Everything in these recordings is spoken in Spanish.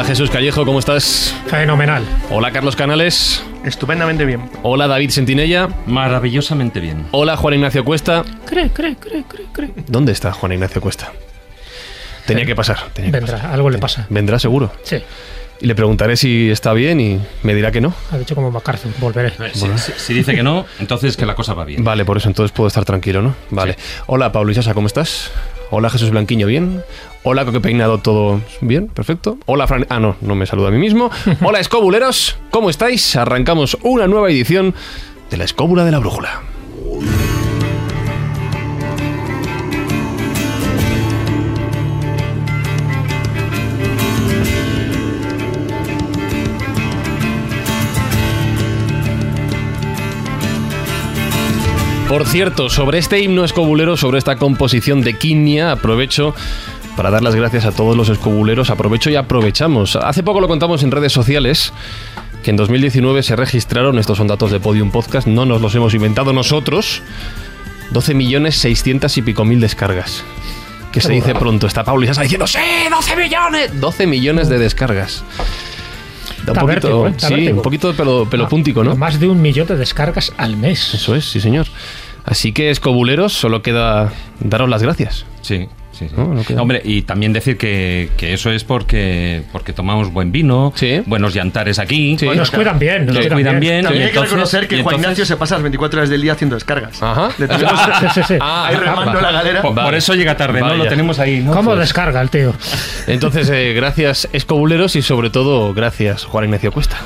Hola Jesús Callejo, ¿cómo estás? Fenomenal. Hola Carlos Canales. Estupendamente bien. Hola David Sentinella. Maravillosamente bien. Hola Juan Ignacio Cuesta. Cree, cree, cree, cree, cree. ¿Dónde está Juan Ignacio Cuesta? Tenía que pasar. tenía que Vendrá, pasar. algo le pasa. Vendrá seguro. Sí, Y le preguntaré si está bien y me dirá que no. ha dicho como MacArthur, volveré. Si, si- si dice que no, entonces que la cosa va bien. Vale, por eso entonces puedo estar tranquilo, ¿no? Vale. Hola Pablo Isasa, ¿cómo estás? Hola Jesús Blanquiño, ¿bien? Hola Coque Peinado, ¿todo bien? Perfecto. Hola Fran... Ah, no, no me saludo a mí mismo. Hola Escobuleros, ¿cómo estáis? Arrancamos una nueva edición de la Escóbula de la Brújula. Por cierto, sobre este himno escobulero, sobre esta composición de Quinia, aprovecho para dar las gracias a todos los escobuleros. Aprovecho y aprovechamos. Hace poco lo contamos en redes sociales que en 2019 se registraron, estos son datos de Podium Podcast, no nos los hemos inventado nosotros, 12 millones 600 y pico mil descargas. Que se dice pronto, está está diciendo, ¡sí, 12 millones! 12 millones de descargas. Un poquito, vértigo, ¿eh? Sí, vértigo. un poquito de pelo, pelo puntico, ¿no? Más de un millón de descargas al mes. Eso es, sí señor. Así que, escobuleros, solo queda daros las gracias. Sí, sí, sí. No, no queda- Hombre, y también decir que, que eso es porque, porque tomamos buen vino, Sí. buenos yantares aquí. Sí. Nos cuidan bien, nos Nos cuidan, cuidan bien. También hay que reconocer que Juan entonces- Ignacio se pasa las 24 horas del día haciendo descargas. Ajá. Le tenemos Sí, sí, sí. Ah, ahí remando va. la galera. Por, por eso llega tarde, ¿no? Vaya. Lo tenemos ahí, ¿no? ¿Cómo Pues- descarga el tío? Entonces, eh, gracias, escobuleros, y sobre todo, gracias, Juan Ignacio Cuesta.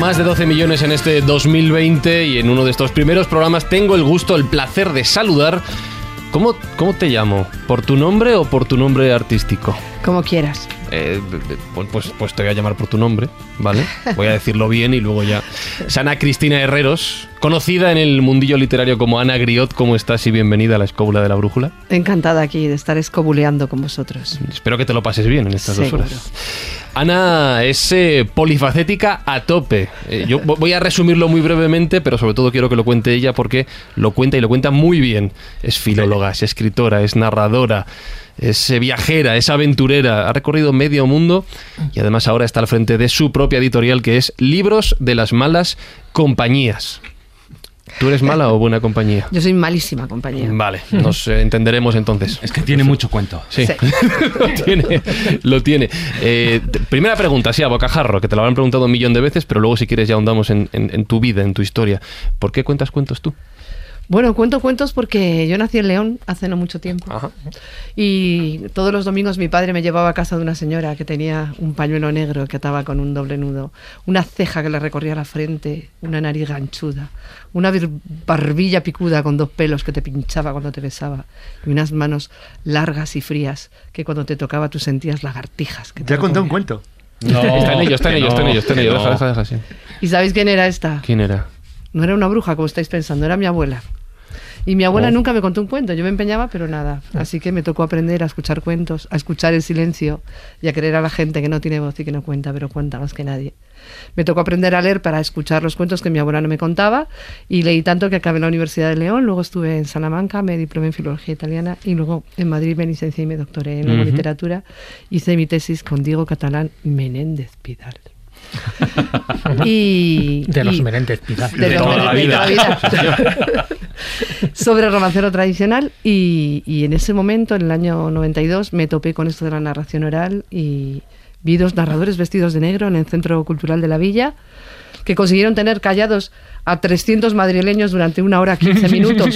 Más de 12 millones en este 2020 y en uno de estos primeros programas tengo el gusto, el placer de saludar. ¿Cómo, cómo te llamo? ¿Por tu nombre o por tu nombre artístico? Como quieras. Eh, pues, pues, te voy a llamar por tu nombre, ¿vale? Voy a decirlo bien y luego ya. Sana Cristina Herreros, conocida en el mundillo literario como Ana Griot, ¿cómo estás y bienvenida a la escóbula de la brújula? Encantada aquí de estar escobuleando con vosotros. Espero que te lo pases bien en estas Seguro. dos horas. Ana es eh, polifacética a tope. Eh, yo vo- voy a resumirlo muy brevemente, pero sobre todo quiero que lo cuente ella porque lo cuenta y lo cuenta muy bien. Es filóloga, es escritora, es narradora, es eh, viajera, es aventurera, ha recorrido medio mundo y además ahora está al frente de su propia editorial que es Libros de las Malas Compañías. ¿Tú eres mala o buena compañía? Yo soy malísima compañía. Vale, nos eh, entenderemos entonces. Es que tiene mucho cuento. Sí, Sí. lo tiene. Lo tiene. Eh, primera pregunta, sí, a bocajarro, que te lo habrán preguntado un millón de veces, pero luego si quieres ya ahondamos en, en- en tu vida, en tu historia. ¿Por qué cuentas cuentos tú? Bueno, cuento cuentos porque yo nací en León hace no mucho tiempo. Ajá. Y todos los domingos mi padre me llevaba a casa de una señora que tenía un pañuelo negro que ataba con un doble nudo, una ceja que le recorría la frente, una nariz ganchuda, una barbilla picuda con dos pelos que te pinchaba cuando te besaba y unas manos largas y frías que cuando te tocaba tú sentías lagartijas. Que te Ya conté un cuento. No, está en ello, está en ello, está en ello, está en que ello. no. Deja, deja, deja, sí. ¿Y sabéis quién era esta? ¿Quién era? No era una bruja, como estáis pensando, era mi abuela. Y mi abuela Oh. nunca me contó un cuento, yo me empeñaba, pero nada. Así que me tocó aprender a escuchar cuentos, a escuchar el silencio y a querer a la gente que no tiene voz y que no cuenta, pero cuenta más que nadie. Me tocó aprender a leer para escuchar los cuentos que mi abuela no me contaba y leí tanto que acabé en la Universidad de León, luego estuve en Salamanca, me diplomé en Filología Italiana y luego en Madrid me licencié y me doctoré en y Ujú. literatura. Hice mi tesis con Diego Catalán Menéndez Pidal. y, De los y- Menéndez Pidal. de, De los toda la Menéndez, de vida. toda la vida. sobre romancero tradicional y, y en ese momento, en el año 92, me topé con esto de la narración oral y vi dos narradores vestidos de negro en el Centro Cultural de la Villa que consiguieron tener callados a 300 madrileños durante una hora 15 minutos.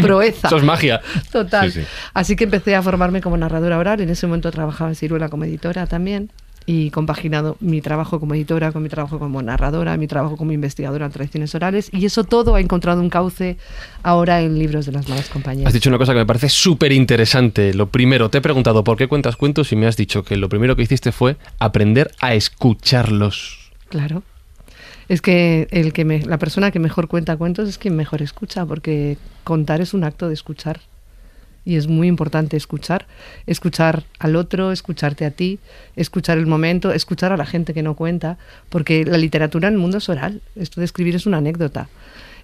Proeza. Eso es magia. Total. Sí, sí. Así que empecé a formarme como narradora oral. En ese momento trabajaba en Ciruela como editora también. Y compaginado mi trabajo como editora con mi trabajo como narradora, mi trabajo como investigadora en tradiciones orales y eso todo ha encontrado un cauce ahora en libros de las malas compañías. Has dicho una cosa que me parece súper interesante. Lo primero, te he preguntado por qué cuentas cuentos y me has dicho que lo primero que hiciste fue aprender a escucharlos. Claro. Es que, el que me- la persona que mejor cuenta cuentos es quien mejor escucha, porque contar es un acto de escuchar. Y es muy importante escuchar, escuchar al otro, escucharte a ti, escuchar el momento, escuchar a la gente que no cuenta, porque la literatura en el mundo es oral. Esto de escribir es una anécdota.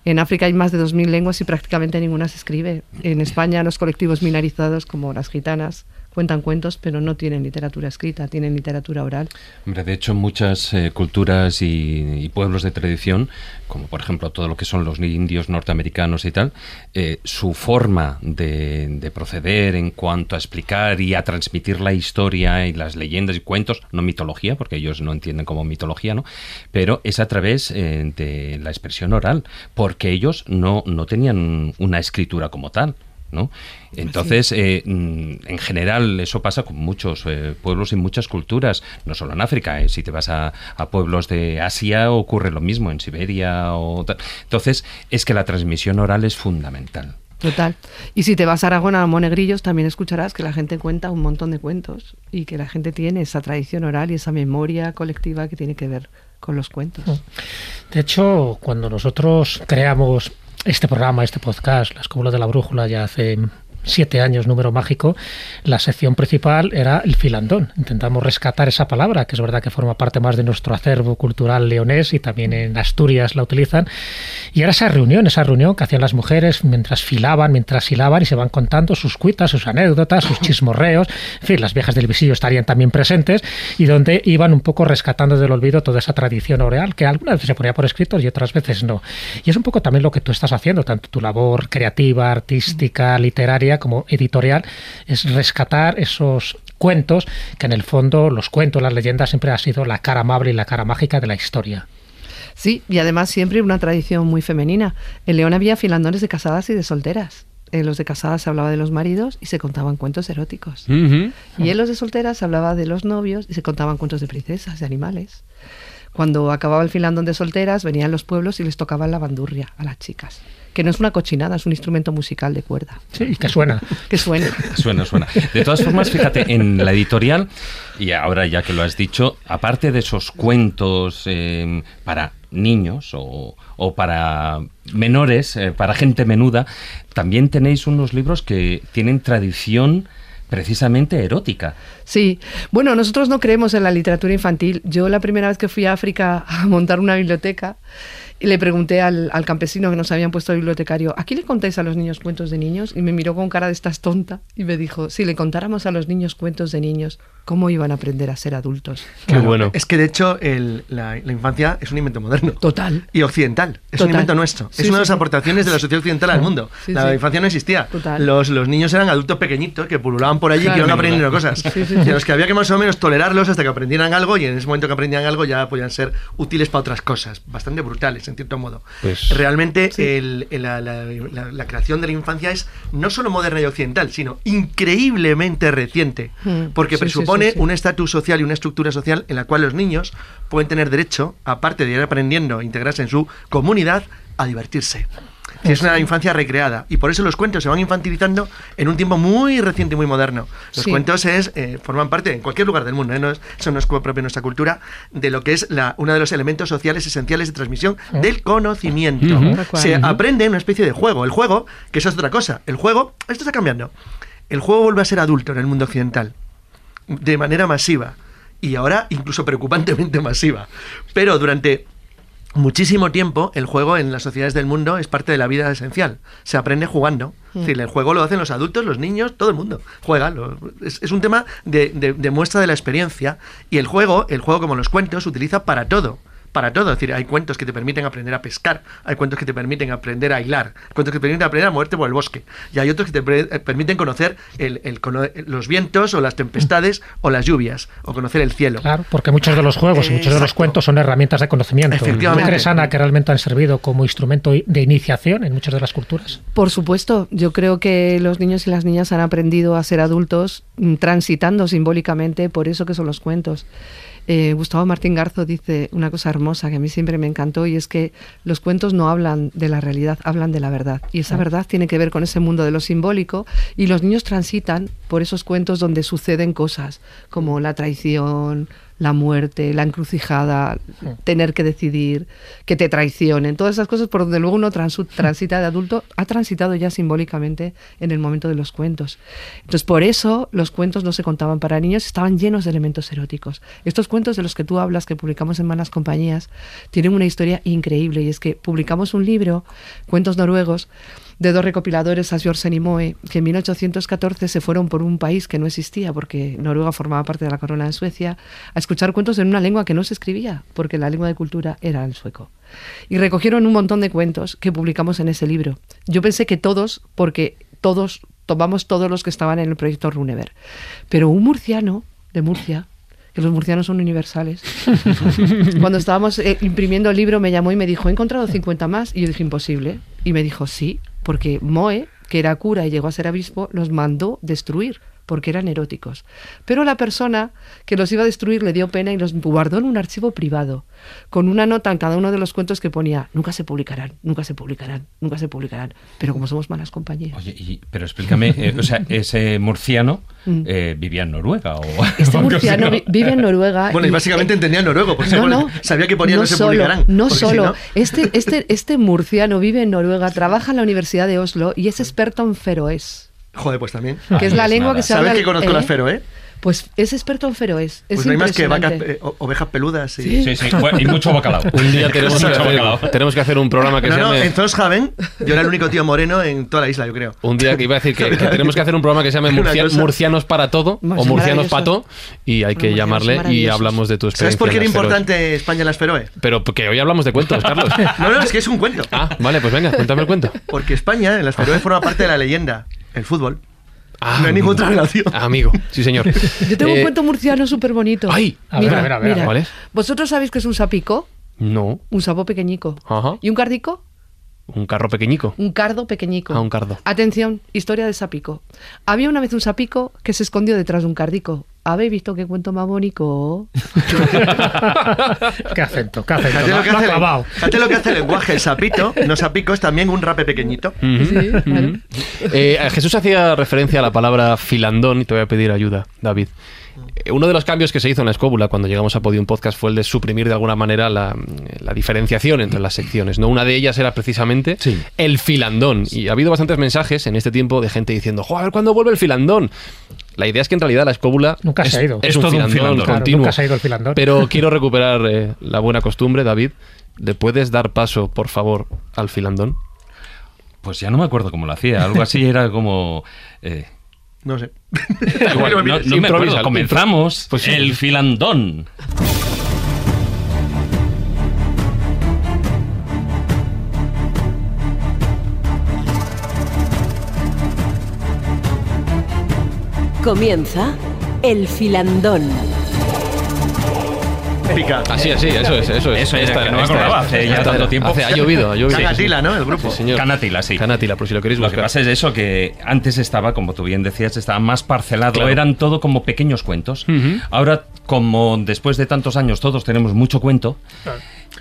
En África hay más de 2.000 lenguas y prácticamente ninguna se escribe. En España los colectivos minorizados como las gitanas cuentan cuentos, pero no tienen literatura escrita, tienen literatura oral. Hombre, de hecho, muchas eh, culturas y, pueblos de tradición, como por ejemplo todo lo que son los indios norteamericanos y tal, eh, su forma de, de proceder en cuanto a explicar y a transmitir la historia y las leyendas y cuentos, no mitología, porque ellos no entienden como mitología, ¿no? Pero es a través eh, de la expresión oral, porque ellos no, no tenían una escritura como tal. ¿No? Entonces, eh, mm, en general, eso pasa con muchos eh, pueblos y muchas culturas, no solo en África. eh, si te vas a, a pueblos de Asia, ocurre lo mismo, en Siberia o tal. Entonces, es que la transmisión oral es fundamental. Total. Y si te vas a Aragón, a Monegrillos, también escucharás que la gente cuenta un montón de cuentos y que la gente tiene esa tradición oral y esa memoria colectiva que tiene que ver con los cuentos. De hecho, cuando nosotros creamos este programa, este podcast, La Escóbula de la Brújula, ya hace siete años, número mágico, la sección principal era el filandón. Intentamos rescatar esa palabra, que es verdad que forma parte más de nuestro acervo cultural leonés y también en Asturias la utilizan. Y era esa reunión, esa reunión que hacían las mujeres mientras filaban, mientras hilaban y se van contando sus cuitas, sus anécdotas, sus chismorreos. En fin, las viejas del visillo estarían también presentes y donde iban un poco rescatando del olvido toda esa tradición oral que algunas veces se ponía por escrito y otras veces no. Y es un poco también lo que tú estás haciendo, tanto tu labor creativa, artística, literaria como editorial, es rescatar esos cuentos que en el fondo los cuentos, las leyendas siempre ha sido la cara amable y la cara mágica de la historia. Sí, y además siempre una tradición muy femenina. En León había filandones de casadas y de solteras. En los de casadas se hablaba de los maridos y se contaban cuentos eróticos. Y en los de solteras se hablaba de los novios y se contaban cuentos de princesas, de animales. Cuando acababa el filandón de solteras, venían los pueblos y les tocaban la bandurria a las chicas. Que no es una cochinada, es un instrumento musical de cuerda. Sí, y que suena. Que suena. Suena, suena. De todas formas, fíjate, en la editorial, y ahora ya que lo has dicho, aparte de esos cuentos eh, para niños o, o para menores, eh, para gente menuda, también tenéis unos libros que tienen tradición precisamente erótica. Sí, bueno, nosotros no creemos en la literatura infantil. Yo la primera vez que fui a África a montar una biblioteca, y le pregunté al, al campesino que nos habían puesto bibliotecario, ¿aquí le contáis a los niños cuentos de niños? Y me miró con cara de estás tonta y me dijo, si le contáramos a los niños cuentos de niños, ¿cómo iban a aprender a ser adultos? Qué bueno. Es que de hecho el- la, la infancia es un invento moderno. Total. Y occidental. Es Total. un invento nuestro. Sí, es una de sí, las sí. aportaciones de la sociedad occidental al mundo. Sí, la sí. infancia no existía. Total. Los, los niños eran adultos pequeñitos que pululaban por allí y que Claro. iban aprendiendo cosas. Sí, sí, Y sí. a los que había que más o menos tolerarlos hasta que aprendieran algo y en ese momento que aprendían algo ya podían ser útiles para otras cosas. Bastante brutales, en cierto modo. Pues- Realmente el- el- la, la- la- la creación de la infancia es no solo moderna y occidental, sino increíblemente reciente. Mm. Porque Sí, sí, presupone sí, sí. un estatus social y una estructura social en la cual los niños pueden tener derecho, aparte de ir aprendiendo a integrarse en su comunidad, a divertirse. Que es una infancia recreada. Y por eso los cuentos se van infantilizando en un tiempo muy reciente y muy moderno. Los Sí. cuentos es, eh, forman parte, en cualquier lugar del mundo, ¿eh? no es, eso no es propio de nuestra cultura, de lo que es la, uno de los elementos sociales esenciales de transmisión del conocimiento. Se aprende en una especie de juego. El juego, que eso es otra cosa. El juego, esto está cambiando. El juego vuelve a ser adulto en el mundo occidental. De manera masiva. Y ahora incluso preocupantemente masiva. Pero durante muchísimo tiempo el juego en las sociedades del mundo es parte de la vida esencial. Se aprende jugando. Es decir, el juego lo hacen los adultos, los niños, todo el mundo juega. lo- es, es un tema de, de- de muestra de la experiencia. Y el juego, el juego como los cuentos, se utiliza para todo. Para todo. Es decir, hay cuentos que te permiten aprender a pescar, hay cuentos que te permiten aprender a hilar, cuentos que te permiten aprender a moverte por el bosque, y hay otros que te eh, permiten conocer el- los vientos o las tempestades o las lluvias, o conocer el cielo. Claro, porque muchos de los juegos y muchos de los cuentos son herramientas de conocimiento. ¿No Efectivamente. crees, Ana, que realmente han servido como instrumento de iniciación en muchas de las culturas? Por supuesto, yo creo que los niños y las niñas han aprendido a ser adultos mm, transitando simbólicamente por eso que son los cuentos. Eh, Gustavo Martín Garzo dice una cosa hermosa que a mí siempre me encantó y es que los cuentos no hablan de la realidad, hablan de la verdad. Y esa verdad tiene que ver con ese mundo de lo simbólico y los niños transitan por esos cuentos donde suceden cosas como la traición, la muerte, la encrucijada, tener que decidir, que te traicionen, todas esas cosas por donde luego uno transita de adulto, ha transitado ya simbólicamente en el momento de los cuentos. Entonces, por eso los cuentos no se contaban para niños, estaban llenos de elementos eróticos. Estos cuentos de los que tú hablas, que publicamos en Malas Compañías, tienen una historia increíble y es que publicamos un libro, Cuentos Noruegos, de dos recopiladores, Asbjørnsen y Moe, que en 1814 se fueron por un país que no existía, porque Noruega formaba parte de la corona de Suecia, a escuchar cuentos en una lengua que no se escribía, porque la lengua de cultura era el sueco. Y recogieron un montón de cuentos que publicamos en ese libro. Yo pensé que todos, porque todos, tomamos todos los que estaban en el proyecto Runever. Pero un murciano de Murcia, que los murcianos son universales, cuando estábamos eh, imprimiendo el libro me llamó y me dijo, he encontrado 50 más. Y yo dije, imposible. Y me dijo, sí, porque Moe, que era cura y llegó a ser obispo, los mandó destruir porque eran eróticos. Pero la persona que los iba a destruir le dio pena y los guardó en un archivo privado, con una nota en cada uno de los cuentos que ponía, nunca se publicarán, nunca se publicarán, nunca se publicarán. Pero como somos malas compañías. Oye, y- pero explícame, eh, o sea, ese murciano eh, vivía en Noruega o Mm. Este murciano vi- vive en Noruega. Bueno, y básicamente eh, entendía noruego, porque no, no, sabía que ponía no, se solo, publicarán. No si solo. no- Este, este, este murciano vive en Noruega, trabaja en la Universidad de Oslo y es experto en feroés, Joder, pues también. que es la es lengua nada. que se habla. ¿Sabes que conozco ¿eh? las fero, eh? Pues es experto en feroés. Es Pues no hay más que vacas, impresionante. eh, ovejas peludas y... Sí, sí, y mucho bacalao. Un día tenemos que, Mucho bacalao. hacer, tenemos que hacer un programa que No, se no, llame... en Zollhaven yo era el único tío moreno en toda la isla, yo creo. Un día que iba a decir que, que tenemos que hacer un programa que se llame Murcia-. Murcianos para todo o Murcianos todo y hay que llamarle y hablamos de tu experiencia. ¿Sabes por qué era feroes. importante España en las feroe? Pero porque hoy hablamos de cuentos, Carlos. No, no, es que es un cuento. Ah, vale, pues venga, cuéntame el cuento. Porque España en las feroe forma parte de la leyenda, el fútbol. Ah, no hay ninguna otra relación. ah, amigo, sí señor. Yo tengo Eh, un cuento murciano súper bonito. ¡Ay! A ver, a ver, a ver, mira. ¿cuál es? ¿Vosotros sabéis que es un sapico? No, Un sapo pequeñico. Ajá. ¿Y un cardico? un carro pequeñico. Un cardo pequeñico. Ah, un cardo. Atención, historia de sapico. Había una vez un sapico que se escondió detrás de un cardico. ¿Habéis visto qué cuento más bonito? ¿Qué acento? ¿Qué acento? Fíjate Lo, que hace el, clavado. fíjate lo que hace el lenguaje, el sapito, no sapico, es también un rape pequeñito. Sí, claro. Eh, Jesús hacía referencia a la palabra filandón y te voy a pedir ayuda, David. Eh, Uno de los cambios que se hizo en la escóbula cuando llegamos a Podium Podcast fue el de suprimir de alguna manera la, la diferenciación entre las secciones. ¿no? Una de ellas era precisamente Sí. el filandón. Y ha habido bastantes mensajes en este tiempo de gente diciendo, "Jo, a ver cuándo vuelve el filandón. La idea es que en realidad la escóbula Nunca es, se ha ido. es Es un, todo un filandón filandón. Claro, continuo. nunca se ha ido el filandón. Pero quiero recuperar eh, la buena costumbre, David. ¿Le puedes dar paso, por favor, al filandón? Pues ya no me acuerdo cómo lo hacía. Algo así era como. eh, No sé. igual, no, no me acuerdo. Comenzamos Pues sí. el filandón. Comienza el filandón. Pica. Así, así, eso es, eso es. Eso Esta que no me acordaba, hace ya esta tanto tiempo. Hace- ha llovido, ha llovido. Canatila, ¿no? El grupo. Sí, señor. Canatila, sí. Canatila, por si lo queréis Lo que buscar. pasa es eso, que antes estaba, como tú bien decías, estaba más parcelado. Claro. Eran todo como pequeños cuentos. Ahora, como después de tantos años todos tenemos mucho cuento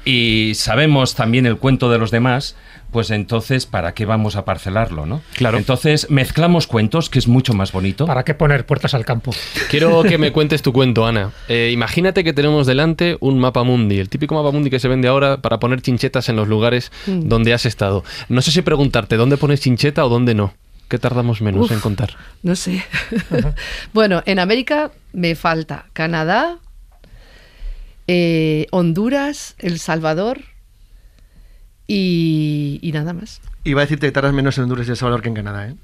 y sabemos también el cuento de los demás, pues entonces, ¿para qué vamos a parcelarlo, no? Claro. Entonces, mezclamos cuentos, que es mucho más bonito. ¿Para qué poner puertas al campo? Quiero que me cuentes tu cuento, Ana. Eh, imagínate que tenemos delante un mapa mundi, el típico mapa mundi que se vende ahora para poner chinchetas en los lugares donde has estado. No sé si preguntarte dónde pones chincheta o dónde no. ¿Qué tardamos menos Uf. en contar? No sé. bueno, en América me falta Canadá, eh, Honduras, El Salvador y, y nada más. Iba a decirte que tardas menos en Honduras y El Salvador que en Canadá, ¿eh?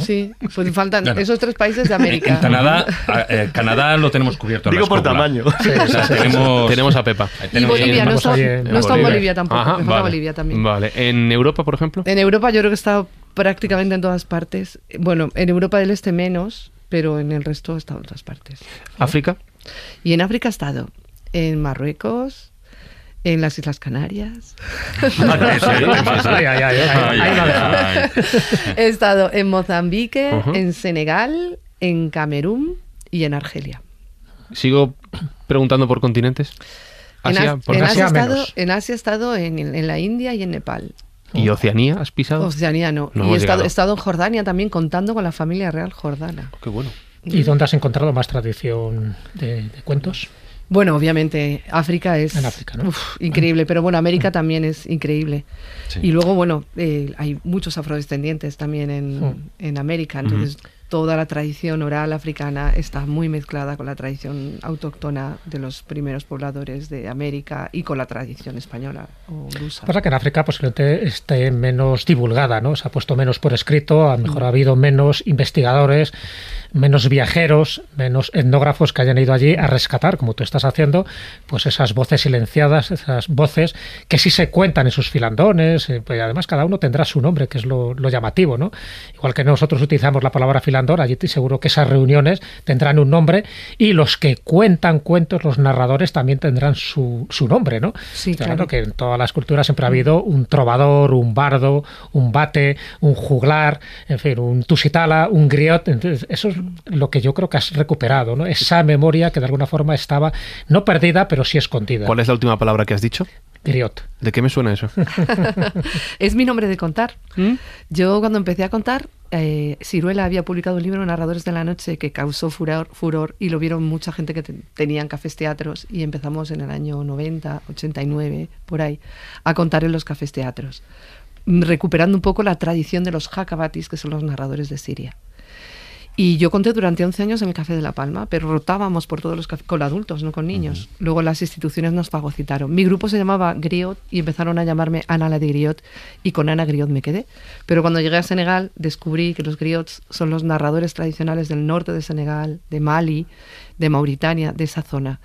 Sí, pues faltan Claro. esos tres países de En América. Canadá, a- eh, Canadá lo tenemos cubierto. en Digo por tamaño. O sea, tenemos, Tenemos a Pepa. Y tenemos- Bolivia, no está, en no está en Bolivia. Bolivia tampoco. Ajá, me falta vale. Bolivia también. Vale. ¿En Europa, por ejemplo? En Europa yo creo que he estado prácticamente en todas partes. Bueno, en Europa del Este menos, pero en el resto he estado en todas partes. ¿África? Y en África he estado en Marruecos, en las Islas Canarias. Ah, he estado en Mozambique, Ujú. en Senegal, en Camerún y en Argelia. Sigo preguntando por continentes. En, Asia, As- por en Asia. Asia he Asia estado, menos. en Asia he estado en, en la India y en Nepal. ¿Y Oceanía has pisado? Oceanía no. No y he estado, he estado en Jordania también contando con la familia real jordana. Qué bueno. ¿Y dónde has encontrado más tradición de, de cuentos? Bueno, obviamente, África es En África, ¿no? uf, increíble, pero bueno, América también es increíble. Sí. Y luego, bueno, eh, hay muchos afrodescendientes también en, en América, entonces toda la tradición oral africana está muy mezclada con la tradición autóctona de los primeros pobladores de América y con la tradición española o lusa. Pasa que en África posiblemente esté menos divulgada, ¿no? Se ha puesto menos por escrito, a lo mejor ha habido menos investigadores, menos viajeros, menos etnógrafos que hayan ido allí a rescatar, como tú estás haciendo, pues esas voces silenciadas, esas voces que sí se cuentan en sus filandones, eh, pues además cada uno tendrá su nombre, que es lo, lo llamativo, ¿no? Igual que nosotros utilizamos la palabra filandón, allí te- seguro que esas reuniones tendrán un nombre y los que cuentan cuentos, los narradores, también tendrán su, su nombre, ¿no? Sí, Estoy hablando claro. que en todas las culturas siempre ha habido un trovador, un bardo, un bate, un juglar, en fin, un tusitala, un griot. Entonces, eso es lo que yo creo que has recuperado, ¿no? Esa memoria que de alguna forma estaba no perdida, pero sí escondida. ¿Cuál es la última palabra que has dicho? Griot. ¿De qué me suena eso? es mi nombre de contar. ¿Mm? Yo cuando empecé a contar, eh, Ciruela había publicado un libro, Narradores de la Noche, que causó furor, furor y lo vieron mucha gente que te- tenían cafés teatros y empezamos en el año 90, 89, por ahí, a contar en los cafés teatros, mm, recuperando un poco la tradición de los jakabatis, que son los narradores de Siria. Y yo conté durante 11 años en el Café de La Palma, pero rotábamos por todos los cafés, con adultos, no con niños. Luego las instituciones nos fagocitaron. Mi grupo se llamaba Griot y empezaron a llamarme Ana la de Griot y con Ana Griot me quedé. Pero cuando llegué a Senegal descubrí que los griots son los narradores tradicionales del norte de Senegal, de Mali, de Mauritania, de esa zona.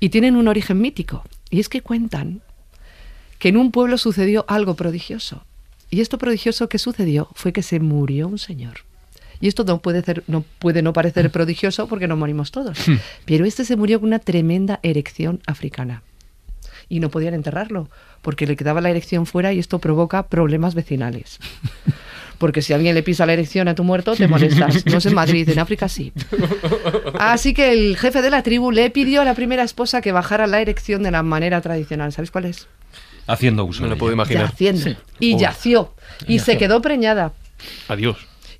Y tienen un origen mítico. Y es que cuentan que en un pueblo sucedió algo prodigioso. Y esto prodigioso que sucedió fue que se murió un señor. Y esto no puede, ser, no puede no parecer prodigioso porque no morimos todos. Pero este se murió con una tremenda erección africana. Y no podían enterrarlo porque le quedaba la erección fuera y esto provoca problemas vecinales. Porque si alguien le pisa la erección a tu muerto, te molestas. No es en Madrid, en África sí. Así que el jefe de la tribu le pidió a la primera esposa que bajara la erección de la manera tradicional. ¿Sabéis cuál es? Haciendo uso Me lo puedo imaginar. Yaciendo. Y Uy. yació. Y se quedó preñada. Adiós.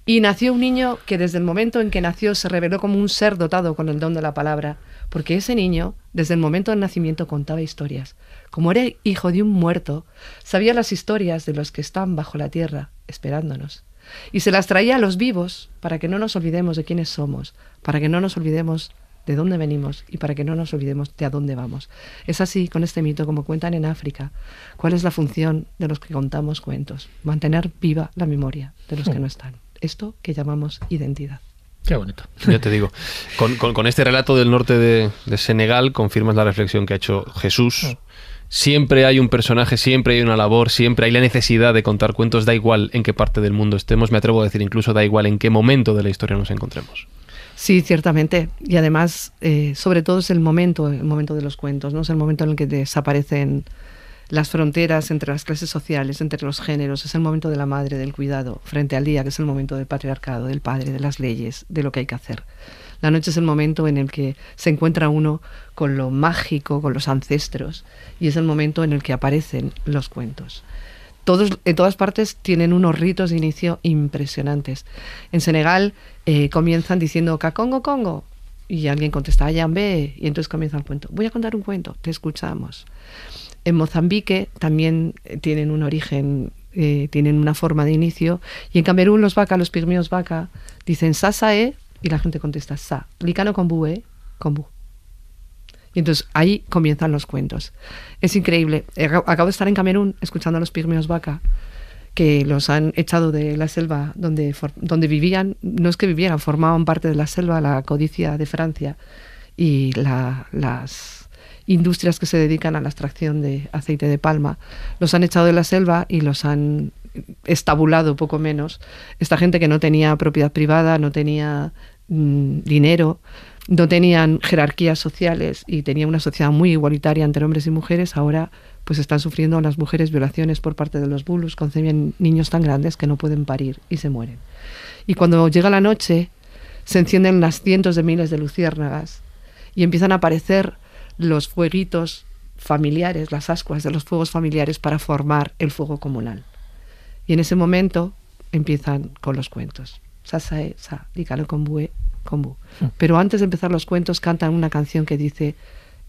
Y nació un niño que desde el momento en que nació se reveló como un ser dotado con el don de la palabra, porque ese niño, desde el momento del nacimiento, contaba historias. Como era hijo de un muerto, sabía las historias de los que están bajo la tierra, esperándonos. Y se las traía a los vivos para que no nos olvidemos de quiénes somos, para que no nos olvidemos de dónde venimos y para que no nos olvidemos de a dónde vamos. Es así con este mito como cuentan en África. ¿Cuál es la función de los que contamos cuentos? Mantener viva la memoria de los que no están. Esto que llamamos identidad. Qué bonito. Ya te digo. Con, con- con este relato del norte de, de Senegal confirmas la reflexión que ha hecho Jesús. Siempre hay un personaje, siempre hay una labor, siempre hay la necesidad de contar cuentos, da igual en qué parte del mundo estemos, me atrevo a decir incluso da igual en qué momento de la historia nos encontremos. Sí, ciertamente. Y además, eh, sobre todo es el momento, el momento de los cuentos, ¿no? Es el momento en el que desaparecen las fronteras entre las clases sociales, entre los géneros. Es el momento de la madre, del cuidado, frente al día, que es el momento del patriarcado, del padre, de las leyes, de lo que hay que hacer. La noche es el momento en el que se encuentra uno con lo mágico, con los ancestros, y es el momento en el que aparecen los cuentos. Todos, en todas partes tienen unos ritos de inicio impresionantes. En Senegal eh, comienzan diciendo Kakongo Congo y alguien contesta Ayambe y entonces comienza el cuento. Voy a contar un cuento, te escuchamos. En Mozambique también eh, tienen un origen, eh, tienen una forma de inicio y en Camerún los vaca, los pigmeos vaca, dicen Sasae y la gente contesta Sa. Licano Kombu, Kombu. Y entonces ahí comienzan los cuentos. Es increíble. Acabo de estar en Camerún escuchando a los pigmeos vaca que los han echado de la selva donde, donde vivían, no es que vivieran, formaban parte de la selva, la codicia de Francia y la- las industrias que se dedican a la extracción de aceite de palma, los han echado de la selva y los han estabulado poco menos. Esta gente que no tenía propiedad privada, no tenía mm, dinero, no tenían jerarquías sociales y tenía una sociedad muy igualitaria entre hombres y mujeres, ahora pues están sufriendo las mujeres violaciones por parte de los bulus, concebían niños tan grandes que no pueden parir y se mueren. Y cuando llega la noche, se encienden las cientos de miles de luciérnagas y empiezan a aparecer los fueguitos familiares, las ascuas de los fuegos familiares para formar el fuego comunal. Y en ese momento empiezan con los cuentos. Sasae, sa, dikano kombue, kombu. Pero antes de empezar los cuentos cantan una canción que dice,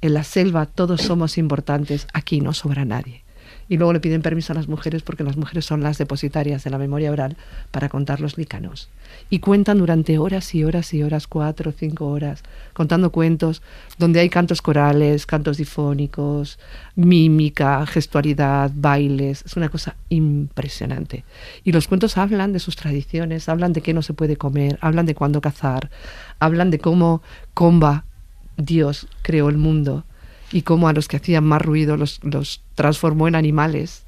en la selva todos somos importantes, aquí no sobra nadie. Y luego le piden permiso a las mujeres porque las mujeres son las depositarias de la memoria oral para contar los lícanos. Y cuentan durante horas y horas y horas, cuatro cinco horas, contando cuentos donde hay cantos corales, cantos difónicos, mímica, gestualidad, bailes. Es una cosa impresionante. Y los cuentos hablan de sus tradiciones, hablan de qué no se puede comer, hablan de cuándo cazar, hablan de cómo Comba, Dios, creó el mundo y cómo a los que hacían más ruido los, los transformó en animales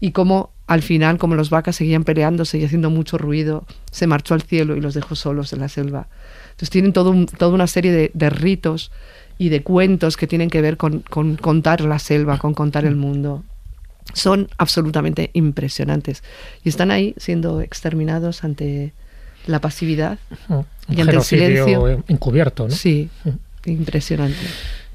y cómo al final, como los vacas seguían peleándose y haciendo mucho ruido, se marchó al cielo y los dejó solos en la selva. Entonces tienen todo un- toda una serie de, de ritos y de cuentos que tienen que ver con, con contar la selva, con contar el mundo. Son absolutamente impresionantes y están ahí siendo exterminados ante la pasividad y ante el silencio. encubierto, ¿no? Sí, impresionante.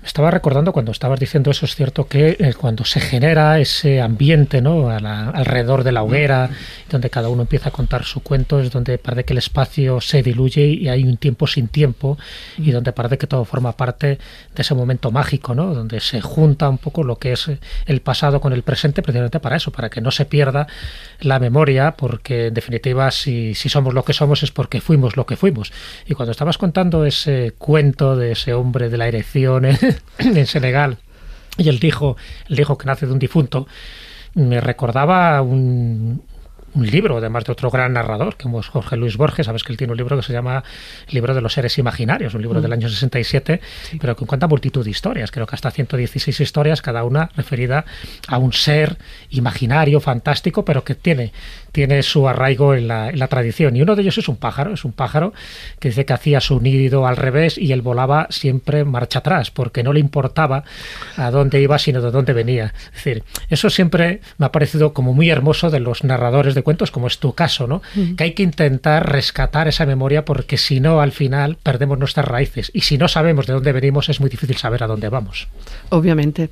Estaba recordando cuando estabas diciendo eso, es cierto que eh, cuando se genera ese ambiente ¿no? A la- alrededor de la hoguera, donde cada uno empieza a contar su cuento, es donde parece que el espacio se diluye y hay un tiempo sin tiempo y donde parece que todo forma parte de ese momento mágico, ¿no? donde se junta un poco lo que es eh, el pasado con el presente precisamente para eso, para que no se pierda la memoria, porque en definitiva si, si somos lo que somos es porque fuimos lo que fuimos. Y cuando estabas contando ese cuento de ese hombre de la erección en, en Senegal. Y el hijo, el hijo que nace de un difunto, me recordaba un, un libro, además de otro gran narrador, como es Jorge Luis Borges, sabes que él tiene un libro que se llama Libro de los seres imaginarios, un libro del año 67, pero que cuenta multitud de historias, creo que hasta 116 historias, cada una referida a un ser imaginario, fantástico, pero que tiene, tiene su arraigo en la, en la tradición. Y uno de ellos es un pájaro, es un pájaro que dice que hacía su nido al revés y él volaba siempre marcha atrás, porque no le importaba a dónde iba, sino de dónde venía. Es decir, eso siempre me ha parecido como muy hermoso de los narradores de cuentos, como es tu caso, ¿no? Que hay que intentar rescatar esa memoria porque si no, al final perdemos nuestras raíces. Y si no sabemos de dónde venimos, es muy difícil saber a dónde vamos. Obviamente.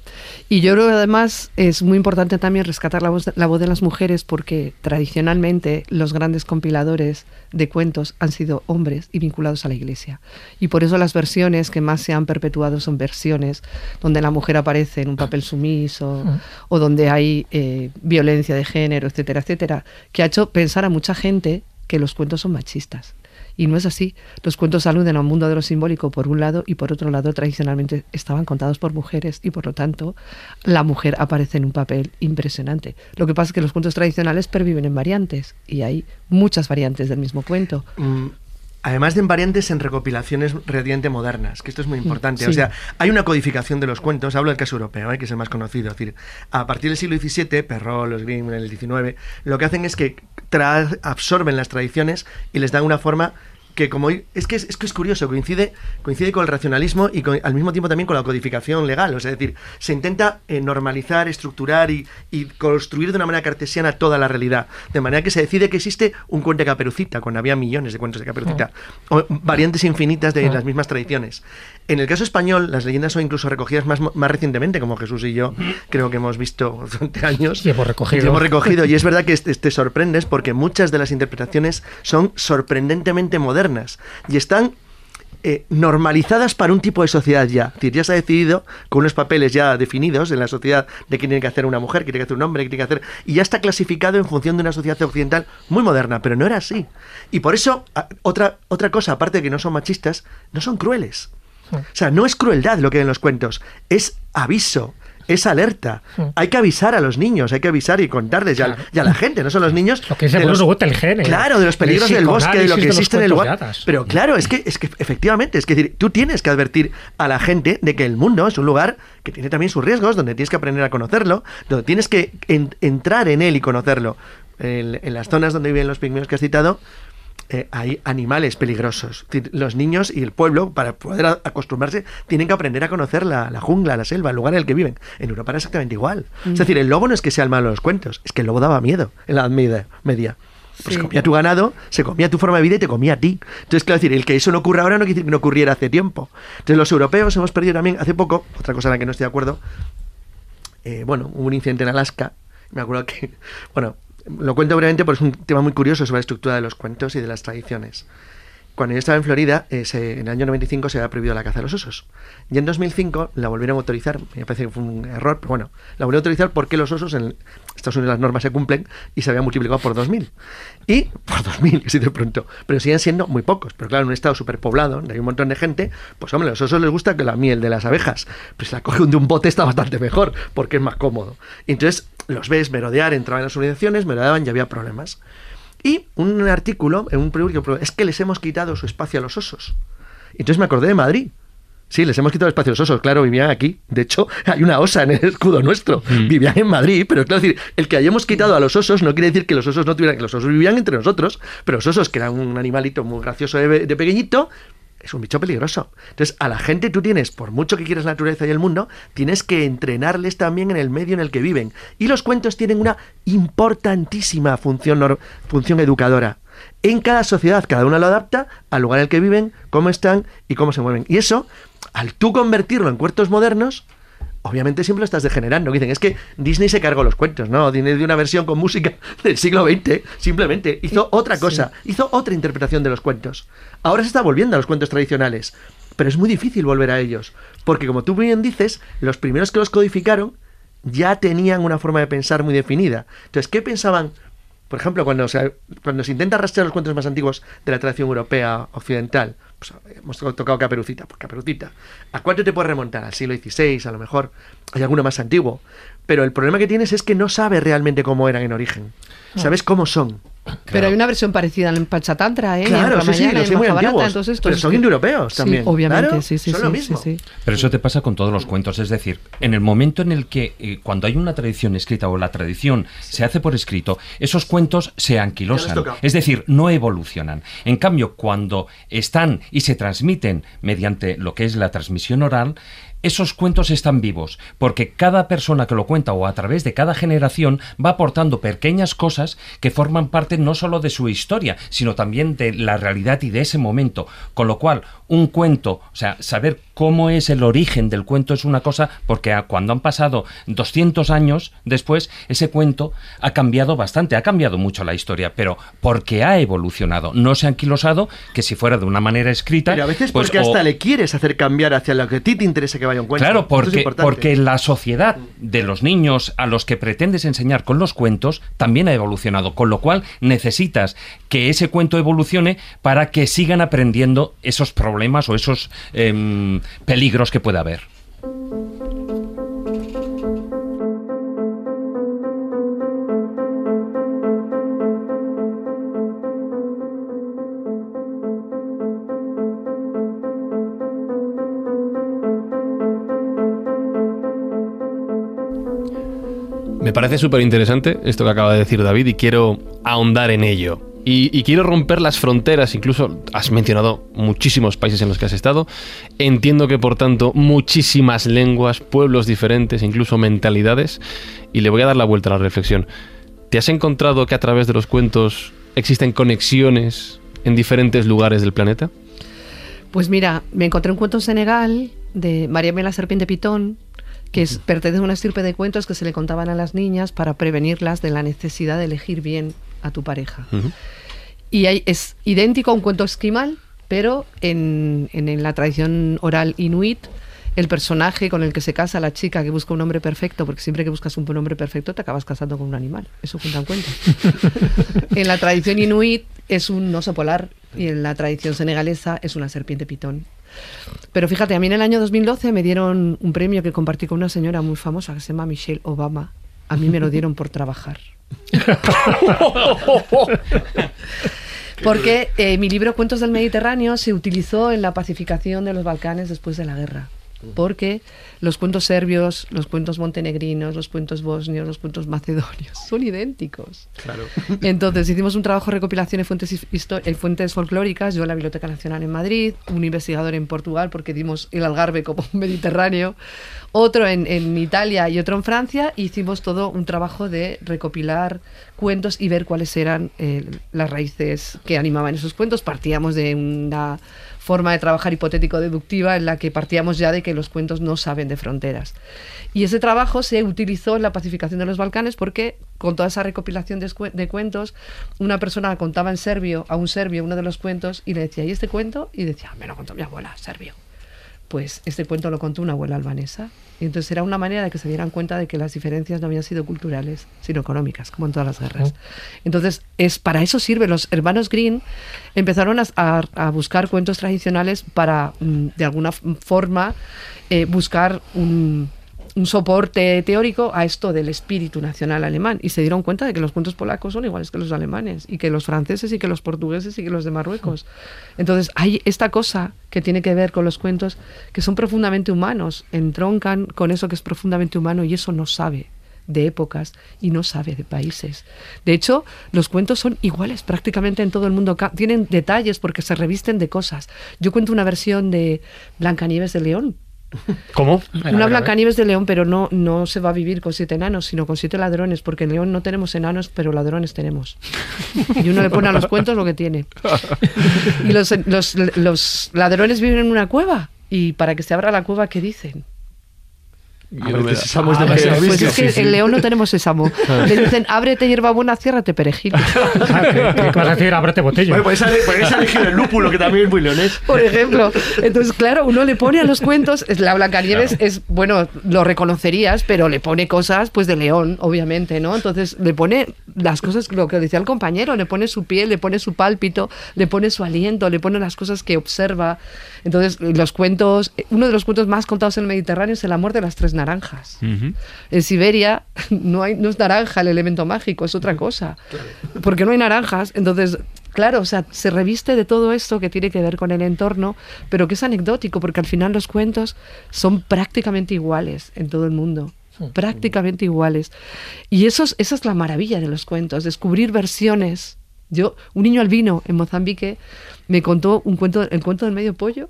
Y yo creo que además es muy importante también rescatar la voz, la voz de las mujeres porque tradicionalmente los grandes compiladores de cuentos han sido hombres y vinculados a la iglesia. Y por eso las versiones que más se han perpetuado son versiones donde la mujer aparece en un papel sumiso o donde hay eh, violencia de género, etcétera, etcétera, que ha hecho pensar a mucha gente que los cuentos son machistas. Y no es así. Los cuentos aluden a un mundo de lo simbólico por un lado y por otro lado tradicionalmente estaban contados por mujeres y por lo tanto la mujer aparece en un papel impresionante. Lo que pasa es que los cuentos tradicionales perviven en variantes y hay muchas variantes del mismo cuento. Mm, Además de en variantes en recopilaciones relativamente modernas, que esto es muy importante. sí. O sea, hay una codificación de los cuentos, hablo del caso europeo, ¿eh? que es el más conocido. Es decir, a partir del siglo XVII, Perrault, los Grimm, en el XIX, lo que hacen es que absorben las tradiciones y les dan una forma que como es que es, es que es curioso coincide coincide con el racionalismo y con- al mismo tiempo también con la codificación legal. O sea, es decir se intenta eh, normalizar estructurar y, y construir de una manera cartesiana toda la realidad. De manera que se decide que existe un cuento de caperucita cuando había millones de cuentos de caperucita o variantes infinitas de las mismas tradiciones. En el caso español las leyendas son incluso recogidas más, más recientemente como Jesús y yo creo que hemos visto durante años. Y hemos recogido. y hemos recogido y es verdad que te, te sorprendes porque muchas de las interpretaciones son sorprendentemente modernas y están eh, normalizadas para un tipo de sociedad ya. Es decir, ya se ha decidido con unos papeles ya definidos en la sociedad de qué tiene que hacer una mujer, qué tiene que hacer un hombre, qué tiene que hacer. Y ya está clasificado en función de una sociedad occidental muy moderna, pero no era así. Y por eso, otra, otra cosa, aparte de que no son machistas, no son crueles. O sea, no es crueldad lo que hay en los cuentos, es aviso, es alerta. Mm. Hay que avisar a los niños, hay que avisar y contarles, y a- Claro. y a la gente, no son los niños. Lo que dice de los- el- Claro, de los el peligros del bosque, de lo que existe en el hadas. Pero claro, es que, es que efectivamente, es que decir, tú tienes que advertir a la gente de que el mundo es un lugar que tiene también sus riesgos, donde tienes que aprender a conocerlo, donde tienes que en- entrar en él y conocerlo. En, en las zonas donde viven los pigmeos que has citado, eh, hay animales peligrosos. Los niños y el pueblo, para poder acostumbrarse, tienen que aprender a conocer la, la jungla, la selva, el lugar en el que viven. En Europa era exactamente igual. Es decir, el lobo no es que sea el malo de los cuentos, es que el lobo daba miedo en la Edad Media. media. Pues Sí. comía tu ganado, se comía tu forma de vida y te comía a ti. Entonces, claro, decir, el que eso no ocurra ahora no quiere decir que no ocurriera hace tiempo. Entonces, los europeos hemos perdido también, hace poco, otra cosa en la que no estoy de acuerdo, eh, bueno, hubo un incidente en Alaska. Me acuerdo que, bueno, lo cuento brevemente porque es un tema muy curioso sobre la estructura de los cuentos y de las tradiciones. Cuando yo estaba en Florida, eh, se- en el año 95 se había prohibido la caza de los osos. Y en 2005 la volvieron a autorizar. Me parece que fue un error, pero bueno, la volvieron a autorizar porque los osos en Estados Unidos las normas se cumplen y se habían multiplicado por 2000. Y por 2000, así de pronto. Pero siguen siendo muy pocos. Pero claro, en un estado superpoblado, donde hay un montón de gente, pues hombre, a los osos les gusta que la miel de las abejas. Pues la cogen de un bote está bastante mejor, porque es más cómodo. Y entonces los ves merodear, entraban en las organizaciones, merodeaban y había problemas. Y un artículo en un periódico es que les hemos quitado su espacio a los osos. Entonces me acordé de Madrid. Sí, les hemos quitado el espacio a los osos, claro, vivían aquí. De hecho, hay una osa en el escudo nuestro. Vivían en Madrid, pero claro, decir, el que hayamos quitado a los osos no quiere decir que los osos no tuvieran, que los osos vivían entre nosotros, pero los osos, que eran un animalito muy gracioso de, de pequeñito, es un bicho peligroso. Entonces, a la gente tú tienes, por mucho que quieras la naturaleza y el mundo, tienes que entrenarles también en el medio en el que viven. Y los cuentos tienen una importantísima función, función educadora. En cada sociedad, cada uno lo adapta al lugar en el que viven, cómo están y cómo se mueven. Y eso, al tú convertirlo en cuentos modernos, obviamente siempre lo estás degenerando. Dicen, es que Disney se cargó los cuentos, ¿no? Disney dio una versión con música del siglo XX, simplemente. Hizo otra cosa, hizo otra interpretación de los cuentos. Ahora se está volviendo a los cuentos tradicionales, pero es muy difícil volver a ellos, porque como tú bien dices, los primeros que los codificaron ya tenían una forma de pensar muy definida. Entonces, ¿qué pensaban? Por ejemplo, cuando se, cuando se intenta rastrear los cuentos más antiguos de la tradición europea occidental, pues, hemos to- tocado Caperucita, pues Caperucita. ¿A cuánto te puedes remontar? Al siglo XVI, a lo mejor. Hay alguno más antiguo. Pero el problema que tienes es que no sabes realmente cómo eran en origen. Sabes cómo son. Pero hay una versión parecida en Panchatantra, ¿eh? Claro, en sí, sí, los en muy antiguos. entonces, Pero pues, son que- indoeuropeos Sí, también. obviamente, Claro, sí, sí, son sí, lo sí, mismo. sí. Pero eso te pasa con todos los cuentos, es decir, en el momento en el que eh, cuando hay una tradición escrita o la tradición se hace por escrito, esos cuentos se anquilosan, es decir, no evolucionan. En cambio, cuando están y se transmiten mediante lo que es la transmisión oral, esos cuentos están vivos, porque cada persona que lo cuenta o a través de cada generación va aportando pequeñas cosas que forman parte no solo de su historia, sino también de la realidad y de ese momento. Con lo cual, un cuento, o sea, saber cómo es el origen del cuento es una cosa, porque cuando han pasado 200 años después, ese cuento ha cambiado bastante, ha cambiado mucho la historia, pero porque ha evolucionado, no se ha anquilosado, que si fuera de una manera escrita... Pero a veces pues, porque o- hasta le quieres hacer cambiar hacia lo que a ti te interesa que vaya un cuento. Claro, es porque, porque la sociedad de los niños a los que pretendes enseñar con los cuentos también ha evolucionado, con lo cual necesitas que ese cuento evolucione para que sigan aprendiendo esos problemas o esos em, peligros que pueda haber. Me parece súper interesante esto que acaba de decir David y quiero ahondar en ello. Y, y quiero romper las fronteras, incluso has mencionado muchísimos países en los que has estado. Entiendo que por tanto muchísimas lenguas, pueblos diferentes, incluso mentalidades. Y le voy a dar la vuelta a la reflexión. ¿Te has encontrado que a través de los cuentos existen conexiones en diferentes lugares del planeta? Pues mira, me encontré un cuento en Senegal de María la Serpiente Pitón, que es, pertenece a una estirpe de cuentos que se le contaban a las niñas para prevenirlas de la necesidad de elegir bien a tu pareja. Y hay- es idéntico a un cuento esquimal, pero en, en- en la tradición oral inuit, el personaje con el que se casa la chica que busca un hombre perfecto, porque siempre que buscas un hombre perfecto te acabas casando con un animal. Eso cuenta cuento. en la tradición inuit es un oso polar y en la tradición senegalesa es una serpiente pitón. Pero fíjate, a mí en el año 2012 me dieron un premio que compartí con una señora muy famosa que se llama Michelle Obama. A mí me lo dieron por trabajar. Porque eh, mi libro Cuentos del Mediterráneo se utilizó en la pacificación de los Balcanes después de la guerra. Porque los cuentos serbios, los cuentos montenegrinos, los cuentos bosnios, los cuentos macedonios son idénticos. Claro. Entonces hicimos un trabajo de recopilación en fuentes, en fuentes folclóricas, yo en la Biblioteca Nacional en Madrid, un investigador en Portugal porque dimos el Algarve como un Mediterráneo, otro en, en Italia y otro en Francia, e hicimos todo un trabajo de recopilar cuentos y ver cuáles eran eh, las raíces que animaban esos cuentos. Partíamos de una forma de trabajar hipotético-deductiva en la que partíamos ya de que los cuentos no saben de fronteras. Y ese trabajo se utilizó en la pacificación de los Balcanes porque con toda esa recopilación de, cuentos, una persona contaba en serbio a un serbio uno de los cuentos y le decía, ¿y este cuento? Y decía, me lo contó mi abuela, serbio. Pues este cuento lo contó una abuela albanesa. Y entonces era una manera de que se dieran cuenta de que las diferencias no habían sido culturales, sino económicas, como en todas las guerras. Entonces, es para eso sirve. Los hermanos Green empezaron a, a- a buscar cuentos tradicionales para, mm, de alguna forma, eh, buscar un, un soporte teórico a esto del espíritu nacional alemán y se dieron cuenta de que los cuentos polacos son iguales que los alemanes y que los franceses y que los portugueses y que los de Marruecos. Entonces hay esta cosa que tiene que ver con los cuentos que son profundamente humanos, entroncan con eso que es profundamente humano y eso no sabe de épocas y no sabe de países. De hecho, los cuentos son iguales prácticamente en todo el mundo. Tienen detalles porque se revisten de cosas. Yo cuento una versión de Blancanieves de León, ¿Cómo? una Blancanieves de León, pero no, no se va a vivir con siete enanos, sino con siete ladrones, porque en León no tenemos enanos, pero ladrones tenemos. Y uno le pone a los cuentos lo que tiene. Y los, los, los ladrones viven en una cueva. Y para que se abra la cueva, ¿qué dicen? Ábrete, sésamo es Ah, demasiado Pues es que en León no tenemos sésamo. Le dicen, ábrete hierbabuena, ciérrate perejil. Ah, ¿qué, qué vas a decir? Ábrete botella. Bueno, pues esa- elegir el lúpulo, que también es muy leonés. por ejemplo. Entonces, claro, uno le pone a los cuentos, es- la Blancanieves es, bueno, lo reconocerías, pero le pone cosas, pues, de león, obviamente, ¿no? Entonces, le pone las cosas, lo que decía el compañero, le pone su piel, le pone su pálpito, le pone su aliento, le pone las cosas que observa. Entonces, los cuentos, uno de los cuentos más contados en el Mediterráneo es El amor de las tres naranjas. En Siberia no, hay, no es naranja el elemento mágico, es otra cosa. Porque no hay naranjas. Entonces, claro, o sea, se reviste de todo esto que tiene que ver con el entorno, pero que es anecdótico, porque al final los cuentos son prácticamente iguales en todo el mundo. Prácticamente iguales. Y eso es- esa es la maravilla de los cuentos, descubrir versiones. Yo, un niño albino en Mozambique me contó un cuento, el cuento del medio pollo,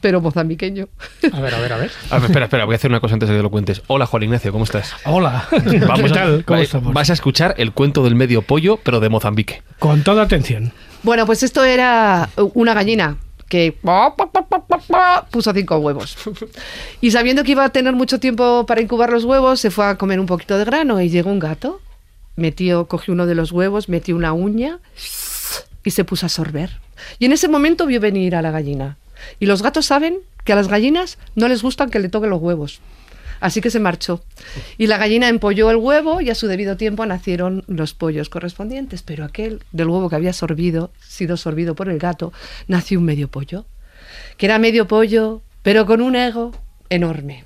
pero mozambiqueño. A ver, a ver, a ver. A ver, espera, espera, voy a hacer una cosa antes de que lo cuentes. Hola, Juan Ignacio, ¿cómo estás? Hola, Vamos ¿qué a- tal? ¿Cómo estamos? Vas a escuchar el cuento del medio pollo, pero de Mozambique. Con toda atención. Bueno, pues esto era una gallina que puso cinco huevos. Y sabiendo que iba a tener mucho tiempo para incubar los huevos, se fue a comer un poquito de grano y llegó un gato, metió, cogió uno de los huevos, metió una uña y se puso a sorber. Y en ese momento vio venir a la gallina. Y los gatos saben que a las gallinas no les gustan que le toquen los huevos. Así que se marchó. Y la gallina empolló el huevo y a su debido tiempo nacieron los pollos correspondientes. Pero aquel del huevo que había sorbido, sido sorbido por el gato, nació un medio pollo. Que era medio pollo, pero con un ego enorme.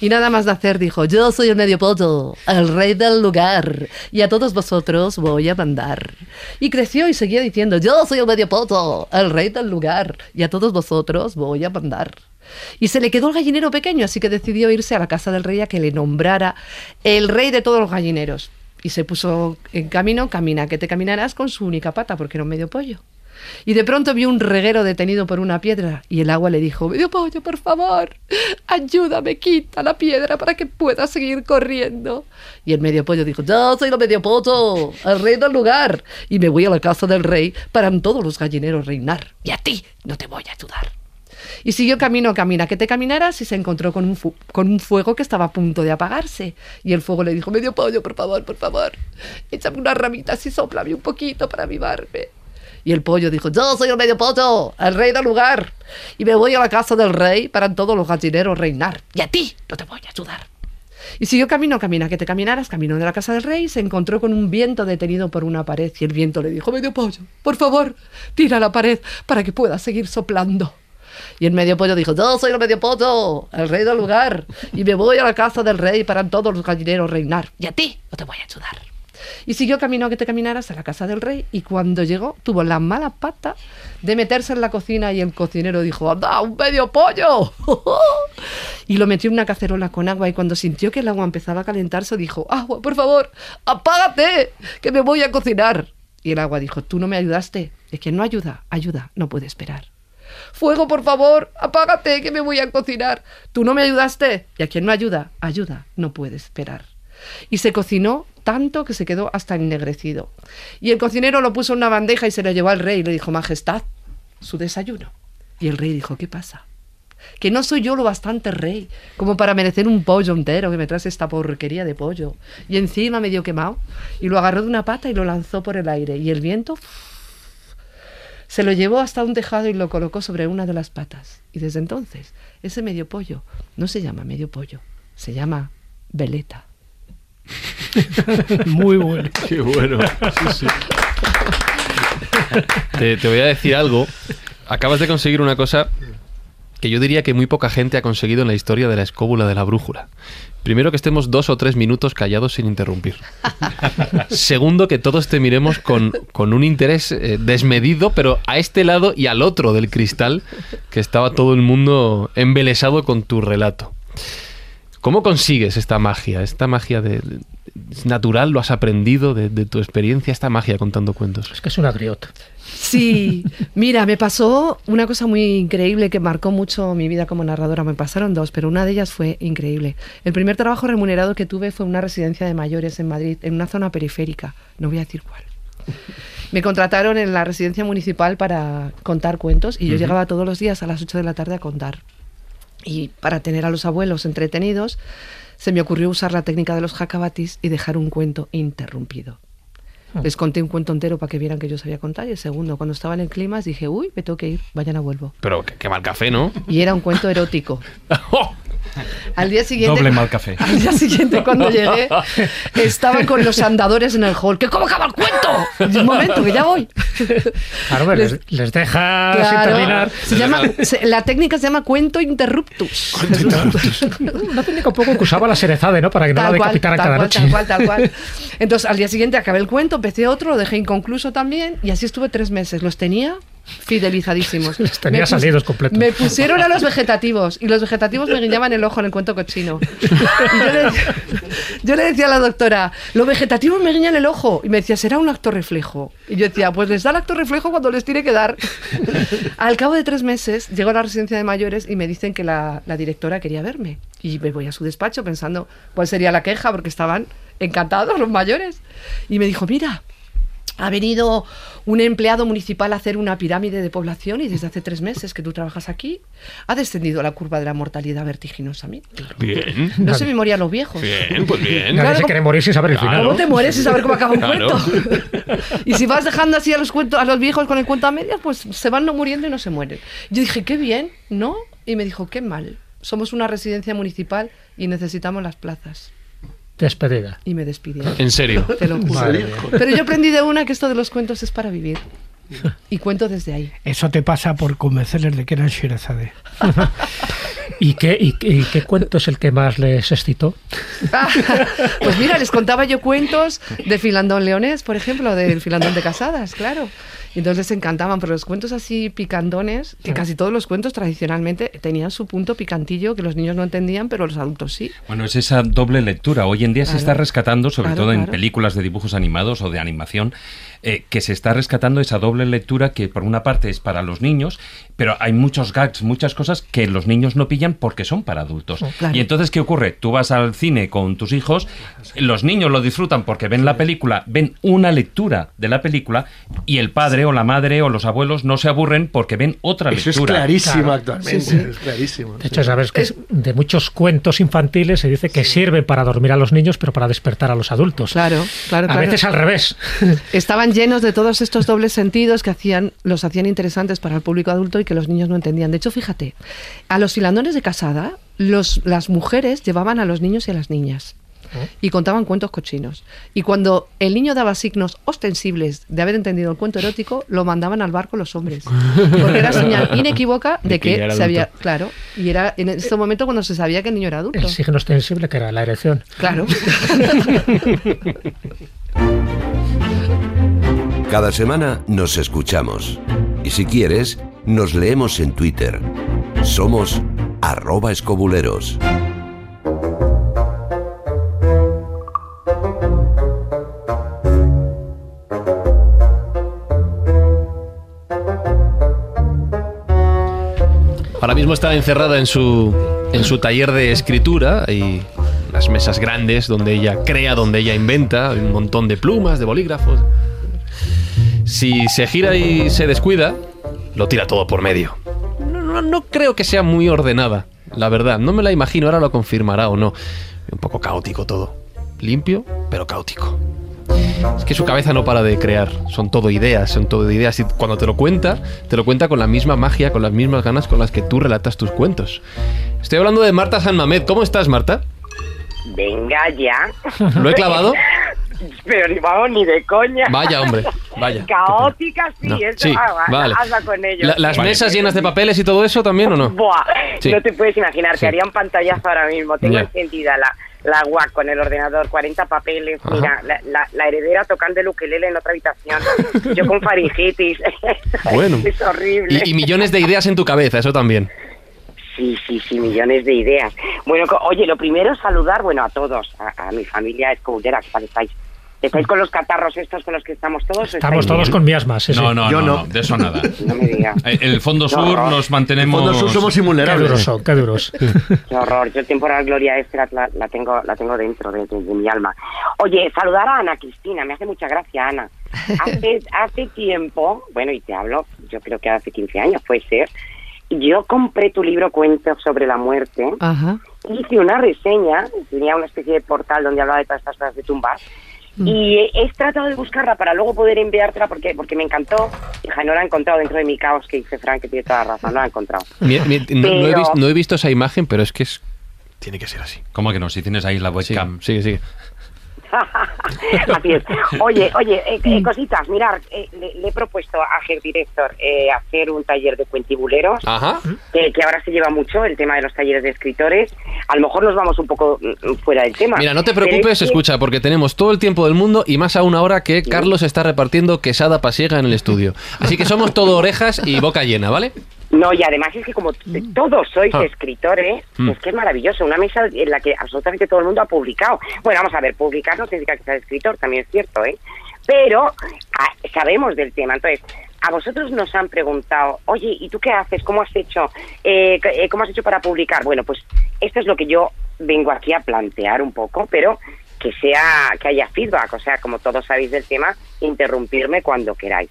Y nada más de hacer dijo, yo soy el medio pollo, el rey del lugar, y a todos vosotros voy a mandar. Y creció y seguía diciendo, yo soy el medio pollo, el rey del lugar, y a todos vosotros voy a mandar. Y se le quedó el gallinero pequeño, así que decidió irse a la casa del rey a que le nombrara el rey de todos los gallineros. Y se puso en camino, camina que te caminarás con su única pata, porque era un medio pollo. Y de pronto vio un reguero detenido por una piedra y el agua le dijo, medio pollo, por favor, ayúdame, quita la piedra para que pueda seguir corriendo. Y el medio pollo dijo, yo soy el medio pollo, el rey del lugar, y me voy a la casa del rey para en todos los gallineros reinar. Y a ti no te voy a ayudar. Y siguió camino, camina, que te caminaras y se encontró con un, con un fuego que estaba a punto de apagarse. Y el fuego le dijo, medio pollo, por favor, por favor, échame unas ramitas y soplame un poquito para avivarme. Y el pollo dijo, yo soy el medio pollo, el rey del lugar, y me voy a la casa del rey para en todos los gallineros reinar. Y a ti no te voy a ayudar. Y siguió camino, camina, que te caminaras, camino de la casa del rey, se encontró con un viento detenido por una pared, y el viento le dijo, medio pollo, por favor, tira la pared para que pueda seguir soplando. Y el medio pollo dijo, yo soy el medio pollo, el rey del lugar, y me voy a la casa del rey para todos los gallineros reinar. Y a ti no te voy a ayudar. Y siguió camino a que te caminaras a la casa del rey y cuando llegó tuvo la mala pata de meterse en la cocina y el cocinero dijo, anda, un medio pollo. y lo metió en una cacerola con agua y cuando sintió que el agua empezaba a calentarse dijo, agua, por favor, apágate, que me voy a cocinar. Y el agua dijo, tú no me ayudaste. Es que no ayuda, ayuda, no puede esperar. Fuego, por favor, apágate, que me voy a cocinar. Tú no me ayudaste. Y a quien no ayuda, ayuda, no puede esperar. Y se cocinó tanto que se quedó hasta ennegrecido. Y el cocinero lo puso en una bandeja y se lo llevó al rey y le dijo, Majestad, su desayuno. Y el rey dijo, ¿qué pasa? Que no soy yo lo bastante rey como para merecer un pollo entero que me traes esta porquería de pollo. Y encima medio quemado. Y lo agarró de una pata y lo lanzó por el aire. Y el viento se lo llevó hasta un tejado y lo colocó sobre una de las patas. Y desde entonces, ese medio pollo no se llama medio pollo, se llama veleta. Muy bueno. Qué bueno. Sí, sí. Te, te voy a decir algo. Acabas de conseguir una cosa que yo diría que muy poca gente ha conseguido en la historia de la escóbula de la brújula. Primero que estemos dos o tres minutos callados sin interrumpir. Segundo que todos te miremos con, con un interés eh, desmedido, pero a este lado y al otro del cristal, que estaba todo el mundo embelesado con tu relato. ¿Cómo consigues esta magia? Esta magia de, de- ¿es natural, lo has aprendido de, de tu experiencia, esta magia contando cuentos. Es que es una griot. Sí, mira, me pasó una cosa muy increíble que marcó mucho mi vida como narradora. Me pasaron dos, pero una de ellas fue increíble. El primer trabajo remunerado que tuve fue una residencia de mayores en Madrid, en una zona periférica. No voy a decir cuál. Me contrataron en la residencia municipal para contar cuentos y yo llegaba todos los días a las 8 de la tarde a contar. Y para tener a los abuelos entretenidos, se me ocurrió usar la técnica de los jacabatis y dejar un cuento interrumpido. Les conté un cuento entero para que vieran que yo sabía contar y el segundo, cuando estaba en el clima, dije, uy, me tengo que ir, mañana vuelvo. Pero qué, qué mal café, ¿no? Y era un cuento erótico. Al día siguiente, Doble mal café. al día siguiente cuando llegué, estaban con los andadores en el hall. ¿Que cómo acaba el cuento? Un momento, que ya voy. Claro, hombre, les, les deja sin Claro. terminar. Se llama, se- la técnica se llama cuento interruptus. Una técnica un poco que usaba la Serezade, ¿no? Para que no la Tal decapitaran cada cual, noche. tal cual, tal cual. Entonces, al día siguiente acabé el cuento, empecé otro, lo dejé inconcluso también, y así estuve tres meses. Los tenía fidelizadísimos. Tenía salidos completos. Me pusieron a los vegetativos, y los vegetativos me guiñaban el ojo en el cuento cochino. Y yo, le, yo le decía a la doctora, los vegetativos me guiñan el ojo. Y me decía, será un acto reflejo. Y yo decía, pues les da el acto reflejo cuando les tiene que dar. Al cabo de tres meses, llego a la residencia de mayores y me dicen que la, la directora quería verme. Y me voy a su despacho pensando cuál sería la queja, porque estaban encantados los mayores. Y me dijo, mira, ha venido un empleado municipal a hacer una pirámide de población y desde hace tres meses que tú trabajas aquí ha descendido la curva de la mortalidad vertiginosamente. Bien. No se me morían los viejos. Bien, pues bien. Nadie Claro, se quiere morir sin saber el final. ¿Cómo te mueres sin saber cómo acaba un Claro. cuento? y si vas dejando así a los, cuentos, a los viejos con el cuento a medias, pues se van no muriendo y no se mueren. Yo dije, qué bien, ¿no? Y me dijo, qué mal. Somos una residencia municipal y necesitamos las plazas. Despedida. Y me despidieron. ¿En serio? Te lo juro. Madre. Pero yo aprendí de una que esto de los cuentos es para vivir. Y cuento desde ahí. Eso te pasa por convencerles de que eran Shirazade. ¿Y qué, y, qué- y qué cuento es el que más les excitó? pues mira, les contaba yo cuentos de Filandón Leonés, por ejemplo, del Filandón de Casadas, claro. Y entonces les encantaban, pero los cuentos así picandones, que casi todos los cuentos tradicionalmente tenían su punto picantillo que los niños no entendían, pero los adultos sí. Bueno, es esa doble lectura. Hoy en día se está rescatando, sobre Claro, todo en películas de dibujos animados o de animación, eh, que se está rescatando esa doble lectura que por una parte es para los niños, pero hay muchos gags, muchas cosas que los niños no pillan porque son para adultos. Claro. Y entonces, ¿qué ocurre? Tú vas al cine con tus hijos, los niños lo disfrutan porque ven la película, ven una lectura de la película y el padre o la madre o los abuelos no se aburren porque ven otra Eso es lectura. clarísimo Claro. actualmente. Sí, sí. Es clarísimo. De hecho, sabes que es- de muchos cuentos infantiles se dice que sirven para dormir a los niños, pero para despertar a los adultos. Claro, claro, A claro. veces al revés. Estaban llenos de todos estos dobles sentidos que hacían, los hacían interesantes para el público adulto y que los niños no entendían. De hecho, fíjate, a los filandones de casada, los, las mujeres llevaban a los niños y a las niñas. y contaban cuentos cochinos. Y cuando el niño daba signos ostensibles de haber entendido el cuento erótico, lo mandaban al bar con los hombres. Porque era señal inequívoca de, De que que, se había. Claro, y era en este momento cuando se sabía que el niño era adulto. El signo ostensible que era la erección. Claro. Cada semana nos escuchamos. Y si quieres, nos leemos en Twitter. Somos arroba escobuleros. Ahora mismo está encerrada en su, en su taller de escritura y las mesas grandes donde ella crea, donde ella inventa, un montón de plumas, de bolígrafos. Si se gira y se descuida, lo tira todo por medio. No, no- no creo que sea muy ordenada, la verdad. No me la imagino, ahora lo confirmará o no. Un poco caótico todo. Limpio, pero caótico. Es que su cabeza no para de crear, son todo ideas, son todo ideas y cuando te lo cuenta, te lo cuenta con la misma magia, con las mismas ganas con las que tú relatas tus cuentos. Estoy hablando de Marta San Mamed. ¿Cómo estás, Marta? Venga ya. ¿Lo he clavado? Pero ni vamos ni de coña. Vaya, hombre, vaya. Caótica, sí, No, eso, sí, ah, vale. hazla con ellos. La- ¿Las mesas llenas de papeles y todo eso también o no? Buah, Sí. no te puedes imaginar, Sí. que haría un pantallazo ahora mismo. Tengo Ya. encendida la, la con el ordenador, 40 papeles, Ajá. mira, la, la- la heredera tocando el ukelele en otra habitación, yo con faringitis. Bueno. es horrible. Y, y millones de ideas en tu cabeza, eso también. Sí, sí, sí, millones de ideas. Bueno, oye, lo primero saludar, bueno, a todos, a, a mi familia escudera, ¿qué tal estáis? ¿Estáis con los catarros estos con los que estamos todos? Estamos todos bien? con miasmas. sí. No, no, Yo no, de eso nada. No me digas. Eh, En el fondo sur nos mantenemos. Fondo Sur somos Qué duros invulnerables. son, qué duros. Qué horror. Yo temporal gloria esta la, la tengo la tengo dentro de, de- de mi alma. Oye, saludar a Ana Cristina, me hace mucha gracia Ana. Hace hace tiempo, bueno, y te hablo, yo creo que hace 15 años puede ser. Yo compré tu libro Cuentos sobre la muerte. Ajá. hice una reseña, tenía una especie de portal donde hablaba de todas estas cosas de tumbas, y he, he tratado de buscarla para luego poder enviártela porque porque me encantó. Hija, no la he encontrado dentro de mi caos que dice Frank, que tiene toda la razón, no la he encontrado. Mi- mi- no, no he visto, no he visto esa imagen, pero es que es... Tiene que ser así. ¿Cómo que no? Si tienes ahí la Sí, webcam. sigue, sigue. Así es. Oye, oye, eh, eh, cositas, mirar, eh, le, le he propuesto a Ger Director eh, hacer un taller de cuentibuleros. Ajá. que, que ahora se lleva mucho el tema de los talleres de escritores. A lo mejor nos vamos un poco mm, fuera del tema. Mira, no te preocupes, es que- escucha, porque tenemos todo el tiempo del mundo y más aún ahora que Carlos está repartiendo quesada pasiega en el estudio. Así que somos todo orejas y boca llena, ¿vale? No, y además es que como t- todos sois Ah. escritores, Mm. es que es maravilloso. Una mesa en la que absolutamente todo el mundo ha publicado. Bueno, vamos a ver, publicar no significa que seas escritor, también es cierto, ¿eh? Pero ah, sabemos del tema. Entonces, a vosotros nos han preguntado, oye, ¿y tú qué haces? ¿Cómo has hecho? Eh, eh, ¿Cómo has hecho para publicar? Bueno, pues esto es lo que yo vengo aquí a plantear un poco, pero que sea que haya feedback, o sea, como todos sabéis del tema, interrumpirme cuando queráis.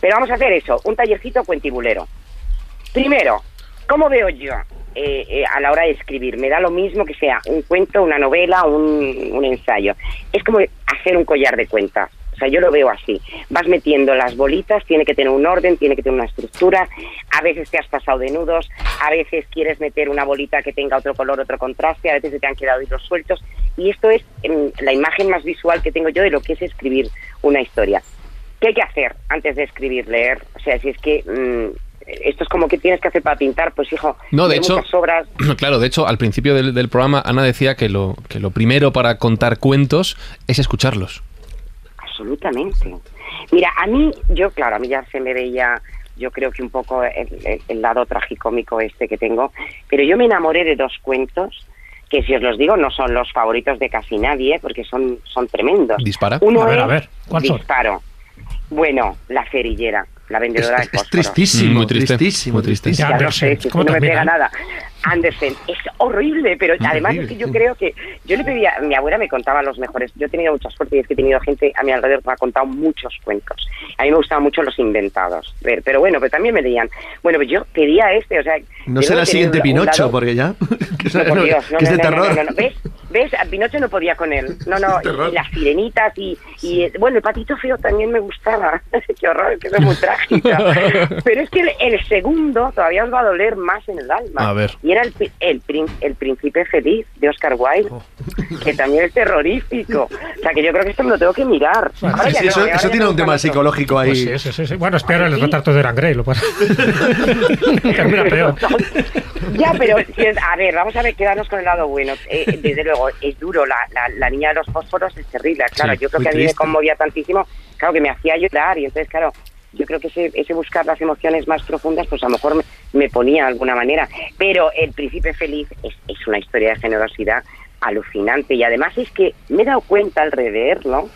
Pero vamos a hacer eso, un tallercito cuentibulero. Primero, ¿cómo veo yo eh, eh, a la hora de escribir? Me da lo mismo que sea un cuento, una novela, un, un ensayo. Es como hacer un collar de cuentas. O sea, yo lo veo así. Vas metiendo las bolitas, tiene que tener un orden, tiene que tener una estructura. A veces te has pasado de nudos, a veces quieres meter una bolita que tenga otro color, otro contraste, a veces se te han quedado hilos sueltos. Y esto es em, la imagen más visual que tengo yo de lo que es escribir una historia. ¿Qué hay que hacer antes de escribir, leer? O sea, si es que mm, esto es como que tienes que hacer para pintar, pues hijo, No, de hecho, muchas obras. claro, de hecho, al principio del, del programa Ana decía que lo, que lo primero para contar cuentos es escucharlos. Absolutamente. Mira, a mí, yo, claro, a mí ya se me veía, yo creo que un poco el, el- el lado tragicómico este que tengo, pero yo me enamoré de dos cuentos que, si os los digo, no son los favoritos de casi nadie, porque son, son tremendos. Dispara. Uno A ver, es a ver, ¿cuál son? Disparo. Bueno, la cerillera, la Es, vendedora es- de es fósforo. tristísimo, Muy triste, tristísimo, muy triste. Ya Andersen, sé, si es que ¿cómo no me pega nada. Andersen, es horrible, pero además es que yo creo que yo le pedía, mi abuela me contaba los mejores, yo he tenido mucha suerte y es que he tenido gente a mi alrededor que me ha contado muchos cuentos. A mí me gustaban mucho los inventados, pero, pero bueno, pero también me decían, bueno, pues yo pedía este, o sea... No será el siguiente Pinocho, porque ya. que es, no, por Dios, no, que es de no, no, terror. no, no, ¿Ves? ¿Ves? A Pinocho no podía con él. No, no, y las sirenitas y, y, bueno, el patito feo también me gustaba. Qué horror, que es muy trágica. Pero es que el, el segundo todavía os va a doler más en el alma. A ver. Y era el, el, el príncipe feliz de Oscar Wilde, que también es terrorífico. O sea, que yo creo que esto me lo tengo que mirar. Ahora Sí, ya sí, no, eso, ahora eso ya tiene un tema psicológico ahí. Pues sí, sí, sí, sí. Bueno, es peor ¿Ah, el sí? retrato de Eran Grey, lo pasa. Termina peor. Ya, pero a ver, vamos a ver, quedarnos con el lado bueno. Eh, desde luego, es duro. La, la, la niña de los fósforos es terrible. Claro, Sí, yo creo que a mí me conmovía tantísimo. Claro, que me hacía llorar. Y entonces, claro, yo creo que ese, ese buscar las emociones más profundas, pues a lo mejor me, ponía de alguna manera. Pero El Príncipe Feliz es, es una historia de generosidad alucinante. Y además es que me he dado cuenta al releerlo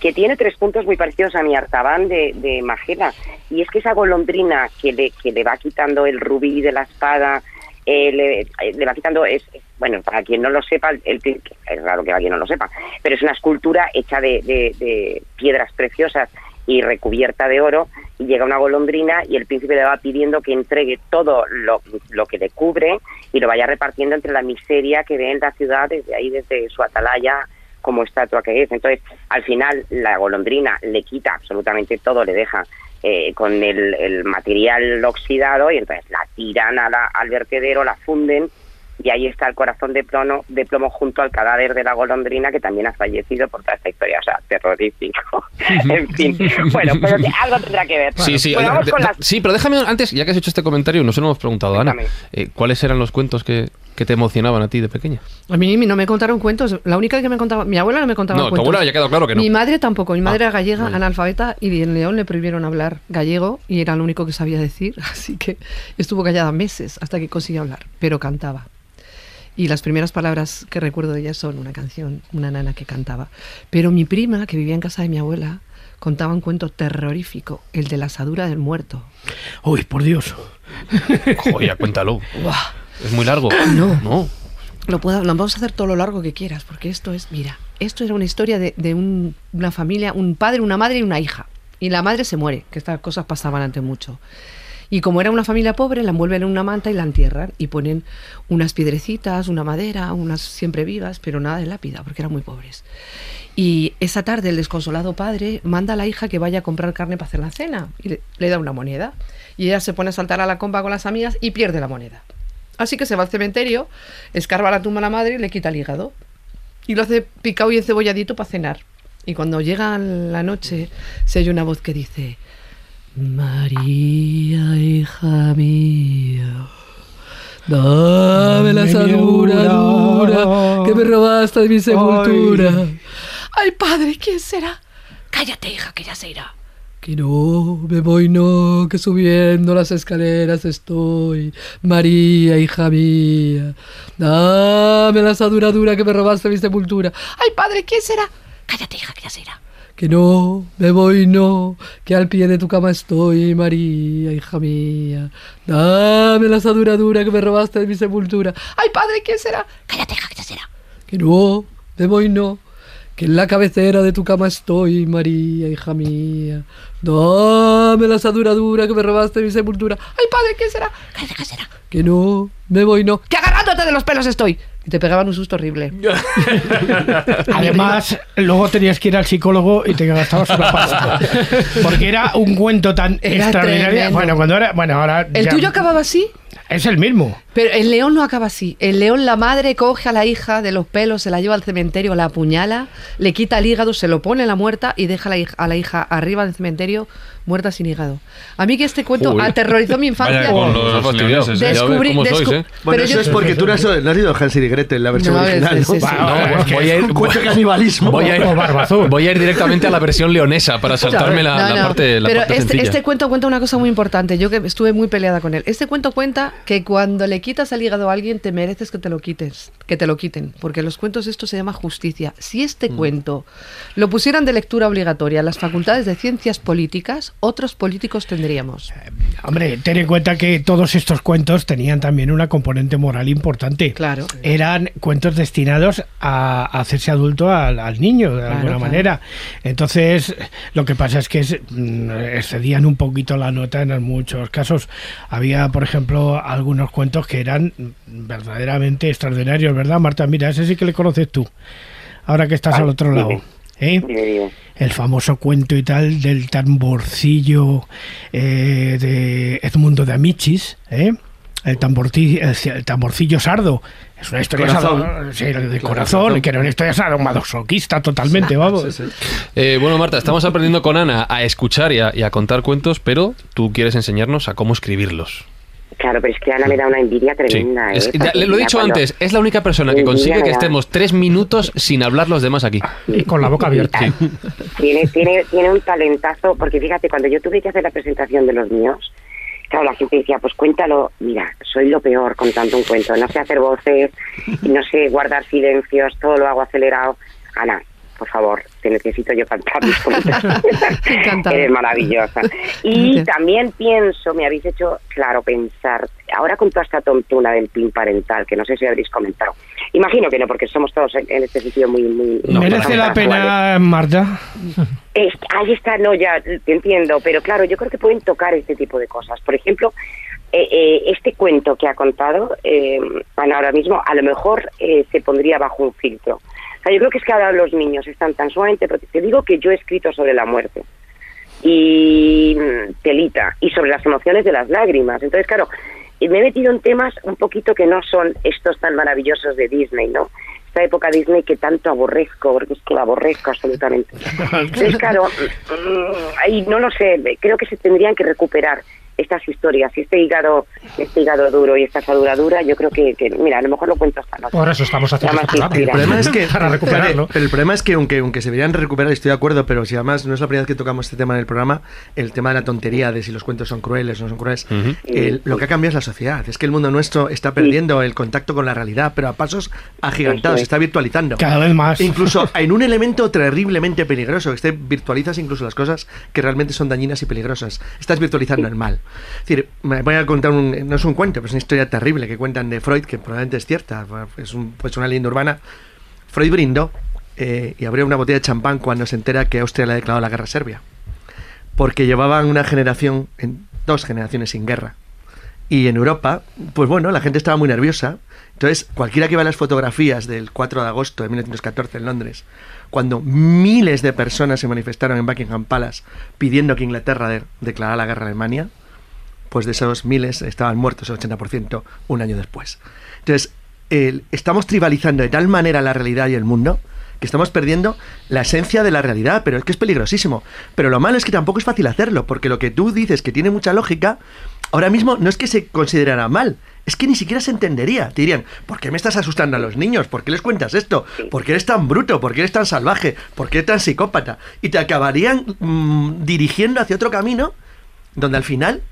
que tiene tres puntos muy parecidos a mi Artaban de, de Magela. Y es que esa golondrina que le, que le va quitando el rubí de la espada, eh, le, eh, le va quitando, es, bueno, para quien no lo sepa, el- es raro que alguien no lo sepa, pero es una escultura hecha de, de- de piedras preciosas y recubierta de oro, y llega una golondrina y el príncipe le va pidiendo que entregue todo lo, lo que le cubre y lo vaya repartiendo entre la miseria que ve en la ciudad desde ahí, desde su atalaya como estatua que es. Entonces, al final, la golondrina le quita absolutamente todo, le deja eh, con el, el material oxidado y entonces la tiran a la- al vertedero, la funden y ahí está el corazón de plomo, de plomo junto al cadáver de la golondrina que también ha fallecido por toda esta historia, o sea, terrorífico. en fin, bueno, pero que algo tendrá que ver. Sí, sí, Bueno, de- las- sí, pero déjame antes, ya que has hecho este comentario, nos lo hemos preguntado, Ana, Cuéntame. eh, ¿cuáles eran los cuentos que, que te emocionaban a ti de pequeña? A mí no me contaron cuentos. La única que me contaba, mi abuela no me contaba No, tu cuentos. abuela ya quedado claro que no. Mi madre tampoco. Mi madre Ah, era gallega, vale. analfabeta, y en León le prohibieron hablar gallego y era lo único que sabía decir. Así que estuvo callada meses hasta que consiguió hablar, pero cantaba. Y las primeras palabras que recuerdo de ella son una canción, una nana que cantaba. Pero mi prima, que vivía en casa de mi abuela, contaba un cuento terrorífico, el de la asadura del muerto. Uy, por Dios. Joder, cuéntalo. Buah. Es muy largo. No. No. Lo, puedo, lo vamos a hacer todo lo largo que quieras, porque esto es, mira, esto era una historia de, de un- una familia, un padre, una madre y una hija. Y la madre se muere, que estas cosas pasaban antes mucho. Y como era una familia pobre, la envuelven en una manta y la entierran. Y ponen unas piedrecitas, una madera, unas siempre vivas, pero nada de lápida, porque eran muy pobres. Y esa tarde el desconsolado padre manda a la hija que vaya a comprar carne para hacer la cena. Y le, da una moneda. Y ella se pone a saltar a la comba con las amigas y pierde la moneda. Así que se va al cementerio, escarba la tumba a la madre y le quita el hígado. Y lo hace picado y encebolladito para cenar. Y cuando llega la noche, se oye una voz que dice: María, hija mía, dame la dura que me robaste de mi sepultura. Ay, padre, ¿quién será? Cállate, hija, que ya se irá. Que no, me voy no, que subiendo las escaleras estoy. María, hija mía, dame la asadura dura que me robaste de mi sepultura. Ay, padre, ¿quién será? Cállate, hija, que ya se irá. Que no, me voy no, que al pie de tu cama estoy, María, hija mía. Dame la asadura dura que me robaste de mi sepultura. Ay, padre, ¿quién será? Cállate, hija, ya será. Que no, me voy no, que en la cabecera de tu cama estoy, María, hija mía. Dame la asadura dura que me robaste de mi sepultura. Ay, padre, ¿quién será? Cállate, ¿qué será? Que no, me voy no, que agarrándote de los pelos estoy. Y te pegaban un susto horrible. Además, luego tenías que ir al psicólogo y te gastabas una pasta. Porque era un cuento tan Era extraordinario. tremendo. Bueno, cuando era. Bueno, ahora. ¿El ya- tuyo acababa así? Es el mismo. Pero el león no acaba así. El león, la madre coge a la hija de los pelos, se la lleva al cementerio, la apuñala, le quita el hígado, se lo pone en la muerta y deja a la hija, a la hija arriba del cementerio muerta sin hígado. A mí que este cuento aterrorizó mi infancia. Bueno, Pero eso yo- es porque tú no has, no has ido a Hansel y Gretel, la versión No, original. es- ¿no? es- Va, no, es voy a ir, Cuento de canibalismo. voy a ir- O Barba Azul. voy a ir directamente a la versión leonesa para saltarme la, No, la parte, la Pero parte este, este cuento cuenta una cosa muy importante. Yo que estuve muy peleada con él. Este cuento cuenta que cuando le quitas el hígado a alguien te mereces que te lo quites, que te lo quiten, porque los cuentos esto se llama justicia. Si este Mm. cuento lo pusieran de lectura obligatoria en las facultades de ciencias políticas, otros políticos tendríamos. Hombre, ten en cuenta que todos estos cuentos tenían también una componente moral importante. Claro. Eran cuentos destinados a hacerse adulto al, al niño, de Claro, alguna claro. manera. Entonces, lo que pasa es que es- mm, excedían un poquito la nota en muchos casos. Había, por ejemplo, algunos cuentos que eran verdaderamente extraordinarios, ¿verdad, Marta? Mira, ese sí que le conoces tú, ahora que estás al otro lado. ¿eh? El famoso cuento y tal del tamborcillo eh, de Edmundo de Amichis, ¿eh? el, tamborci- el, el tamborcillo sardo. Es una historia Corazón. sado- sí, de corazón, corazón. que era una historia sadomasoquista totalmente, vamos. Eh, bueno, Marta, estamos aprendiendo con Ana a escuchar y a, y a contar cuentos, pero tú quieres enseñarnos a cómo escribirlos. Claro, pero es que Ana me da una envidia Sí. tremenda. ¿eh? Es- ya, Porque le lo he dicho cuando- antes, es la única persona que consigue que estemos tres minutos sin hablar los demás aquí. Y con la boca abierta. Tiene, tiene, tiene un talentazo, porque fíjate, cuando yo tuve que hacer la presentación de los míos, claro, la gente decía, pues cuéntalo, mira, soy lo peor contando un cuento, no sé hacer voces, no sé guardar silencios, todo lo hago acelerado. Ana, por favor, te necesito yo cantar mis. Eres maravillosa. Y también pienso, me habéis hecho, claro, pensar, ahora con toda esta tontuna del PIN parental, que no sé si habréis comentado. Imagino que no, porque somos todos en, en este sitio muy... muy ¿Merece la pena, Marta? Es- ahí está, no, ya te entiendo, pero claro, yo creo que pueden tocar este tipo de cosas. Por ejemplo, eh, eh, este cuento que ha contado eh, Ana ahora mismo, a lo mejor eh, se pondría bajo un filtro. Sea, yo creo que es que ahora los niños están tan sumamente prote- Te digo que yo he escrito sobre la muerte y mm, telita y sobre las emociones de las lágrimas. Entonces, claro, me he metido en temas un poquito que no son estos tan maravillosos de Disney, ¿no? Esta época Disney que tanto aborrezco, porque es que la aborrezco absolutamente. Entonces, claro, mm, ahí no lo sé, creo que se tendrían que recuperar estas historias, y este hígado, este hígado duro y esta asadura dura, yo creo que, que, mira, a lo mejor lo cuento esta noche. Por eso estamos haciendo este programa. El problema es que Para recuperarlo. Pero el problema es que aunque, aunque se deberían recuperar, estoy de acuerdo, pero si además no es la primera vez que tocamos este tema en el programa, el tema de la tontería de si los cuentos son crueles o no son crueles, el- lo que ha cambiado es la sociedad. Es que el mundo nuestro está perdiendo el contacto con la realidad, pero a pasos agigantados, se es. está virtualizando. Cada vez más. Incluso en un elemento terriblemente peligroso, que te virtualizas incluso las cosas que realmente son dañinas y peligrosas. Estás virtualizando el mal. Es decir, me voy a contar un, no es un cuento, pero es una historia terrible que cuentan de Freud, que probablemente es cierta, es un, pues una leyenda urbana. Freud brindó eh, y abrió una botella de champán cuando se entera que Austria le ha declarado la guerra a Serbia. Porque llevaban una generación, en, dos generaciones sin guerra. Y en Europa, pues bueno, la gente estaba muy nerviosa. Entonces, cualquiera que vea las fotografías del 4 de agosto de 1914 en Londres, cuando miles de personas se manifestaron en Buckingham Palace pidiendo que Inglaterra de- declarara la guerra a Alemania, pues de esos miles estaban muertos el 80% un año después. Entonces, estamos tribalizando de tal manera la realidad y el mundo que estamos perdiendo la esencia de la realidad, pero es que es peligrosísimo. Pero lo malo es que tampoco es fácil hacerlo, porque lo que tú dices que tiene mucha lógica, ahora mismo no es que se considerara mal, es que ni siquiera se entendería. Te dirían, ¿por qué me estás asustando a los niños? ¿Por qué les cuentas esto? ¿Por qué eres tan bruto? ¿Por qué eres tan salvaje? ¿Por qué eres tan psicópata? Y te acabarían mm, dirigiendo hacia otro camino donde al final,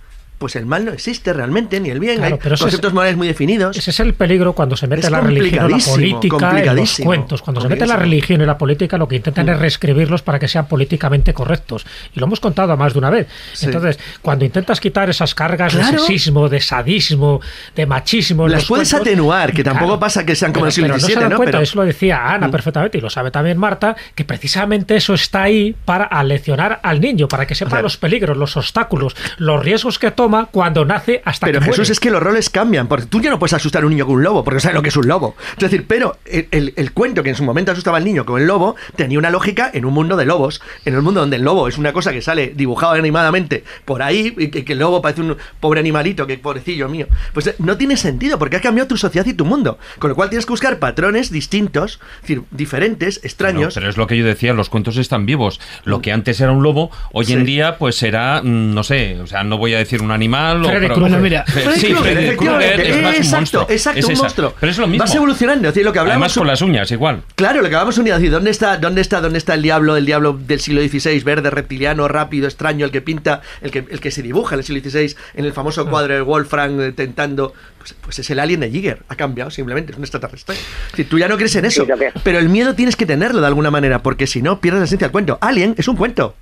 pues el mal no existe realmente, ni el bien. Claro, Hay pero es- conceptos morales muy definidos. Ese es el peligro cuando se mete Es la religión la política en los cuentos. Cuando se mete la religión y la política, lo que intentan es reescribirlos para que sean políticamente correctos. Y lo hemos contado más de una vez. Sí. Entonces, cuando intentas quitar esas cargas Claro. de sexismo, de sadismo, de machismo. Las puedes cuentos- atenuar, que tampoco pasa que sean como pero, el siglo no XVII, dan ¿no? cuenta, Pero- eso lo decía Ana Mm. perfectamente y lo sabe también Marta, que precisamente eso está ahí para aleccionar al niño, para que sepa Claro. los peligros, los obstáculos, los riesgos que toma cuando nace hasta Pero que Jesús, muere. es que los roles cambian, porque tú ya no puedes asustar a un niño con un lobo, porque no sabe lo que es un lobo. Es decir, pero el, el- el cuento que en su momento asustaba al niño con el lobo tenía una lógica en un mundo de lobos, en un mundo donde el lobo es una cosa que sale dibujado animadamente por ahí, y que, que el lobo parece un pobre animalito, que pobrecillo mío. Pues eh, no tiene sentido, porque ha cambiado tu sociedad y tu mundo. Con lo cual tienes que buscar patrones distintos, es decir, diferentes, No, extraños. pero es lo que yo decía, los cuentos están vivos. Lo que antes era un lobo, hoy en día pues será, mm, no sé, o sea, no voy a decir un animal. o- Freddy Krueger. mira, Freddy sí, Krueger, Freddy efectivamente. Krueger es más un exacto, monstruo. exacto, Es un monstruo. Pero es lo mismo. Vas evolucionando, es decir, lo que hablamos Además con las uñas, igual. Claro, lo que acabamos un día decir, ¿dónde está, dónde está, dónde está el diablo, el diablo del siglo XVI, verde, reptiliano, rápido, extraño, el que pinta, el que, el que se dibuja en el siglo XVI, en el Ah. famoso cuadro de Wolfram eh, tentando, pues, pues es el alien de Giger, ha cambiado simplemente, es un extraterrestre. Es decir, tú ya no crees en eso, pero el miedo tienes que tenerlo de alguna manera, porque si no pierdes la esencia del cuento. Alien es un cuento.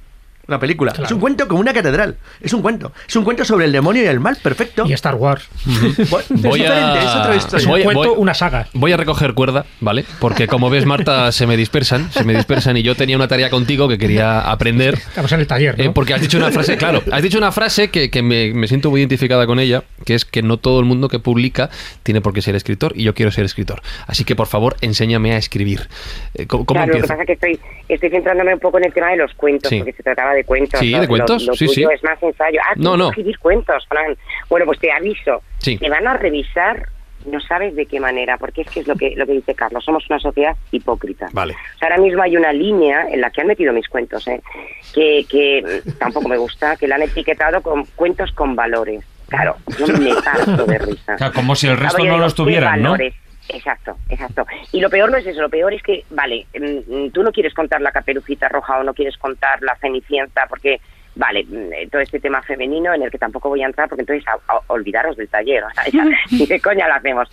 Película. Es un cuento como una catedral. Es un cuento. Es un cuento sobre el demonio y el mal, perfecto. Y Star Wars. Voy es a- diferente, es otra historia. Es un Voy- cuento, voy- una saga. Voy a recoger cuerda, ¿vale? Porque como ves, Marta, se me dispersan, se me dispersan y yo tenía una tarea contigo que quería aprender. Estamos en el taller, ¿no? Eh, porque has dicho una frase, claro, has dicho una frase que, que me, me siento muy identificada con ella, que es que no todo el mundo que publica tiene por qué ser escritor y yo quiero ser escritor. Así que, por favor, enséñame a escribir. Eh, ¿Cómo, cómo claro, lo que pasa es que estoy, estoy centrándome un poco en el tema de los cuentos, Sí. porque se trataba de cuentos. Sí, ¿no? de cuentos, Lo, lo sí, tuyo sí. es más ensayo. Ah, No, no, no. escribir cuentos, Fran. Bueno, pues te aviso. Sí. Te van a revisar, no sabes de qué manera, porque es que es lo que, lo que dice Carlos, somos una sociedad hipócrita. Vale. O sea, ahora mismo hay una línea en la que han metido mis cuentos, ¿eh? que, que tampoco me gusta, que la han etiquetado con cuentos con valores. Claro, yo me parto de risa. O sea, como si el resto Claro, no digo, los ¿qué tuvieran, ¿no? valores? Exacto, exacto. Y lo peor no es eso, lo peor es que, vale, mm, mm, tú no quieres contar la caperucita roja o no quieres contar la cenicienta porque, vale, mm, eh, todo este tema femenino en el que tampoco voy a entrar porque entonces a- a- olvidaros del taller, o sea, ya, ni qué coña lo hacemos.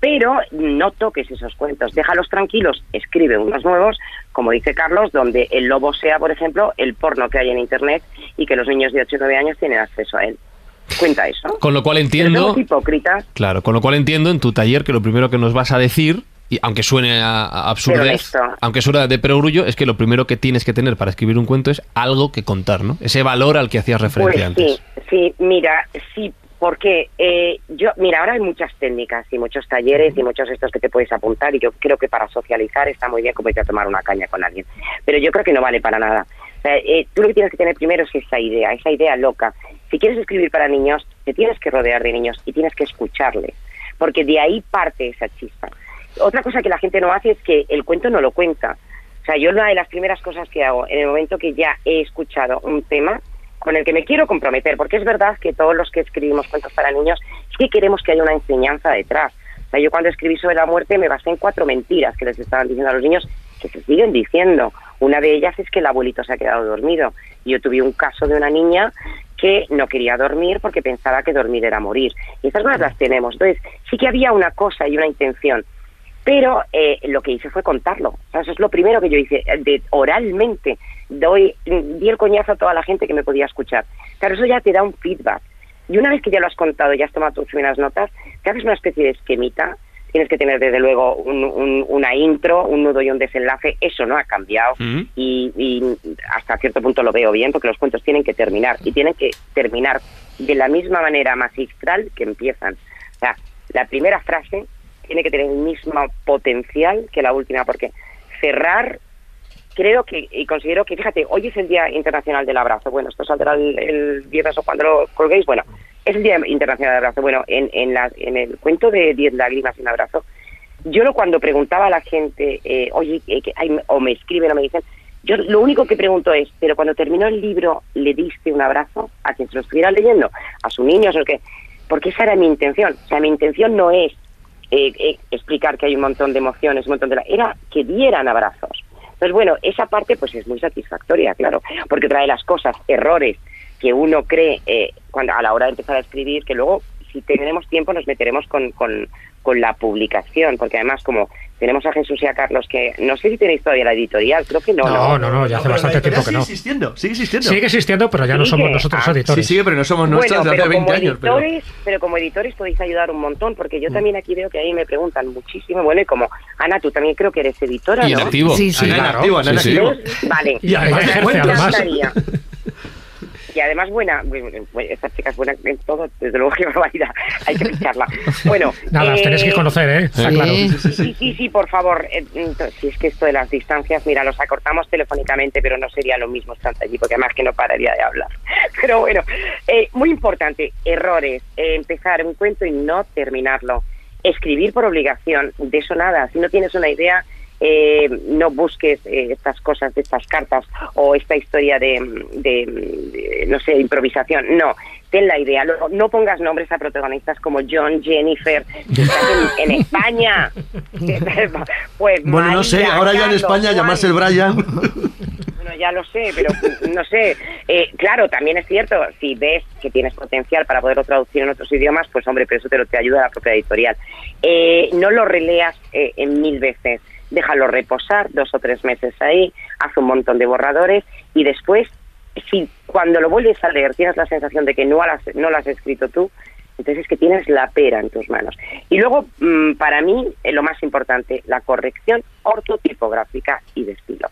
Pero no toques esos cuentos, déjalos tranquilos, escribe unos nuevos, como dice Carlos, donde el lobo sea, por ejemplo, el porno que hay en Internet y que los niños de 8 o 9 años tienen acceso a él. Cuenta eso. Con lo cual entiendo, hipócritas. claro, con lo cual entiendo en tu taller que lo primero que nos vas a decir, y aunque suene a, a absurdez, aunque suene de perogrullo, es que lo primero que tienes que tener para escribir un cuento es algo que contar, ¿no? Ese valor al que hacías referencia Pues antes. sí, sí, mira, sí, porque eh, yo, mira, ahora hay muchas técnicas y muchos talleres y muchos estos que te puedes apuntar y yo creo que para socializar está muy bien como irte a tomar una caña con alguien, pero yo creo que no vale para nada. Eh, tú lo que tienes que tener primero es esa idea, esa idea loca. Si quieres escribir para niños, te tienes que rodear de niños y tienes que escucharles, porque de ahí parte esa chispa. Otra cosa que la gente no hace es que el cuento no lo cuenta. O sea, yo una de las primeras cosas que hago en el momento que ya he escuchado un tema con el que me quiero comprometer, porque es verdad que todos los que escribimos cuentos para niños es que queremos que haya una enseñanza detrás. O sea, yo cuando escribí sobre la muerte me basé en cuatro mentiras que les estaban diciendo a los niños que se siguen diciendo. Una de ellas es que el abuelito se ha quedado dormido. Yo tuve un caso de una niña que no quería dormir porque pensaba que dormir era morir. Y estas cosas las tenemos. Entonces, sí que había una cosa y una intención. Pero eh, lo que hice fue contarlo. O eso es lo primero que yo hice. eh, De, oralmente doy, di el coñazo a toda la gente que me podía escuchar. Claro, eso ya te da un feedback. Y una vez que ya lo has contado, ya has tomado tus primeras notas, te haces una especie de esquemita. Tienes que tener, desde luego, un- un- una intro, un nudo y un desenlace. Eso no ha cambiado. Mm. Y, y hasta cierto punto lo veo bien, porque los cuentos tienen que terminar. Y tienen que terminar de la misma manera magistral que empiezan. O sea, la primera frase tiene que tener el mismo potencial que la última, porque cerrar, creo que, y considero que, fíjate, hoy es el Día Internacional del Abrazo. Bueno, esto saldrá el, el viernes o cuando lo colguéis. Bueno, es el Día Internacional del Abrazo. Bueno, en, la, en el cuento de Diez lágrimas y un abrazo, yo cuando preguntaba a la gente, eh, oye, eh, que hay- o me escriben o me dicen, yo lo único que pregunto es, pero cuando terminó el libro, ¿le diste un abrazo a quien se lo estuviera leyendo? ¿A su niño? ¿O qué? Porque esa era mi intención. O sea, mi intención no es eh, eh, explicar que hay un montón de emociones, un montón de... la- Era que dieran abrazos. Entonces, bueno, esa parte pues es muy satisfactoria, claro, porque trae las cosas, errores que uno cree eh, cuando a la hora de empezar a escribir, que luego, si tenemos tiempo, nos meteremos con, con, con la publicación, porque además como tenemos a Jesús y a Carlos, que no sé si tenéis todavía la editorial, creo que no. No, no, no, ya hace bastante tiempo que sigue no. existiendo, sigue existiendo. Sigue existiendo, pero ya no Sigue. somos nosotros Ah, editores. Sí, sigue, pero no somos Bueno, nuestras de pero hace 20 como años. Pero... editores, pero como editores podéis ayudar un montón, porque yo también aquí veo que ahí me preguntan muchísimo. Bueno, y como Ana, tú también creo que eres editora, Y en ¿no? activo. Sí, sí. Ana en Claro, activo, Ana en sí, sí. activo. Entonces, Vale. Y además ejerce, además. Y además buena, esta chica es buena en todo, desde luego que barbaridad, hay que ficharla. Bueno, Nada, eh, tenéis que conocer, ¿eh? Está Sí. claro. Sí, sí, sí, por favor. eh, entonces, si es que esto de las distancias, mira, los acortamos telefónicamente, pero no sería lo mismo estar allí, porque además que no pararía de hablar. Pero bueno, eh, muy importante, errores, eh, empezar un cuento y no terminarlo. Escribir por obligación, de eso nada. Si no tienes una idea, eh, no busques eh, estas cosas de estas cartas o esta historia de, de, de, no sé, improvisación. No, ten la idea. Luego, no pongas nombres a protagonistas como John, Jennifer, que están en, en España. pues Bueno, no sé, ahora ya en España Juan. llamarse el Brian. Bueno, ya lo sé, pero no sé. Eh, claro, también es cierto, si ves que tienes potencial para poderlo traducir en otros idiomas, pues hombre, pero eso te, lo, te ayuda la propia editorial. Eh, no lo releas eh, en mil veces, déjalo reposar dos o tres meses ahí, haz un montón de borradores y después si cuando lo vuelves a leer tienes la sensación de que no lo has, no lo has escrito tú, entonces es que tienes la pera en tus manos. Y luego, mm, para mí, eh, lo más importante, la corrección ortotipográfica y de estilo.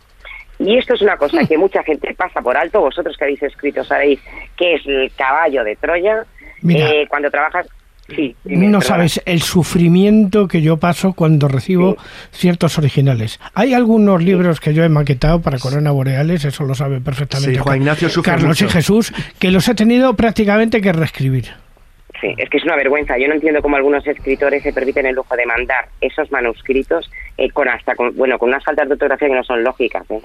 Y esto es una cosa que mucha gente pasa por alto, vosotros que habéis escrito sabéis que es el caballo de Troya. Eh, cuando trabajas... Sí, No sabes el sufrimiento que yo paso cuando recibo ciertos originales. Hay algunos libros que yo he maquetado para Corona Boreales, eso lo sabe perfectamente Sí, Juan Ca- Ignacio sufre Carlos y. Jesús, que los he tenido prácticamente que reescribir. Sí, es que es una vergüenza. Yo no entiendo cómo algunos escritores se permiten el lujo de mandar esos manuscritos eh, con hasta con, bueno con unas faltas de ortografía que no son lógicas. ¿eh?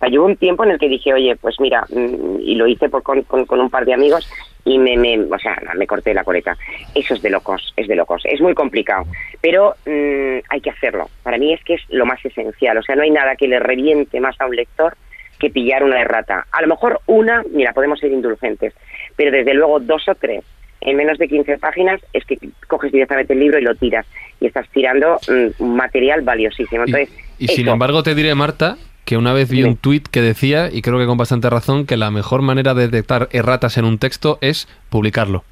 Sea, yo hubo un tiempo en el que dije, oye, pues mira, mm, y lo hice por- con, con- con un par de amigos y me, me, o sea, me corté la coleta. Eso es de locos, es de locos. Es muy complicado, pero mm, hay que hacerlo. Para mí es que es lo más esencial. O sea, no hay nada que le reviente más a un lector que pillar una errata. A lo mejor una, mira, podemos ser indulgentes, pero desde luego dos o tres en menos de 15 páginas es que coges directamente el libro y lo tiras y estás tirando mm, un material valiosísimo. Entonces, Y sin embargo te diré, Marta, que una vez vi un tuit que decía, y creo que con bastante razón, que la mejor manera de detectar erratas en un texto es publicarlo.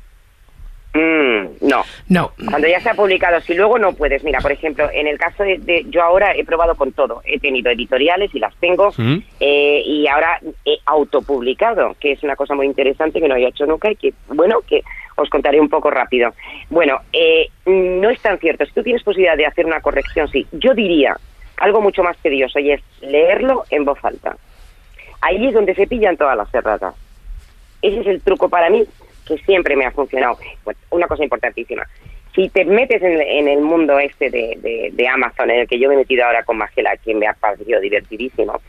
mm, no. No. Cuando ya se ha publicado, si luego no puedes, mira, por ejemplo, en el caso de, de- yo ahora he probado con todo, he tenido editoriales y las tengo, ¿Mm? eh, y ahora he autopublicado, que es una cosa muy interesante que no había hecho nunca y que, bueno, que os contaré un poco rápido. Bueno, eh, no es tan cierto. Si tú tienes posibilidad de hacer una corrección, sí. Yo diría algo mucho más tedioso y es leerlo en voz alta. Ahí es donde se pillan todas las erratas. Ese es el truco para mí que siempre me ha funcionado. Una cosa importantísima. Si te metes en, en el mundo este de, de- de Amazon, en el que yo me he metido ahora con Magela, que me ha parecido divertidísimo,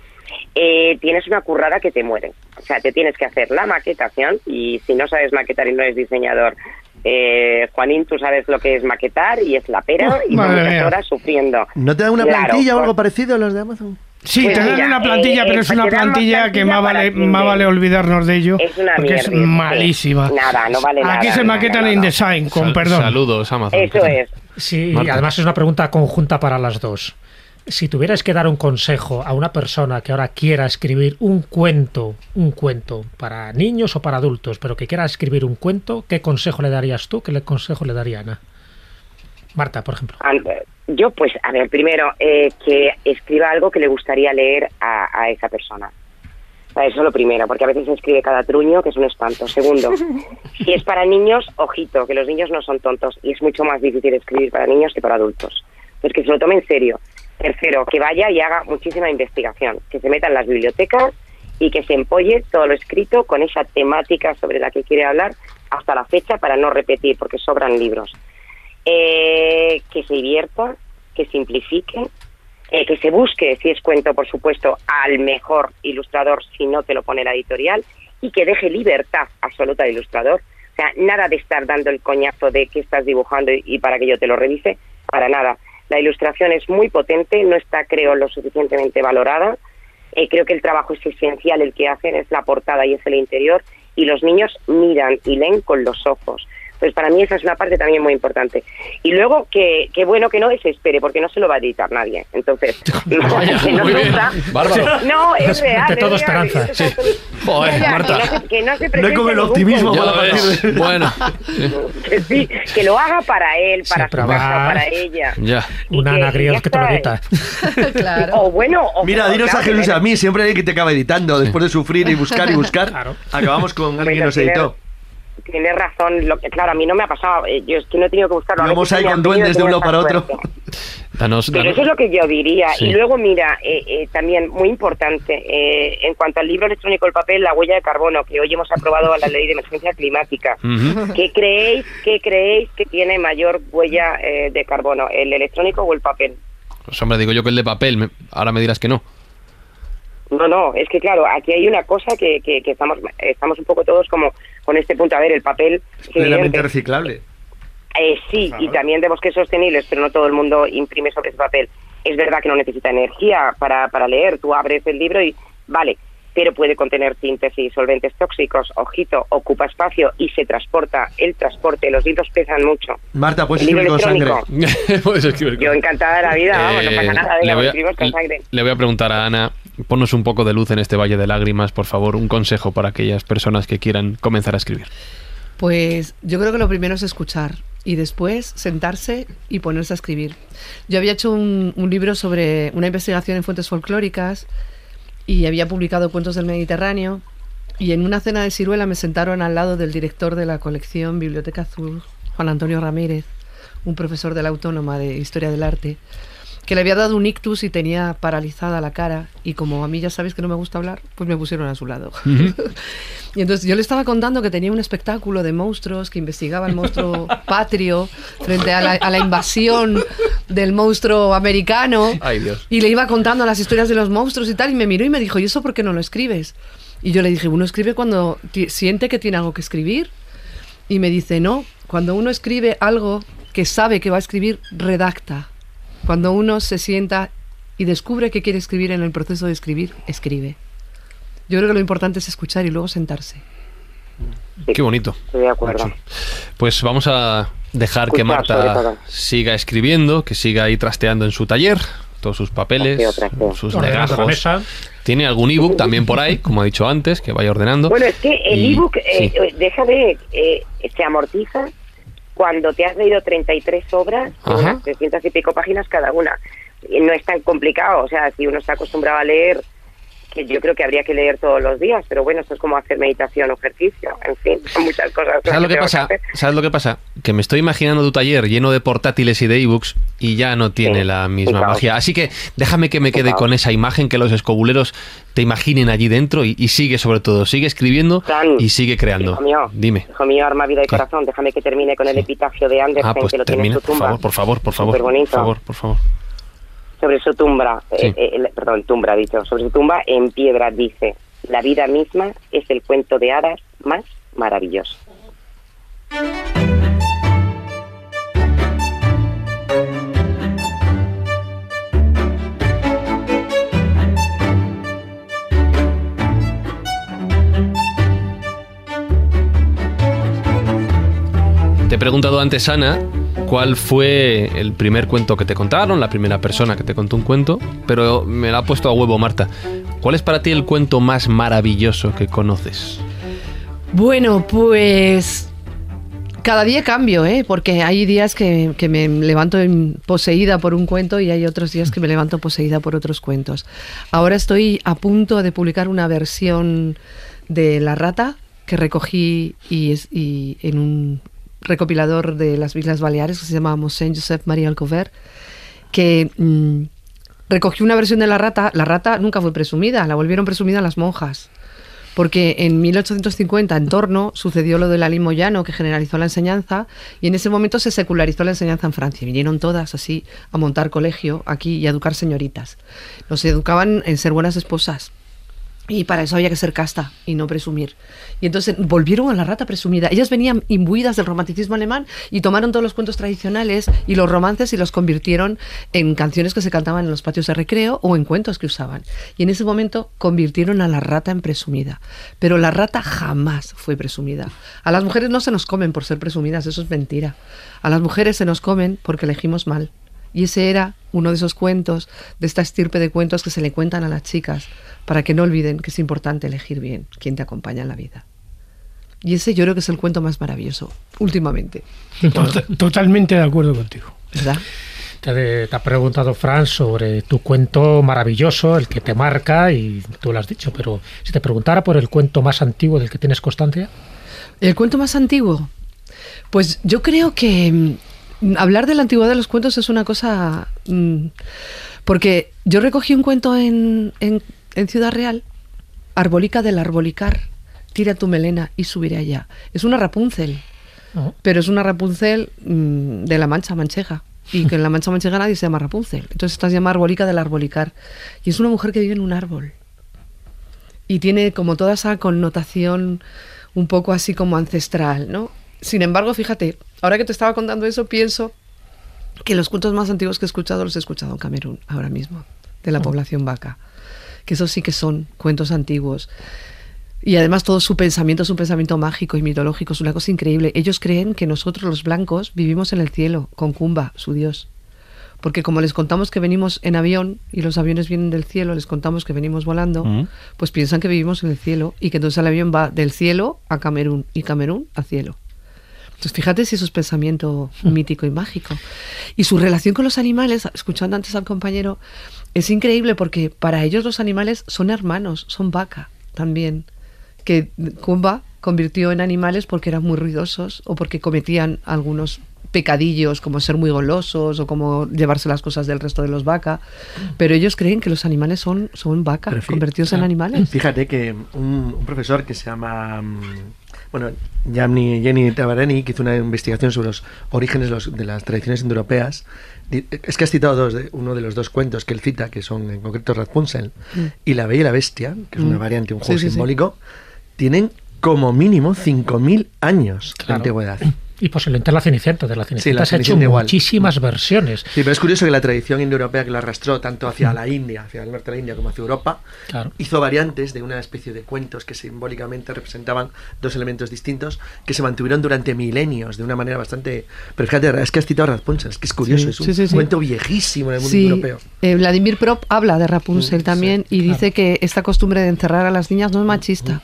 eh, tienes una currada que te muere. O sea, te tienes que hacer la maquetación y si no sabes maquetar y no eres diseñador, eh, Juanín, tú sabes lo que es maquetar y es la pera y madre muchas mía. horas sufriendo. ¿No te dan una Claro, plantilla o por- algo parecido a los de Amazon? Sí, Pues te dan mira, una plantilla, eh, pero es pues una dan plantilla que plantilla más para vale, más vale olvidarnos de ello. Es una porque es mierda, sí. malísima. Nada, no vale nada. Aquí se nada, maquetan nada. InDesign, con Sal- perdón. Saludos, Amazon. Eso es. Sí, Marta. y además es una pregunta conjunta para las dos. Si tuvieras que dar un consejo a una persona que ahora quiera escribir un cuento, un cuento para niños o para adultos, pero que quiera escribir un cuento, ¿qué consejo le darías tú? ¿Qué le- consejo le daría Ana? Marta, por ejemplo. Yo, pues, a ver, primero, eh, que escriba algo que le gustaría leer a, a esa persona. Eso es lo primero, porque a veces se escribe cada truño, que es un espanto. Segundo, si es para niños, ojito, que los niños no son tontos y es mucho más difícil escribir para niños que para adultos. Pues que se lo tome en serio. Tercero, que vaya y haga muchísima investigación, que se meta en las bibliotecas y que se empolle todo lo escrito con esa temática sobre la que quiere hablar hasta la fecha para no repetir, porque sobran libros. Eh, que se divierta, que simplifique, eh, que se busque, si es cuento, por supuesto, al mejor ilustrador si no te lo pone la editorial y que deje libertad absoluta al ilustrador. O sea, nada de estar dando el coñazo de que estás dibujando y, y para que yo te lo revise, para nada. La ilustración es muy potente, no está, creo, lo suficientemente valorada. Eh, creo que el trabajo es esencial, el que hacen es la portada y es el interior, y los niños miran y leen con los ojos. Pues para mí esa es una parte también muy importante. Y luego que, que bueno que no desespere, porque no se lo va a editar nadie. Entonces, Vaya, que no sufra. Bárbaro. No, es real. De es todo real. esperanza. Sí. Joder, Ya, Marta. Que no se, que no se No hay como el optimismo para Bueno, que sí, que lo haga para él, para Sí, su casa, va. para ella. ya. Una que- Ana y Griot ya que te lo está. edita. claro. O bueno, o Mira, dinos a Jesús a mí, siempre hay que te acaba editando. Después de sufrir y buscar y buscar, Claro. acabamos con alguien que nos editó. Tienes razón, lo que, claro, a mí no me ha pasado, eh, yo es que no he tenido que buscarlo. veces ahí con duendes de que un lado para otro. Danos, Pero eso es lo que yo diría. Sí. Y luego, mira, eh, eh, también muy importante, eh, en cuanto al libro electrónico El papel, la huella de carbono, que hoy hemos aprobado la ley de emergencia climática. Ujú. ¿Qué creéis, qué creéis que tiene mayor huella eh, de carbono, el electrónico o el papel? Pues hombre, digo yo que el de papel. me- Ahora me dirás que no. No, no, es que claro, aquí hay una cosa que, que, que estamos estamos un poco todos como con este punto. A ver, el papel es Plenamente reciclable. Eh, sí, y también de bosques sostenibles, pero no todo el mundo imprime sobre ese papel. Es verdad que no necesita energía para, para leer. Tú abres el libro y vale, pero puede contener tintes y solventes tóxicos. Ojito, ocupa espacio y se transporta. El transporte, los libros pesan mucho. Marta, puedes escribir con sangre. electrónico. Puedes escribir con- Yo encantada de la vida, vamos, no Eh, pasa nada, le, venga, voy a, con sangre. le voy a preguntar a Ana Ponos un poco de luz en este valle de lágrimas, por favor, un consejo para aquellas personas que quieran comenzar a escribir. Pues yo creo que lo primero es escuchar y después sentarse y ponerse a escribir. Yo había hecho un, un libro sobre una investigación en fuentes folclóricas y había publicado Cuentos del Mediterráneo y en una cena de ciruela me sentaron al lado del director de la colección Biblioteca Azul, Juan Antonio Ramírez, un profesor de la Autónoma de Historia del Arte, que le había dado un ictus y tenía paralizada la cara y como a mí ya sabéis que no me gusta hablar, pues me pusieron a su lado. y entonces yo le estaba contando que tenía un espectáculo de monstruos, que investigaba el monstruo patrio frente a la, a la invasión del monstruo americano. Ay, Dios. Y le iba contando las historias de los monstruos y tal, y me miró y me dijo, ¿y eso por qué no lo escribes? Y yo le dije, uno escribe cuando siente que tiene algo que escribir. Y me dice, no, cuando uno escribe algo que sabe que va a escribir, redacta. Cuando uno se sienta y descubre que quiere escribir en el proceso de escribir, escribe. Yo creo que lo importante es escuchar y luego sentarse. Qué bonito. Estoy de acuerdo. Pues vamos a dejar que Marta siga escribiendo, que siga ahí trasteando en su taller, todos sus papeles, Trasteo, trasteo. sus legajos. mesa. Tiene algún ebook también por ahí, como ha dicho antes, que vaya ordenando. Bueno, es que el Y- ebook, eh, sí. eh, deja de, eh, se amortiza cuando te has leído 33 obras, unas 300 y pico páginas cada una. No es tan complicado, o sea, si uno está acostumbrado a leer, que yo creo que habría que leer todos los días, pero bueno, esto es como hacer meditación o ejercicio, en fin, son muchas cosas. ¿Sabes lo que pasa? ¿Sabes lo que pasa? Que me estoy imaginando tu taller lleno de portátiles y de ebooks y ya no tiene Sí, la misma magia. Así que déjame que me quede con esa imagen, que los escobuleros te imaginen allí dentro y, y sigue sobre todo, sigue escribiendo y sigue creando. Hijo mío, Dime. hijo mío, arma vida y ¿Qué? corazón, déjame que termine con el epitafio de Andersen, Ah, pues que lo tiene en por favor, por favor, por favor. Superbonito. Por favor, por favor. sobre su tumba, Sí. eh, eh, perdón, tumba dicho, sobre su tumba en piedra dice, la vida misma es el cuento de hadas más maravilloso. Te he preguntado antes, Ana, cuál fue el primer cuento que te contaron, la primera persona que te contó un cuento, pero me la ha puesto a huevo Marta. ¿Cuál es para ti el cuento más maravilloso que conoces? Bueno, pues cada día cambio, ¿eh? porque hay días que, me levanto poseída por un cuento y hay otros días que me levanto poseída por otros cuentos. Ahora estoy a punto de publicar una versión de La Rata que recogí y en un recopilador de las Islas Baleares que se llama Mosén Josep María Alcover, que mm, recogí una versión de La Rata. La Rata nunca fue presumida, la volvieron presumida las monjas. Porque en 1850 en torno sucedió lo del Ali Moyano que generalizó la enseñanza y en ese momento se secularizó la enseñanza en Francia. Vinieron todas así a montar colegio aquí y a educar señoritas. Nos educaban en ser buenas esposas. Y para eso había que ser casta y no presumir. Y entonces volvieron a la rata presumida. Ellas venían imbuidas del romanticismo alemán y tomaron todos los cuentos tradicionales y los romances y los convirtieron en canciones que se cantaban en los patios de recreo o en cuentos que usaban. Y en ese momento convirtieron a la rata en presumida. Pero la rata jamás fue presumida. A las mujeres no se nos comen por ser presumidas, eso es mentira. A las mujeres se nos comen porque elegimos mal. Y ese era uno de esos cuentos, de esta estirpe de cuentos que se le cuentan a las chicas, para que no olviden que es importante elegir bien quién te acompaña en la vida. Y ese yo creo que es el cuento más maravilloso, últimamente. Tot- Totalmente de acuerdo contigo. ¿Verdad? Te, te ha preguntado Fran sobre tu cuento maravilloso, el que te marca, y tú lo has dicho, pero si te preguntara por el cuento más antiguo del que tienes constancia, El cuento más antiguo. Pues yo creo que mm, hablar de la antigüedad de los cuentos es una cosa... mm, porque yo recogí un cuento en, en- en Ciudad Real, Arbolica del Arbolicar, tira tu melena y subiré allá. Es una Rapunzel, ¿no? pero es una Rapunzel mm, de la Mancha Manchega. Y que en la Mancha Manchega nadie se llama Rapunzel. Entonces esta se llama Arbolica del Arbolicar. Y es una mujer que vive en un árbol. Y tiene como toda esa connotación un poco así como ancestral, ¿no? Sin embargo, fíjate, ahora que te estaba contando eso, pienso que los cuentos más antiguos que he escuchado los he escuchado en Camerún, ahora mismo, de la población vaca. Que esos sí que son cuentos antiguos. Y además todo su pensamiento es un pensamiento mágico y mitológico, es una cosa increíble. Ellos creen que nosotros los blancos vivimos en el cielo, con Kumba, su dios. Porque como les contamos que venimos en avión y los aviones vienen del cielo, les contamos que venimos volando, pues piensan que vivimos en el cielo y que entonces el avión va del cielo a Camerún y Camerún a cielo. Entonces fíjate si eso es pensamiento mítico y mágico. Y su relación con los animales, escuchando antes al compañero, es increíble porque para ellos los animales son hermanos, son vaca también. Que Kumba convirtió en animales porque eran muy ruidosos o porque cometían algunos pecadillos como ser muy golosos o como llevarse las cosas del resto de los vaca, pero ellos creen que los animales son, son vaca, convertidos en ah, animales. Fíjate que un, un profesor que se llama, mm, bueno, Yamni, Jenny Tabarani, que hizo una investigación sobre los orígenes de los- de las tradiciones indoeuropeas, es que has citado dos, de- uno de los dos cuentos que él cita, que son en concreto Rapunzel Mm. y La Bella y la Bestia, que es una Mm. variante, un Sí, juego sí, sí. simbólico, tienen como mínimo 5.000 años de antigüedad. Y posiblemente la Cenicienta. De la Cenicienta la se ha hecho igual. muchísimas versiones. Sí, pero es curioso que la tradición indoeuropea que la arrastró tanto hacia la India, hacia el norte de la India, como hacia Europa, Claro. hizo variantes de una especie de cuentos que simbólicamente representaban dos elementos distintos que se mantuvieron durante milenios de una manera bastante... Pero fíjate, es que has citado Rapunzel, es que es curioso, Sí, es un sí, sí, sí. cuento viejísimo en el mundo Sí, europeo. eh, Vladimir Prop habla de Rapunzel Mm, también y dice que esta costumbre de encerrar a las niñas no es machista,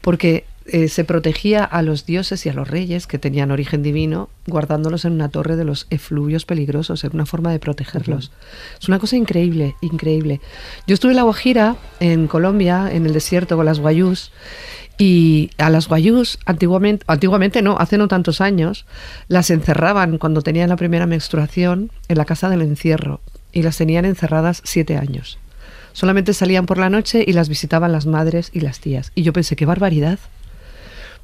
porque eh, se protegía a los dioses y a los reyes que tenían origen divino, guardándolos en una torre de los efluvios peligrosos, era una forma de protegerlos. Es una cosa increíble, increíble. Yo estuve en la Guajira, en Colombia, en el desierto con las guayús, y a las guayús, antiguamente, antiguamente no, hace no tantos años, las encerraban cuando tenían la primera menstruación en la casa del encierro y las tenían encerradas siete años. Solamente salían por la noche y las visitaban las madres y las tías. Y yo pensé, qué barbaridad.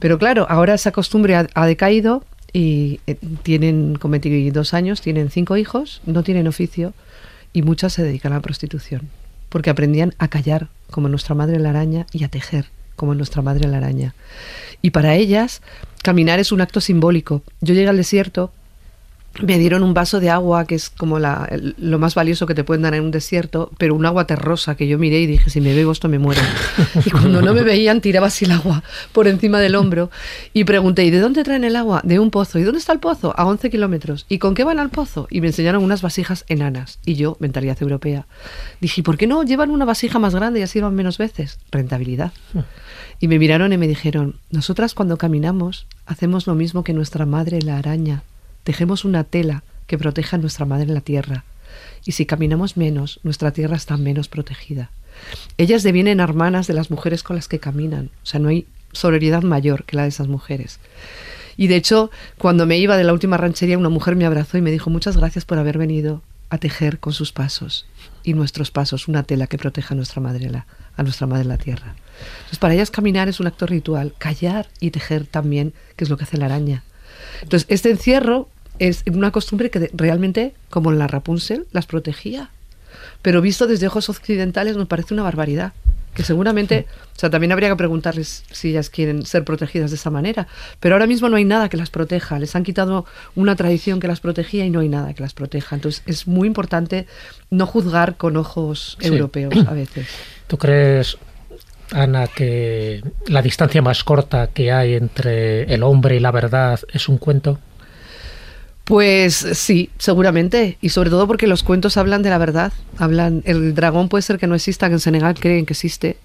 Pero claro, ahora esa costumbre ha, ha decaído y eh, tienen con 22 años, tienen cinco hijos, no tienen oficio y muchas se dedican a la prostitución. Porque aprendían a callar como nuestra madre la araña y a tejer como nuestra madre la araña. Y para ellas, caminar es un acto simbólico. Yo llegué al desierto, me dieron un vaso de agua, que es como la- el- lo más valioso que te pueden dar en un desierto, pero un agua terrosa que yo miré y dije, si me bebo esto me muero. Y cuando no me veían, tiraba así el agua por encima del hombro y pregunté, ¿y de dónde traen el agua? De un pozo. ¿Y dónde está el pozo? A 11 kilómetros. ¿Y con qué van al pozo? Y me enseñaron unas vasijas enanas. Y yo, mentalidad europea, dije, ¿y por qué no llevan una vasija más grande y así van menos veces? Rentabilidad. Y me miraron y me dijeron, nosotras cuando caminamos hacemos lo mismo que nuestra madre la araña. Tejemos una tela que proteja a nuestra madre en la tierra. Y si caminamos menos, nuestra tierra está menos protegida. Ellas devienen hermanas de las mujeres con las que caminan. O sea, no hay sororidad mayor que la de esas mujeres. Y de hecho, cuando me iba de la última ranchería, una mujer me abrazó y me dijo muchas gracias por haber venido a tejer con sus pasos y nuestros pasos una tela que proteja a nuestra madre la, a nuestra madre la tierra. Entonces, para ellas caminar es un acto ritual, callar y tejer también, que es lo que hace la araña. Entonces, este encierro es una costumbre que realmente, como en la Rapunzel, las protegía. Pero visto desde ojos occidentales nos parece una barbaridad. Que seguramente, o sea, también habría que preguntarles si ellas quieren ser protegidas de esa manera. Pero ahora mismo no hay nada que las proteja. Les han quitado una tradición que las protegía y no hay nada que las proteja. Entonces es muy importante no juzgar con ojos Sí. europeos a veces. ¿Tú crees, Ana, que la distancia más corta que hay entre el hombre y la verdad es un cuento? Pues sí, seguramente. Y sobre todo porque los cuentos hablan de la verdad. Hablan. El dragón puede ser que no exista, que en Senegal creen que existe.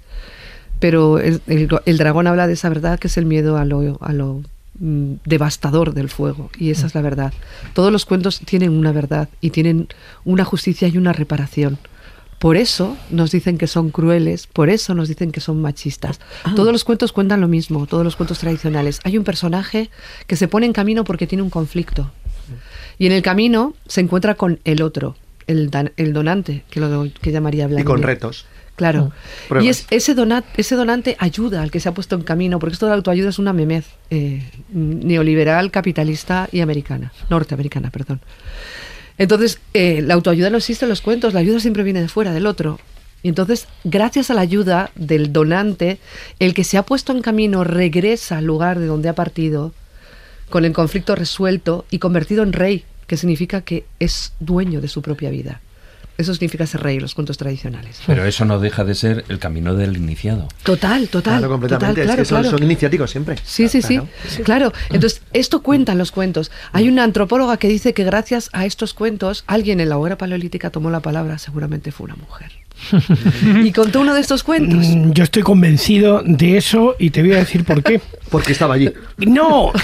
Pero el, el- el dragón habla de esa verdad que es el miedo a lo, a lo mm, devastador del fuego. Y esa es la verdad. Todos los cuentos tienen una verdad y tienen una justicia y una reparación. Por eso nos dicen que son crueles, por eso nos dicen que son machistas. Todos los cuentos cuentan lo mismo, todos los cuentos tradicionales. Hay un personaje que se pone en camino porque tiene un conflicto. Y en el camino se encuentra con el otro, el, dan- el donante, que lo que llamaría Y Vladimir. con retos. Claro. Pruebas. Y es, ese, dona- ese donante ayuda al que se ha puesto en camino, porque esto de la autoayuda es una memez eh, neoliberal, capitalista y americana, norteamericana, perdón. Entonces, eh, la autoayuda no existe en los cuentos, la ayuda siempre viene de fuera, del otro. Y entonces, gracias a la ayuda del donante, el que se ha puesto en camino regresa al lugar de donde ha partido, con el conflicto resuelto y convertido en rey, que significa que es dueño de su propia vida. Eso significa ser rey, los cuentos tradicionales. Pero eso no deja de ser el camino del iniciado. Total, total. Claro, completamente. total, es claro, que son, claro. son iniciáticos siempre. Sí, sí, sí, claro. Entonces, esto cuentan los cuentos. Hay una antropóloga que dice que gracias a estos cuentos, alguien en la hoguera paleolítica tomó la palabra, seguramente fue una mujer. y contó uno de estos cuentos. Mm, Yo estoy convencido de eso y te voy a decir por qué. Porque estaba allí. No.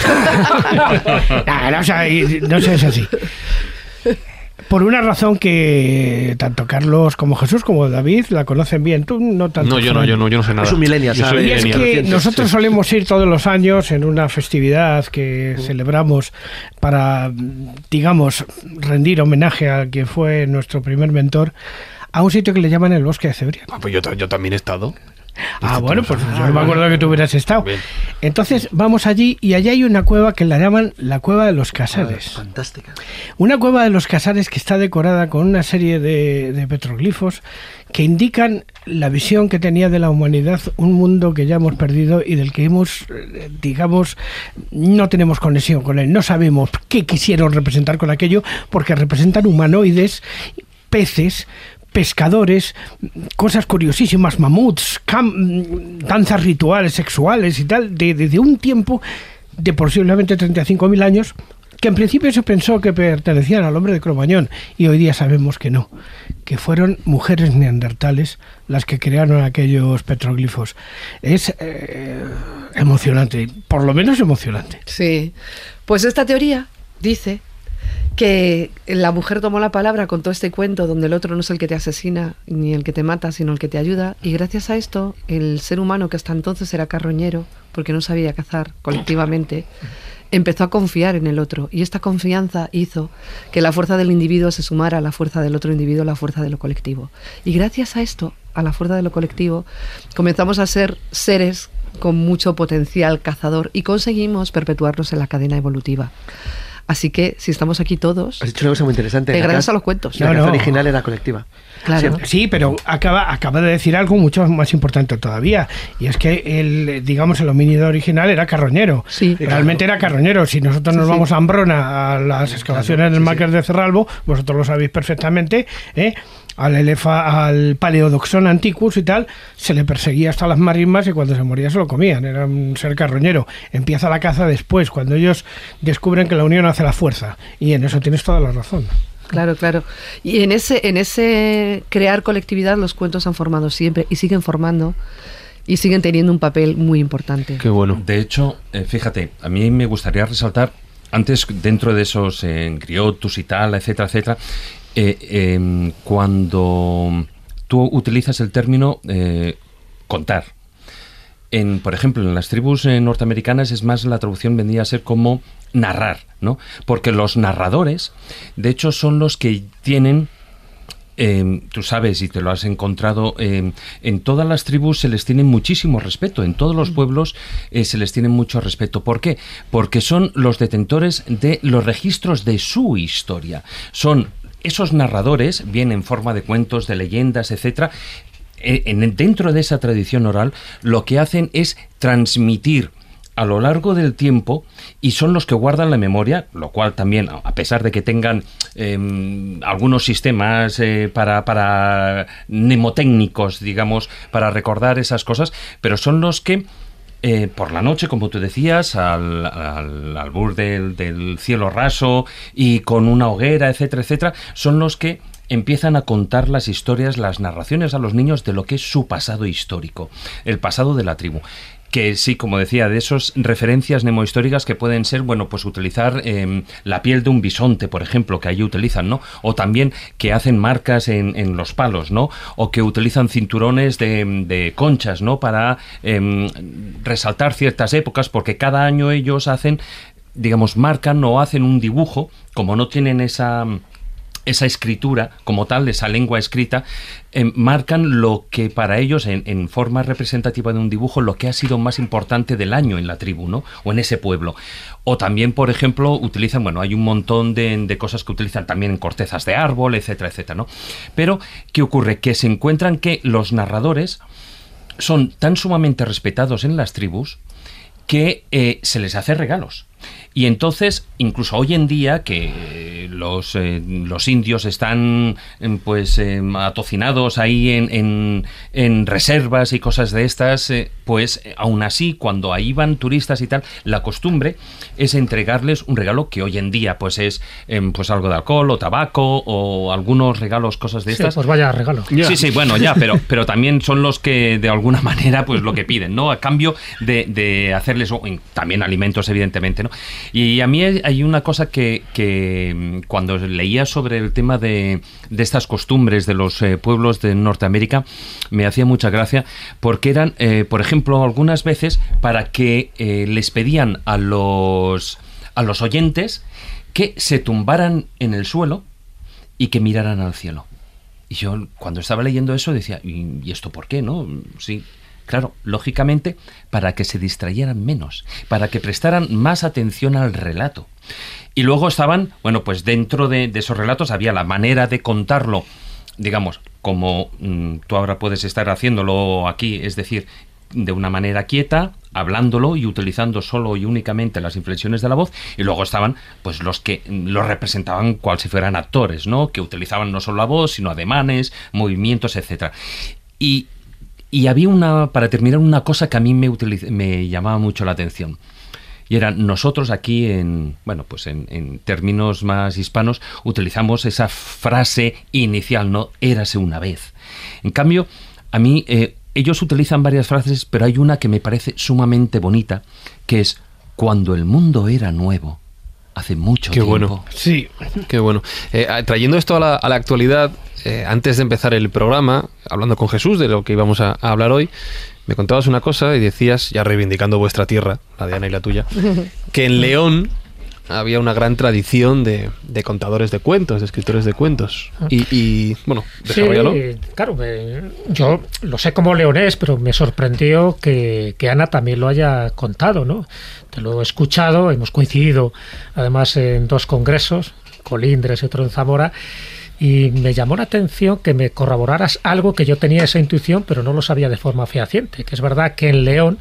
Nah, no, o sea, y- no sé, es así. Por una razón que tanto Carlos como Jesús como David la conocen bien. Tú no tanto. No, yo no, yo no, yo no sé nada. Es un millennial, Yo soy ¿sabe? Y es que nosotros sí. solemos ir todos los años en una festividad que celebramos para, digamos, rendir homenaje a quien fue nuestro primer mentor, a un sitio que le llaman el Bosque de Cebrián. Ah, pues yo, ta- yo también he estado. Ah, bueno, pues yo no me acuerdo que tú hubieras estado. Bien. Entonces vamos allí y allí hay una cueva que la llaman la Cueva de los Casares. Fantástica. Una cueva de los Casares que está decorada con una serie de, de petroglifos que indican la visión que tenía de la humanidad, un mundo que ya hemos perdido y del que hemos, eh, digamos, no tenemos conexión con él. No sabemos qué quisieron representar con aquello porque representan humanoides, peces, pescadores, cosas curiosísimas, mamuts, danzas rituales sexuales y tal, de, de- de un tiempo de posiblemente 35.000 años, que en principio se pensó que pertenecían al hombre de Cromañón, y hoy día sabemos que no, que fueron mujeres neandertales las que crearon aquellos petroglifos. Es eh, emocionante, por lo menos emocionante. Sí. Pues esta teoría dice que la mujer tomó la palabra con todo este cuento donde el otro no es el que te asesina ni el que te mata, sino el que te ayuda. Y gracias a esto, el ser humano que hasta entonces era carroñero, porque no sabía cazar colectivamente, empezó a confiar en el otro. Y esta confianza hizo que la fuerza del individuo se sumara a la fuerza del otro individuo, a la fuerza de lo colectivo. Y gracias a esto, a la fuerza de lo colectivo, comenzamos a ser seres con mucho potencial cazador y conseguimos perpetuarnos en la cadena evolutiva. Así que si estamos aquí todos, Has dicho una cosa muy interesante. La gracias a los cuentos. La No, caza no. original era colectiva. Claro. Sí, pero acaba, acaba de decir algo mucho más importante todavía, y es que el, digamos, el homínido original era carroñero. Sí. Realmente era carroñero. Si nosotros nos Sí, vamos a Ambrona, a las excavaciones del Máquer de Cerralbo, vosotros lo sabéis perfectamente, ¿eh? al elefa, al Paleodoxon antiquus y tal, se le perseguía hasta las marismas y cuando se moría se lo comían, era un ser carroñero. Empieza la caza después, cuando ellos descubren que la unión hace la fuerza. Y en eso tienes toda la razón. Claro, claro. Y en ese, en ese crear colectividad los cuentos han formado siempre y siguen formando y siguen teniendo un papel muy importante. Qué bueno. De hecho, eh, fíjate, a mí me gustaría resaltar, antes dentro de esos eh, griotus y tal, etcétera, etcétera, eh, em, cuando tú utilizas el término eh, contar. En, por ejemplo, en las tribus eh, norteamericanas es más la traducción vendría a ser como narrar, ¿no? Porque los narradores, de hecho, son los que tienen eh, tú sabes y te lo has encontrado, eh, en todas las tribus se les tiene muchísimo respeto, en todos los pueblos eh, se les tiene mucho respeto. ¿Por qué? Porque son los detentores de los registros de su historia. Son esos narradores, bien en forma de cuentos, de leyendas, etcétera, eh, en- dentro de esa tradición oral, lo que hacen es transmitir a lo largo del tiempo y son los que guardan la memoria, lo cual también, a pesar de que tengan em, algunos sistemas eh, para, para mnemotécnicos, digamos, para recordar esas cosas, pero son los que eh, por la noche, como tú decías, al, al albur del, del cielo raso y con una hoguera, etcétera, etcétera, son los que empiezan a contar las historias, las narraciones a los niños de lo que es su pasado histórico, el pasado de la tribu que sí, como decía, de esas referencias nemohistóricas que pueden ser, bueno, pues utilizar eh, la piel de un bisonte, por ejemplo, que allí utilizan, ¿no? O también que hacen marcas en, en los palos, ¿no? O que utilizan cinturones de, de conchas, ¿no? Para eh, resaltar ciertas épocas, porque cada año ellos hacen, digamos, marcan o hacen un dibujo, como no tienen esa esa escritura como tal, esa lengua escrita, eh, marcan lo que para ellos, en, forma representativa de un dibujo, lo que ha sido más importante del año en la tribu, ¿no? O en ese pueblo. O también, por ejemplo, utilizan, bueno, hay un montón de, de cosas que utilizan también en cortezas de árbol, etcétera, etcétera, ¿no? Pero, ¿qué ocurre? Que se encuentran que los narradores son tan sumamente respetados en las tribus que eh, se les hace regalos. Y entonces, incluso hoy en día, que los, eh, los indios están eh, pues eh, atocinados ahí en, en- en reservas y cosas de estas, eh, pues eh, aún así, cuando ahí van turistas y tal, la costumbre es entregarles un regalo que hoy en día pues es em, pues algo de alcohol o tabaco o algunos regalos, cosas de Sí, estas. pues vaya regalo. Sí, sí, bueno, ya, pero, pero también son los que de alguna manera pues lo que piden, ¿no? A cambio de, de hacerles también alimentos, evidentemente, ¿no? Y a mí hay una cosa que, mm, cuando leía sobre el tema de, de estas costumbres de los eh, pueblos de Norteamérica me hacía mucha gracia porque eran, eh, por ejemplo, algunas veces para que eh, les pedían a los, a los oyentes que se tumbaran en el suelo y que miraran al cielo. Y yo cuando estaba leyendo eso decía, ¿y, y esto por qué? ¿No? Sí, claro, lógicamente para que se distrayeran menos, para que prestaran más atención al relato. Y luego estaban, bueno, pues dentro de, esos relatos había la manera de contarlo, digamos, como mm, tú ahora puedes estar haciéndolo aquí, es decir, de una manera quieta, hablándolo y utilizando solo y únicamente las inflexiones de la voz, y luego estaban pues los que mm, lo representaban cual si fueran actores, ¿no? Que utilizaban no solo la voz, sino ademanes, movimientos, etcétera. Y, y había una, para terminar, una cosa que a mí me, utiliz- me llamaba mucho la atención. Y era, nosotros aquí en, bueno, pues en, en términos más hispanos, utilizamos esa frase inicial, ¿no? Érase una vez. En cambio, a mí, eh, ellos utilizan varias frases, pero hay una que me parece sumamente bonita, que es, cuando el mundo era nuevo, hace mucho Qué tiempo. bueno. Sí, Qué bueno. Eh, trayendo esto a la, a la actualidad, eh, antes de empezar el programa, hablando con Jesús de lo que íbamos a, a hablar hoy, me contabas una cosa y decías, ya reivindicando vuestra tierra, la de Ana y la tuya, que en León había una gran tradición de, de contadores de cuentos, de escritores de cuentos. Y, y, bueno, desarrollalo. Sí, claro, me- yo lo sé como leonés, pero me sorprendió que, que Ana también lo haya contado, ¿no? Te lo he escuchado, hemos coincidido además en dos congresos, Colindres y otro en Zamora, y me llamó la atención que me corroboraras algo que yo tenía esa intuición, pero no lo sabía de forma fehaciente, que es verdad que en León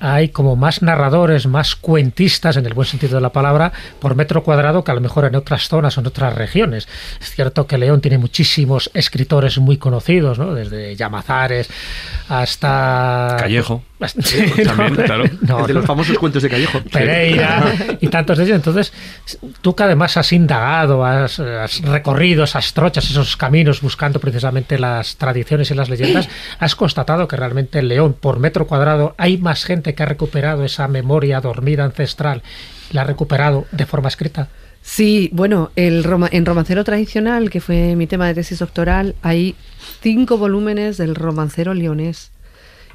hay como más narradores, más cuentistas, en el buen sentido de la palabra, por metro cuadrado que a lo mejor en otras zonas o en otras regiones. Es cierto que León tiene muchísimos escritores muy conocidos, ¿no? desde Llamazares hasta... Callejo. Sí, También, no, claro. no, de los famosos cuentos de Callejo. Pereira y tantos de ellos. Entonces, tú que además has indagado, has, has recorrido esas trochas, esos caminos buscando precisamente las tradiciones y las leyendas, has constatado que realmente en León, por metro cuadrado, hay más gente que ha recuperado esa memoria dormida ancestral, la ha recuperado de forma escrita. Sí, bueno, el roma- en Romancero Tradicional, que fue mi tema de tesis doctoral, hay cinco volúmenes del romancero leonés.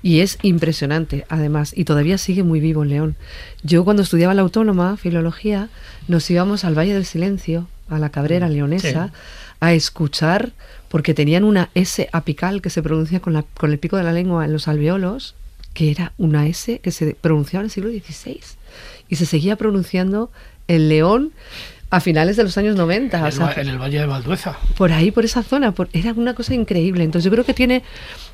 Y es impresionante, además, y todavía sigue muy vivo en León. Yo cuando estudiaba la autónoma, filología, nos íbamos al Valle del Silencio, a la Cabrera leonesa, Sí. A escuchar, porque tenían una S apical que se pronuncia con, la- con el pico de la lengua en los alveolos, que era una S que se pronunciaba en el siglo XVI. Y se seguía pronunciando en León a finales de los años 90. en o el, sea, en el Valle de Valdueza. por ahí, por esa zona, por- era una cosa increíble. Entonces yo creo que tiene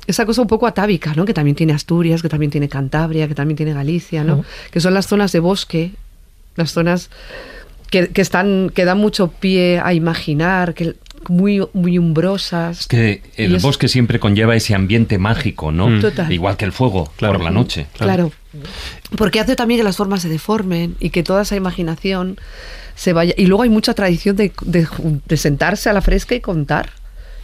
esa cosa un poco atávica, ¿no? Que también tiene Asturias, que también tiene Cantabria, que también tiene Galicia. Que son las zonas de bosque, las zonas que, que están, que dan mucho pie a imaginar, que muy, muy umbrosas. Es que el es- bosque siempre conlleva ese ambiente mágico, ¿no? Mm. Total. Igual que el fuego Claro. por la noche. Claro. Porque hace también que las formas se deformen y que toda esa imaginación se vaya. Y luego hay mucha tradición de, de jun- de sentarse a la fresca y contar.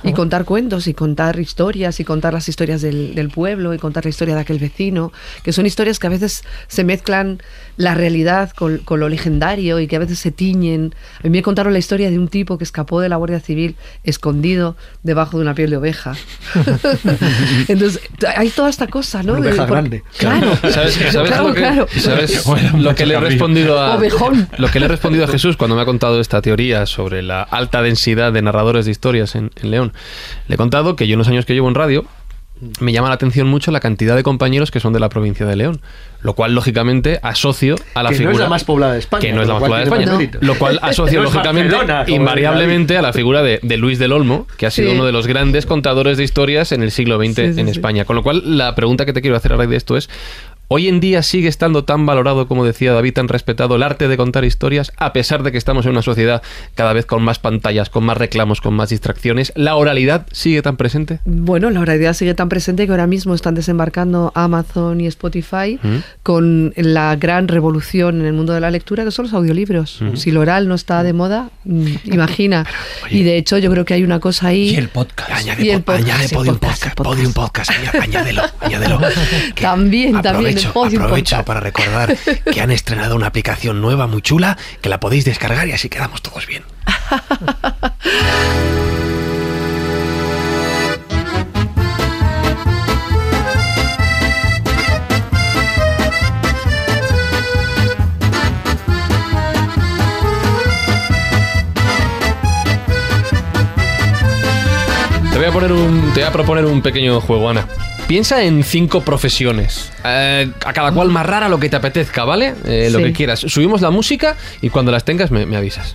Y contar cuentos, y contar historias, y contar las historias del, del pueblo, y contar la historia de aquel vecino, que son historias que a veces se mezclan la realidad con, con lo legendario y que a veces se tiñen. A mí me contaron la historia de un tipo que escapó de la Guardia Civil escondido debajo de una piel de oveja. Entonces, hay toda esta cosa, ¿no? Una oveja por- grande. Claro, ¿Sabes, sabes claro, lo que, claro. sabes Bueno, lo que le he respondido a Ovejón. lo que le he respondido a Jesús cuando me ha contado esta teoría sobre la alta densidad de narradores de historias en, en León? Le he contado que yo en los años que llevo en radio me llama la atención mucho la cantidad de compañeros que son de la provincia de León, lo cual lógicamente asocio a la que figura no es la más poblada de España. que no es la lo más cual poblada de España, lo cual asocio lógicamente invariablemente a la figura de, de Luis del Olmo, que ha sido Sí. uno de los grandes contadores de historias en el siglo XX Sí, sí, en. España. Con lo cual, la pregunta que te quiero hacer a raíz de esto es, Hoy en día sigue estando tan valorado, como decía David, tan respetado el arte de contar historias, a pesar de que estamos en una sociedad cada vez con más pantallas, con más reclamos, con más distracciones. ¿La oralidad sigue tan presente? Bueno, la oralidad sigue tan presente que ahora mismo están desembarcando Amazon y Spotify ¿Mm? con la gran revolución en el mundo de la lectura que son los audiolibros. ¿Mm? Si lo oral no está de moda, mm, imagina. y de hecho yo creo que hay una cosa ahí... Y el podcast. Añade, Y el po- añade podcast, el Podium podcast, añádelo, añádelo. También, también, aprovecho, para recordar que han estrenado una aplicación nueva muy chula que la podéis descargar y así quedamos todos bien. Te voy a poner un, te voy a proponer un pequeño juego, Ana. Piensa en cinco profesiones, eh, a cada cual más rara lo que te apetezca, ¿vale? Eh, Lo Sí. que quieras. Subimos la música y cuando las tengas me, me avisas.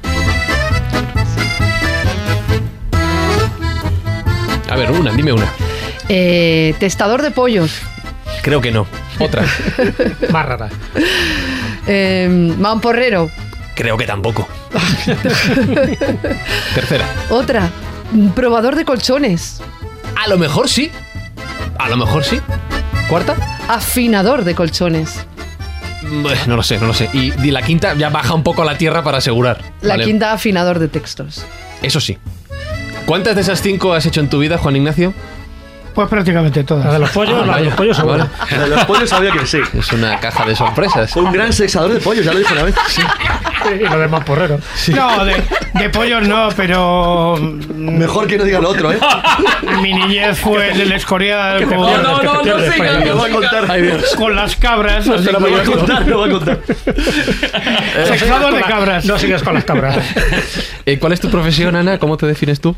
A ver, una, dime una. Eh, testador de pollos. Creo que no. Otra. Más rara. Mamporrero. Creo que tampoco. Tercera. Otra. Probador de colchones. A lo mejor sí. A lo mejor sí. Cuarta. Afinador de colchones. No lo sé, no lo sé. Y, y la quinta ya baja un poco a la tierra para asegurar. La ¿vale? quinta, afinador de textos. Eso sí. ¿Cuántas de esas cinco has hecho en tu vida, Juan Ignacio? Pues prácticamente La de todas. los pollos, Ah, la de los vaya. pollos seguro. Vale. La de los pollos sabía que sí. Es una caja de sorpresas. Fue un gran sexador de pollos, ya lo dije una vez. Y lo demás porrero. No, de, de pollos no, pero mm, Mejor que no diga lo otro, ¿eh? mi niñez fue en el Escorial con, no, no, no sigas, Fran. Lo va a contar. Ay, con las cabras. así Lo va a contar, lo va a contar. Sexador de cabras. No sigues con las cabras. Eh, ¿Cuál es tu profesión, Ana? ¿Cómo te defines tú?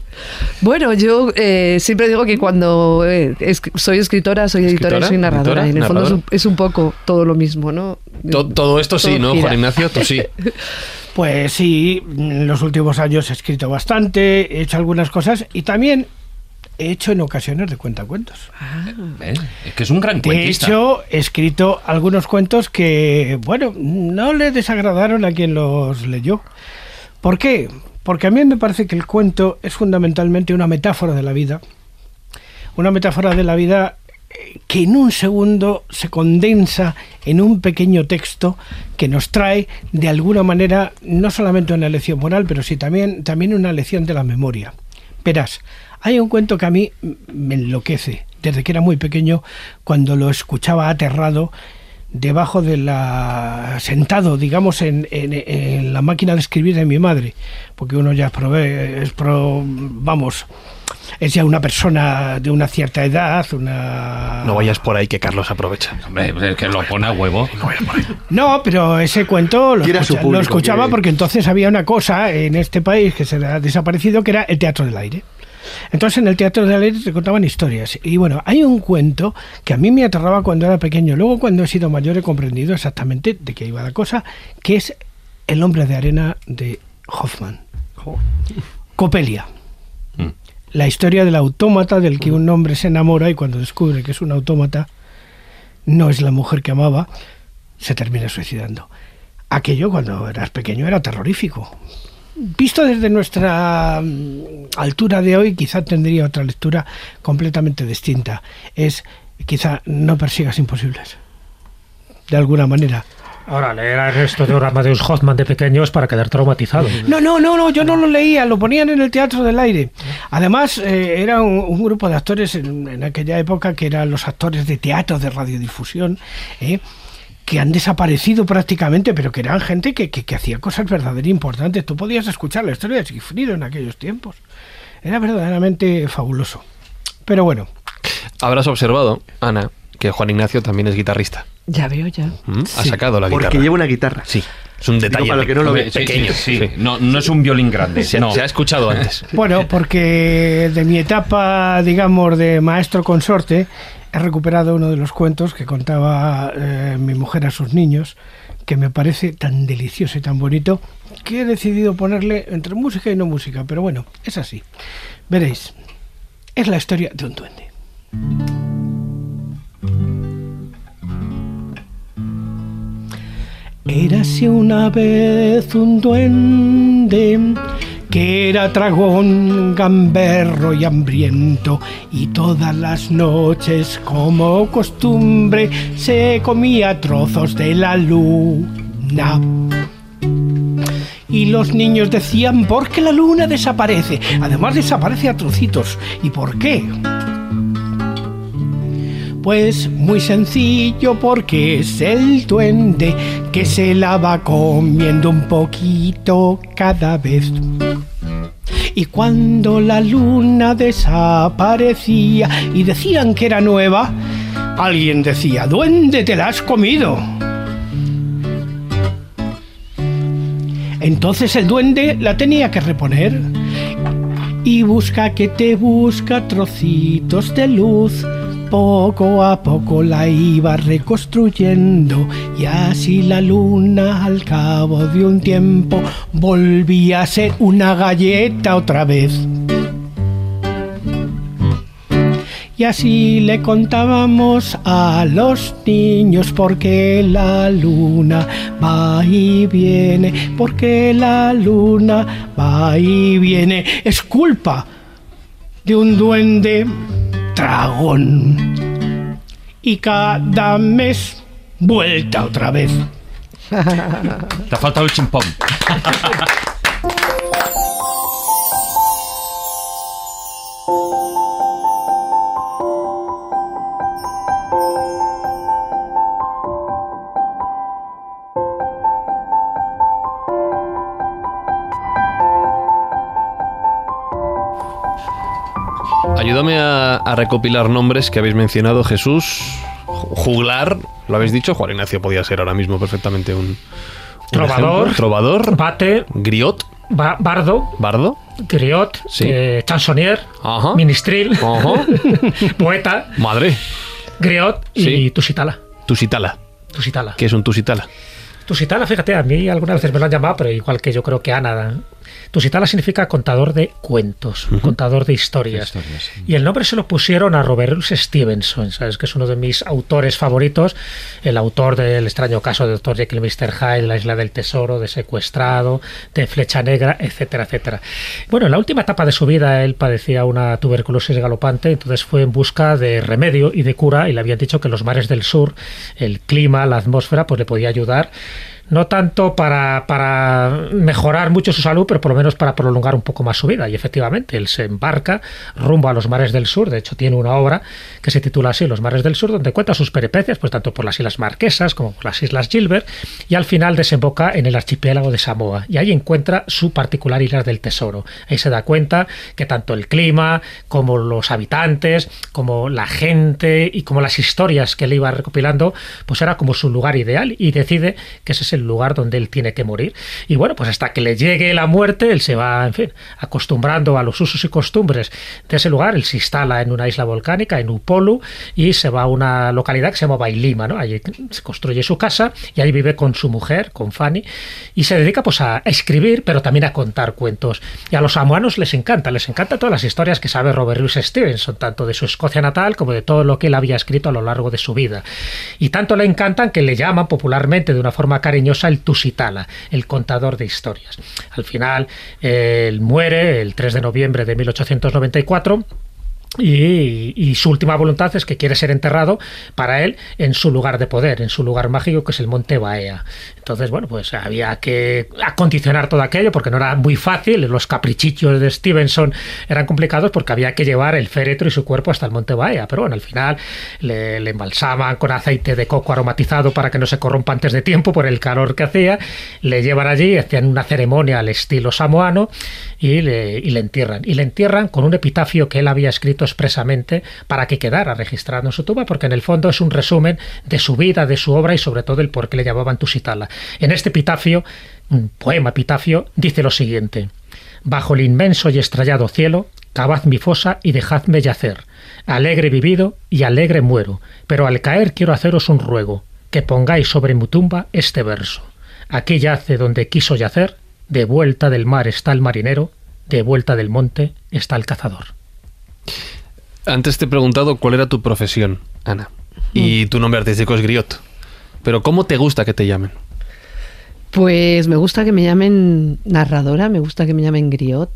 Bueno, yo eh, siempre digo que cuando es- soy escritora, soy editora soy narradora. ¿Editora? Y en el fondo es un, ¿Narradora? es un poco todo lo mismo, ¿no? To- todo esto sí, ¿no, gira. Juan Ignacio? Tú sí. Pues sí, en los últimos años he escrito bastante, he hecho algunas cosas y también he hecho en ocasiones de cuentacuentos. ¿Eh? Es que es un gran De cuentista. hecho, he escrito algunos cuentos que, bueno, no le desagradaron a quien los leyó. ¿Por qué? Porque a mí me parece que el cuento es fundamentalmente una metáfora de la vida. Una metáfora de la vida eh, que en un segundo se condensa en un pequeño texto que nos trae de alguna manera no solamente una lección moral, pero sí también, también una lección de la memoria. Verás, hay un cuento que a mí me enloquece desde que era muy pequeño, cuando lo escuchaba aterrado debajo de la sentado digamos en, en- la máquina de escribir de mi madre porque uno ya es, prove- es pro- vamos es ya una persona de una cierta edad una No vayas por ahí que Carlos aprovecha. Hombre, es que lo pone a huevo. No, pero ese cuento lo, escucha- público, escuchaba quiere- porque entonces había una cosa en este país que se ha desaparecido que era el teatro del aire. Entonces en el teatro del aire te contaban historias. Y bueno, hay un cuento que a mí me aterraba cuando era pequeño. Luego cuando he sido mayor he comprendido exactamente de qué iba la cosa, que es El hombre de arena de Hoffman. Copelia. La historia del autómata del que un hombre se enamora y cuando descubre que es un autómata, no es la mujer que amaba, se termina suicidando. Aquello cuando eras pequeño era terrorífico. Visto desde nuestra mm, altura de hoy, quizá tendría otra lectura completamente distinta. Es quizá no persigas imposibles. De alguna manera. Ahora, leer a Ernesto de Amadeus Hoffman de pequeño es para quedar traumatizado. No, no, no, no, yo no lo leía, lo ponían en el Teatro del Aire. Además, eh, era un, un grupo de actores en, en aquella época que eran los actores de teatro, de radiodifusión, eh, que han desaparecido prácticamente, pero que eran gente que, que, que hacía cosas verdaderamente importantes. Tú podías escuchar la historia de Sigfrido en aquellos tiempos. Era verdaderamente fabuloso. Pero bueno, Habrás observado, Ana, que Juan Ignacio también es guitarrista. Ya veo, ya. ¿Mm? Ha sacado la Porque guitarra. lleva una guitarra. Sí, es un detalle para que no lo. Sí, sí, pequeño. sí. sí. No, no es un violín grande. Se, no. se ha escuchado antes. Bueno, porque de mi etapa, digamos, de maestro consorte, he recuperado uno de los cuentos que contaba eh, mi mujer a sus niños, que me parece tan delicioso y tan bonito, que he decidido ponerle entre música y no música. Pero bueno, es así. Veréis, es la historia de un duende. Érase una vez un duende que era dragón, gamberro y hambriento, y todas las noches, como costumbre, se comía trozos de la luna. Y los niños decían, ¿por qué la luna desaparece? Además desaparece a trocitos. ¿Y por qué? Pues muy sencillo porque es el duende que se la va comiendo un poquito cada vez. Y cuando la luna desaparecía y decían que era nueva, alguien decía, duende, te la has comido. Entonces el duende la tenía que reponer. Y busca que te busca trocitos de luz poco a poco la iba reconstruyendo y así la luna al cabo de un tiempo volvía a ser una galleta otra vez. Y así le contábamos a los niños porque la luna va y viene, porque la luna va y viene. Es culpa de un duende dragón. Y cada mes vuelta otra vez. Te ha faltado el chimpón. Ayúdame a, a recopilar nombres que habéis mencionado. Jesús, juglar, lo habéis dicho. Juan Ignacio podía ser ahora mismo perfectamente un, un Trovador. ejemplo. Trovador. Bate, Griot. ba- bardo, Bardo. griot, Sí. eh, chansonnier, Ajá. ministril, Ajá. poeta, Madre. griot y tusitala. Tusitala. Tusitala. ¿Qué es un tusitala? Tusitala, fíjate, a mí algunas veces me lo han llamado, pero igual que yo creo que Ana. Tusitala significa contador de cuentos, contador de historias. Historias. Y el nombre se lo pusieron a Robert Louis Stevenson, ¿sabes? Que es uno de mis autores favoritos, el autor del extraño caso de Dr. Jekyll y Mr. Hyde, La Isla del Tesoro, de Secuestrado, de Flecha Negra, etcétera, etcétera. Bueno, en la última etapa de su vida él padecía una tuberculosis galopante, entonces fue en busca de remedio y de cura y le habían dicho que los mares del sur, el clima, la atmósfera, pues le podía ayudar no tanto para, para mejorar mucho su salud, pero por lo menos para prolongar un poco más su vida. Y efectivamente, él se embarca rumbo a los mares del sur. De hecho, tiene una obra que se titula así, Los mares del sur, donde cuenta sus peripecias, pues tanto por las Islas Marquesas como por las Islas Gilbert, y al final desemboca en el archipiélago de Samoa. Y ahí encuentra su particular isla del tesoro. Ahí se da cuenta que tanto el clima, como los habitantes, como la gente y como las historias que él iba recopilando, pues era como su lugar ideal y decide que ese es el lugar donde él tiene que morir. Y bueno, pues hasta que le llegue la muerte, él se va, en fin, acostumbrando a los usos y costumbres de ese lugar. Él se instala en una isla volcánica, en Upolu, y se va a una localidad que se llama Bailima, ¿no? Allí se construye su casa y ahí vive con su mujer, con Fanny, y se dedica pues a escribir, pero también a contar cuentos. Y a los samoanos les encanta, les encanta todas las historias que sabe Robert Louis Stevenson, tanto de su Escocia natal como de todo lo que él había escrito a lo largo de su vida. Y tanto le encantan que le llaman popularmente de una forma cariñosa el Tusitala, el contador de historias. Al final, él muere el 3 de noviembre de 1894. Y, su última voluntad es que quiere ser enterrado para él en su lugar de poder, en su lugar mágico que es el Monte Baea. Entonces, bueno, pues había que acondicionar todo aquello porque no era muy fácil, los caprichitos de Stevenson eran complicados porque había que llevar el féretro y su cuerpo hasta el Monte Baea. Pero bueno, al final le, le embalsaman con aceite de coco aromatizado para que no se corrompa antes de tiempo por el calor que hacía, le llevan allí, hacían una ceremonia al estilo samoano y le, y le entierran. Y le entierran con un epitafio que él había escrito expresamente para que quedara registrado en su tumba, porque en el fondo es un resumen de su vida, de su obra y sobre todo el por qué le llamaban Tusitala. En este epitafio, un poema epitafio, dice lo siguiente: Bajo el inmenso y estrellado cielo, cavad mi fosa y dejadme yacer. Alegre vivido y alegre muero, pero al caer quiero haceros un ruego, que pongáis sobre mi tumba este verso. Aquí yace donde quiso yacer, de vuelta del mar está el marinero, de vuelta del monte está el cazador. Antes te he preguntado cuál era tu profesión, Ana. Y tu nombre artístico es Griot. Pero ¿cómo te gusta que te llamen? Pues me gusta que me llamen narradora, me gusta que me llamen griot.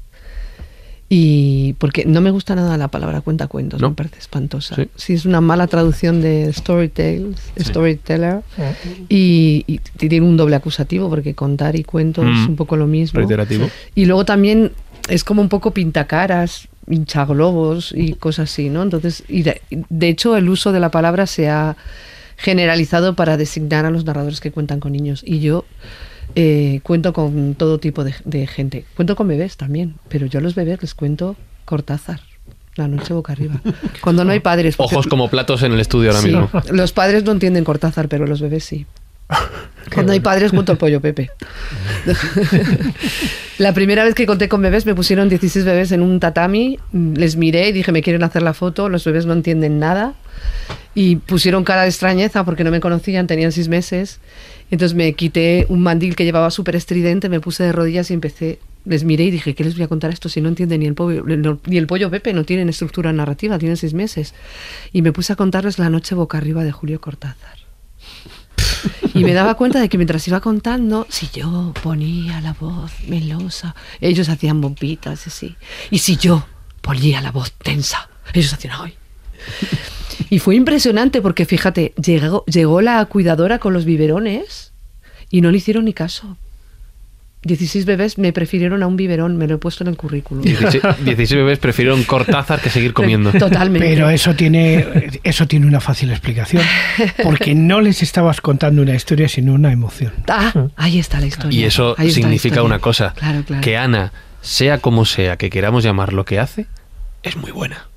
Y porque no me gusta nada la palabra cuentacuentos, ¿No? me parece espantosa. Sí. Sí. es una mala traducción de storytales, storyteller. Y, y tiene un doble acusativo porque contar y cuento Mm. es un poco lo mismo. Reiterativo. Y luego también es como un poco pintacaras, hinchaglobos y cosas así, ¿no? Entonces, y de, de hecho, el uso de la palabra se ha generalizado para designar a los narradores que cuentan con niños. Y yo eh, cuento con todo tipo de, de gente. Cuento con bebés también, pero yo a los bebés les cuento Cortázar. La noche boca arriba. Cuando no hay padres. porque- Ojos como platos en el estudio ahora Sí, mismo. Los padres no entienden Cortázar, pero los bebés sí. Cuando hay padres, cuento el pollo Pepe. la primera vez que conté con bebés, me pusieron 16 bebés en un tatami, les miré y dije, me quieren hacer la foto, los bebés no entienden nada. Y pusieron cara de extrañeza porque no me conocían, tenían seis meses. Entonces me quité un mandil que llevaba súper estridente, me puse de rodillas y empecé. Les miré y dije, ¿qué les voy a contar esto si no entienden ni el, pollo, ni el pollo Pepe? No tienen estructura narrativa, tienen seis meses. Y me puse a contarles La noche boca arriba de Julio Cortázar. Y me daba cuenta de que mientras iba contando, si yo ponía la voz melosa, ellos hacían bombitas. Y si yo ponía la voz tensa, ellos hacían ¡ay! Y fue impresionante porque fíjate, llegó, llegó la cuidadora con los biberones y no le hicieron ni caso. 16 bebés me prefirieron a un biberón, me lo he puesto en el currículum. 16, 16 bebés prefirieron Cortázar que seguir comiendo. Totalmente. Pero eso tiene, eso tiene una fácil explicación. Porque no les estabas contando una historia, sino una emoción. Ah, ahí está la historia. Y eso significa una cosa, Claro, claro. que Ana, sea como sea que queramos llamar lo que hace, es muy buena.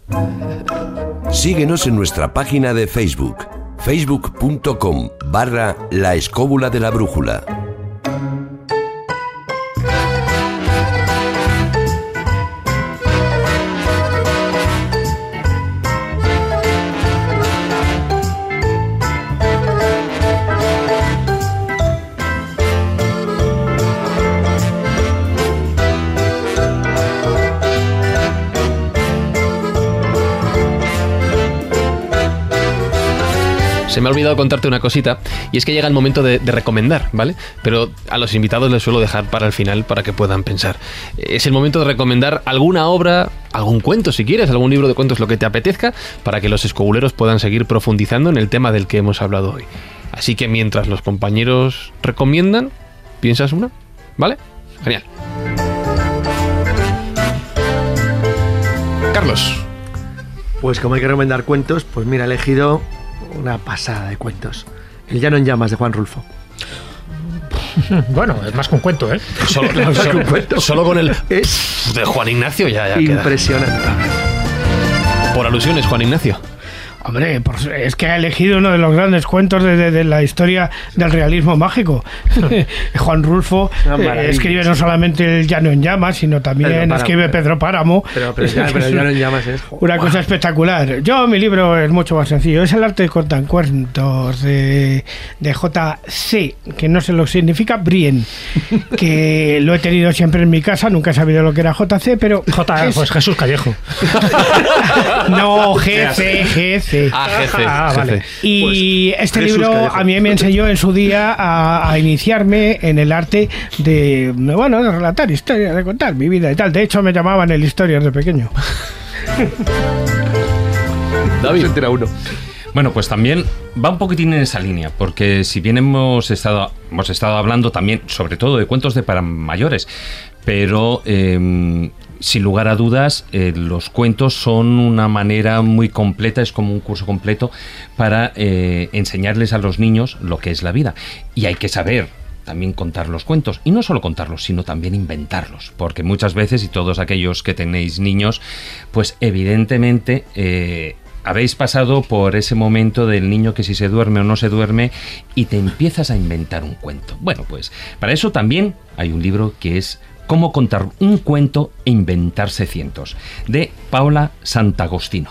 Síguenos en nuestra página de Facebook, facebook.com barra la escóbula de la brújula. Se me ha olvidado contarte una cosita, y es que llega el momento de, recomendar, ¿vale? Pero a los invitados les suelo dejar para el final para que puedan pensar. Es el momento de recomendar alguna obra, algún cuento si quieres, algún libro de cuentos, lo que te apetezca, para que los escobuleros puedan seguir profundizando en el tema del que hemos hablado hoy. Así que mientras los compañeros recomiendan, ¿piensas una? ¿Vale? Genial. Carlos. Pues como hay que recomendar cuentos, pues mira, he elegido una pasada de cuentos. El Llano en Llamas de Juan Rulfo. Bueno, es más que un cuento, ¿eh? Solo, un cuento. con el Es de Juan Ignacio ya, ya queda. impresionante. Por alusiones, Juan Ignacio. Hombre, por- es que ha elegido uno de los grandes cuentos de, de- de la historia del realismo mágico. Juan Rulfo eh, escribe no solamente El Llano en Llamas, sino también Pedro Páramo. escribe Pedro Páramo. Pero, pero, ya- pero el Llano en Llamas es... Una cosa espectacular. Yo, mi libro es mucho más sencillo. Es el arte de cortar cuentos de, de JC, que no sé lo que significa, Brien, que lo he tenido siempre en mi casa. Nunca he sabido lo que era JC, pero. J, es- pues Jesús Callejo. No, GC, GC. Ah, jefe. Ah, vale. Y este Jesús libro Callejo. a mí me enseñó en su día a, a iniciarme en el arte de, bueno, de relatar historias, de contar mi vida y tal. De hecho, me llamaban el historias de pequeño. David. Se entera uno. Bueno, pues también va un poquitín en esa línea, porque si bien hemos estado, hemos estado hablando también, sobre todo, de cuentos de para mayores, pero eh, sin lugar a dudas, eh, los cuentos son una manera muy completa, es como un curso completo para eh, enseñarles a los niños lo que es la vida. Y hay que saber también contar los cuentos. Y no solo contarlos, sino también inventarlos. Porque muchas veces, y todos aquellos que tenéis niños, pues evidentemente eh, habéis pasado por ese momento del niño que si se duerme o no se duerme y te empiezas a inventar un cuento. Bueno, pues para eso también hay un libro que es Cómo contar un cuento e inventarse cientos, de Paula Santagostino.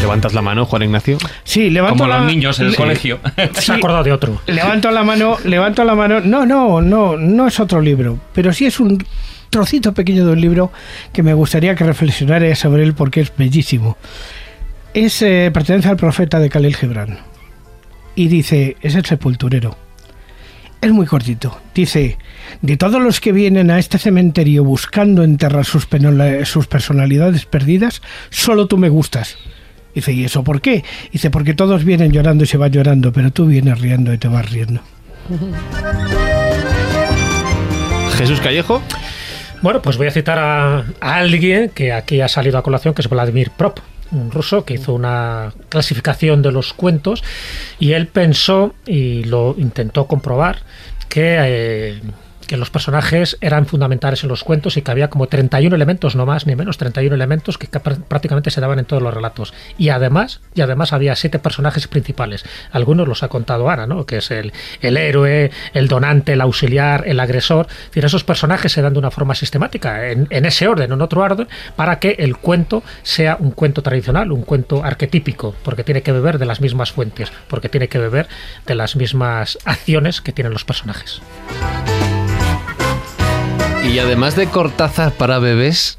Levantas la mano, Juan Ignacio. Sí, levanto Como la, los niños en el le- colegio. Se ha acordado de otro. Levanto la mano, levanto la mano. No, no, no, no es otro libro, pero sí es un trocito pequeño de un libro que me gustaría que reflexionara sobre él porque es bellísimo. es, eh, pertenece al profeta de Khalil Gibran. Y dice, es el sepulturero. Es muy cortito. Dice, de todos los que vienen a este cementerio buscando enterrar sus, sus personalidades perdidas, solo tú me gustas. Dice, ¿y eso por qué? Dice, porque todos vienen llorando y se van llorando, pero tú vienes riendo y te vas riendo. Jesús Callejo. Bueno, pues voy a citar a, a alguien que aquí ha salido a colación, que es Vladimir Prop, un ruso que hizo una clasificación de los cuentos y él pensó y lo intentó comprobar que, eh, que los personajes eran fundamentales en los cuentos y que había como 31 elementos, no más ni menos, 31 elementos que ca- pr- prácticamente se daban en todos los relatos. Y además, y además había siete personajes principales. Algunos los ha contado Ana, ¿no? Que es el, el héroe, el donante, el auxiliar, el agresor. Esos personajes se dan de una forma sistemática, en, en ese orden, en otro orden, para que el cuento sea un cuento tradicional, un cuento arquetípico, porque tiene que beber de las mismas fuentes, porque tiene que beber de las mismas acciones que tienen los personajes. Y además de Cortázar para bebés,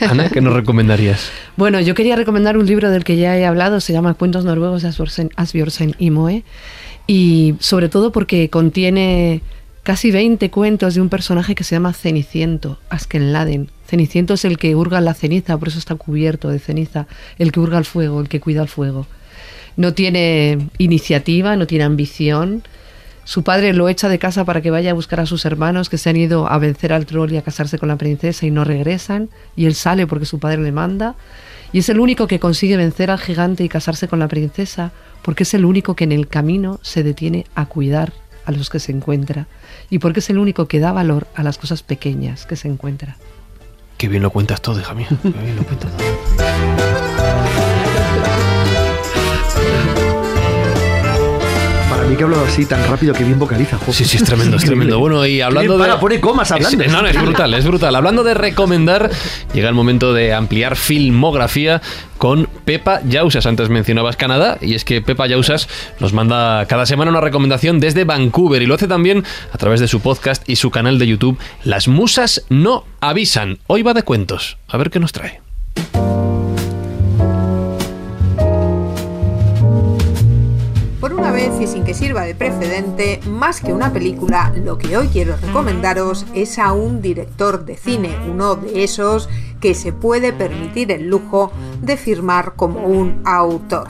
Ana, ¿qué nos recomendarías? Bueno, yo quería recomendar un libro del que ya he hablado, se llama Cuentos noruegos de Asbjørnsen y Moe, y sobre todo porque contiene casi 20 cuentos de un personaje que se llama Ceniciento, Askenladen. Ceniciento es el que hurga la ceniza, por eso está cubierto de ceniza, el que hurga el fuego, el que cuida el fuego. No tiene iniciativa, no tiene ambición. Su padre lo echa de casa para que vaya a buscar a sus hermanos que se han ido a vencer al troll y a casarse con la princesa y no regresan. Y él sale porque su padre le manda. Y es el único que consigue vencer al gigante y casarse con la princesa porque es el único que en el camino se detiene a cuidar a los que se encuentra. Y porque es el único que da valor a las cosas pequeñas que se encuentra. Qué bien lo cuentas todo, hija mía. Qué bien lo cuentas todo. Mí que hablo así tan rápido que bien vocaliza. Sí, sí, es tremendo, es tremendo. Bueno, y hablando de. para, pone comas hablando. Es, no, no, es brutal, es brutal. Hablando de recomendar, llega el momento de ampliar filmografía con Pepa Yausas. Antes mencionabas Canadá, y es que Pepa Yausas nos manda cada semana una recomendación desde Vancouver y lo hace también a través de su podcast y su canal de YouTube. Las musas no avisan. Hoy va de cuentos. A ver qué nos trae. Y sin que sirva de precedente, más que una película, lo que hoy quiero recomendaros es a un director de cine, uno de esos que se puede permitir el lujo de firmar como un autor.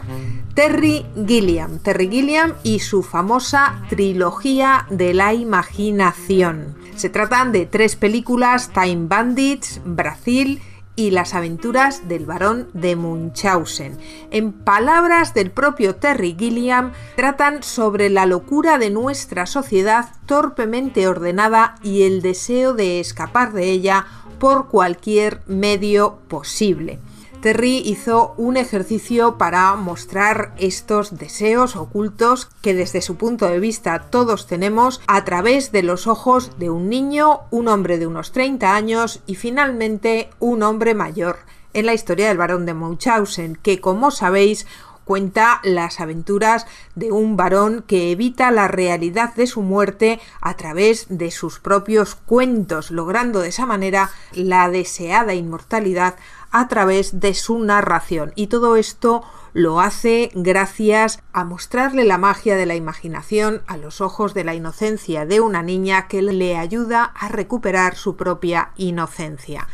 Terry Gilliam, Terry Gilliam y su famosa trilogía de la imaginación. Se tratan de tres películas, Time Bandits, Brasil y las aventuras del barón de Munchausen. En palabras del propio Terry Gilliam, tratan sobre la locura de nuestra sociedad torpemente ordenada y el deseo de escapar de ella por cualquier medio posible. Terry hizo un ejercicio para mostrar estos deseos ocultos que desde su punto de vista todos tenemos a través de los ojos de un niño, un hombre de unos 30 años y finalmente un hombre mayor. En la historia del barón de Munchausen, que como sabéis cuenta las aventuras de un varón que evita la realidad de su muerte a través de sus propios cuentos, logrando de esa manera la deseada inmortalidad a través de su narración. Y todo esto lo hace gracias a mostrarle la magia de la imaginación a los ojos de la inocencia de una niña que le ayuda a recuperar su propia inocencia.